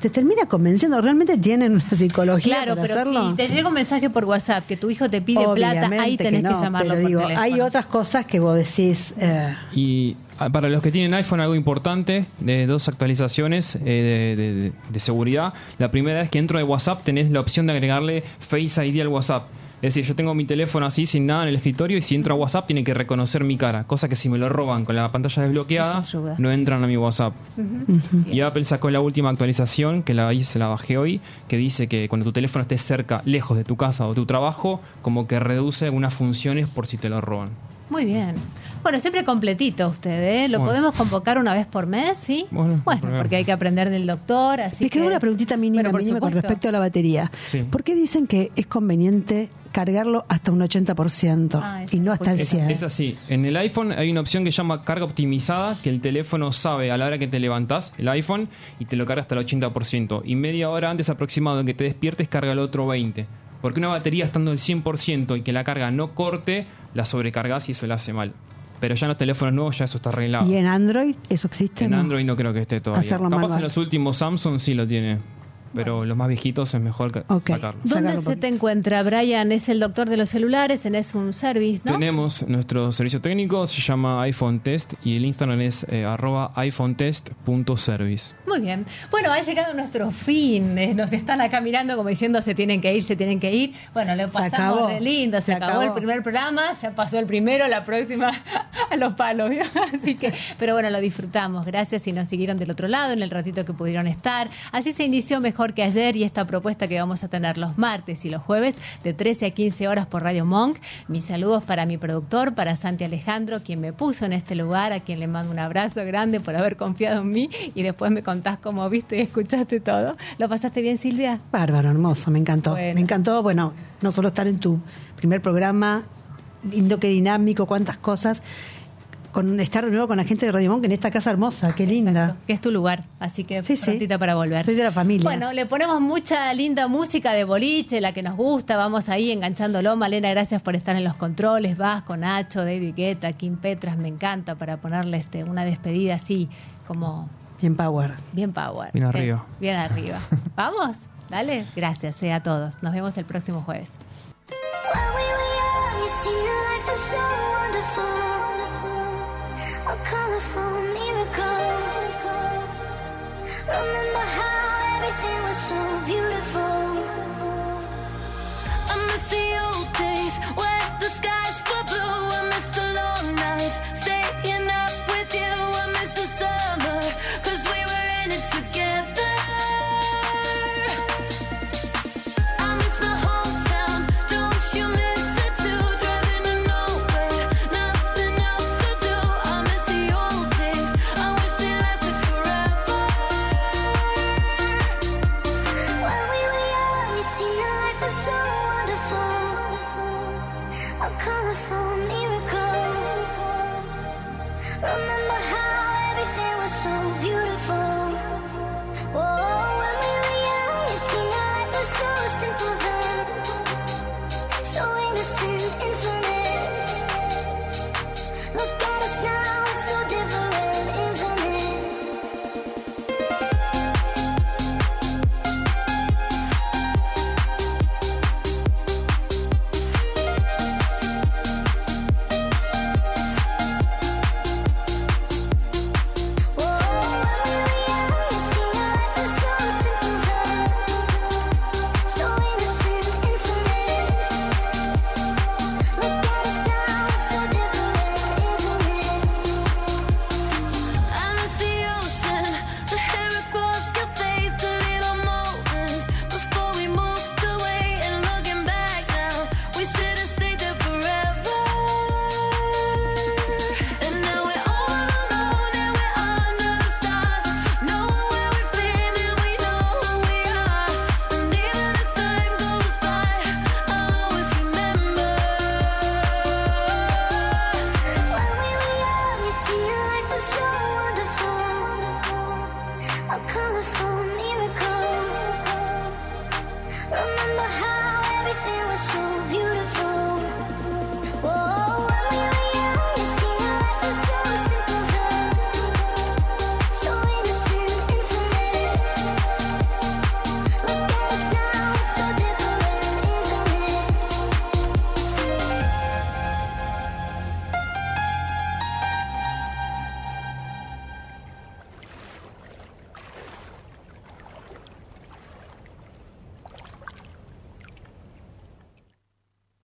te termina convenciendo, realmente tienen una psicología Claro, para pero hacerlo. si te llega un mensaje por WhatsApp que tu hijo te pide plata, ahí Obviamente tenés que, no, llamarlo pero por digo, teléfono. hay otras cosas que vos decís, eh, Y Para los que tienen iPhone, algo importante, de dos actualizaciones eh, de, de- de seguridad. La primera es que dentro de WhatsApp tenés la opción de agregarle Face ID al WhatsApp. Es decir, yo tengo mi teléfono así sin nada en el escritorio y si entro a WhatsApp tiene que reconocer mi cara. Cosa que si me lo roban con la pantalla desbloqueada, no entran a mi WhatsApp. Y Apple sacó la última actualización, que la hice, la bajé hoy, que dice que cuando tu teléfono esté cerca, lejos de tu casa o tu trabajo, como que reduce algunas funciones por si te lo roban. Muy bien. Bueno, siempre completito usted, ¿eh? Lo Bueno. podemos convocar una vez por mes, ¿sí? Bueno, Bueno, porque hay que aprender del doctor, así Me quedó que- una preguntita mínima, Bueno, por mínima con respecto a la batería. Sí. ¿Por qué dicen que es conveniente cargarlo hasta un 80% Ah, y no hasta el Es, 100%? es así. En el iPhone hay una opción que se llama carga optimizada, que el teléfono sabe a la hora que te levantás el iPhone y te lo carga hasta el 80%. Y media hora antes aproximado de que te despiertes, carga el otro 20%. Porque una batería estando al 100% y que la carga no corte, la sobrecargas y eso la hace mal. Pero ya en los teléfonos nuevos ya eso está arreglado. ¿Y en Android eso existe? En no? Android no creo que esté todavía. Hacerlo Capaz manual. en los últimos Samsung sí lo tiene. Pero los más viejitos es mejor ca- sacarlo. ¿Dónde se te encuentra, Brian? Es el doctor de los celulares, tenés un service, ¿no? Tenemos nuestro servicio técnico, se llama iPhone Test y el Instagram es eh, arroba iPhonetest.service. Muy bien. Bueno, ha llegado nuestro fin. Eh, Nos están acá mirando como diciendo se tienen que ir, se tienen que ir. Bueno, le pasamos acabó. de lindo, se, Se acabó, acabó. el primer programa, ya pasó el primero, la próxima a los palos. ¿vio? Así que, pero bueno, lo disfrutamos. Gracias y nos siguieron del otro lado en el ratito que pudieron estar. Así se inició mejor que ayer y esta propuesta que vamos a tener los martes y los jueves de 13 a 15 horas por Radio Monk. Mis saludos para mi productor, para Santi Alejandro, quien me puso en este lugar, a quien le mando un abrazo grande por haber confiado en mí y después me contás cómo viste y escuchaste todo. ¿Lo pasaste bien, Silvia? Bárbaro, hermoso, me encantó. Bueno. Me encantó, bueno, no solo estar en tu primer programa, lindo que dinámico, cuántas cosas, con estar de nuevo con la gente de Radio Monk en esta casa hermosa, qué linda. Que es tu lugar, así que Sí, para volver. Soy de la familia. Bueno, le ponemos mucha linda música de boliche, la que nos gusta, vamos ahí enganchándolo. Malena, gracias por estar en los controles. Vasco, Nacho, David Guetta, Kim Petras, me encanta para ponerle este una despedida así, como Bien power. bien power. Bien arriba. Es, bien arriba. ¿Vamos? Dale, gracias eh, a todos. Nos vemos el próximo jueves. so beautiful.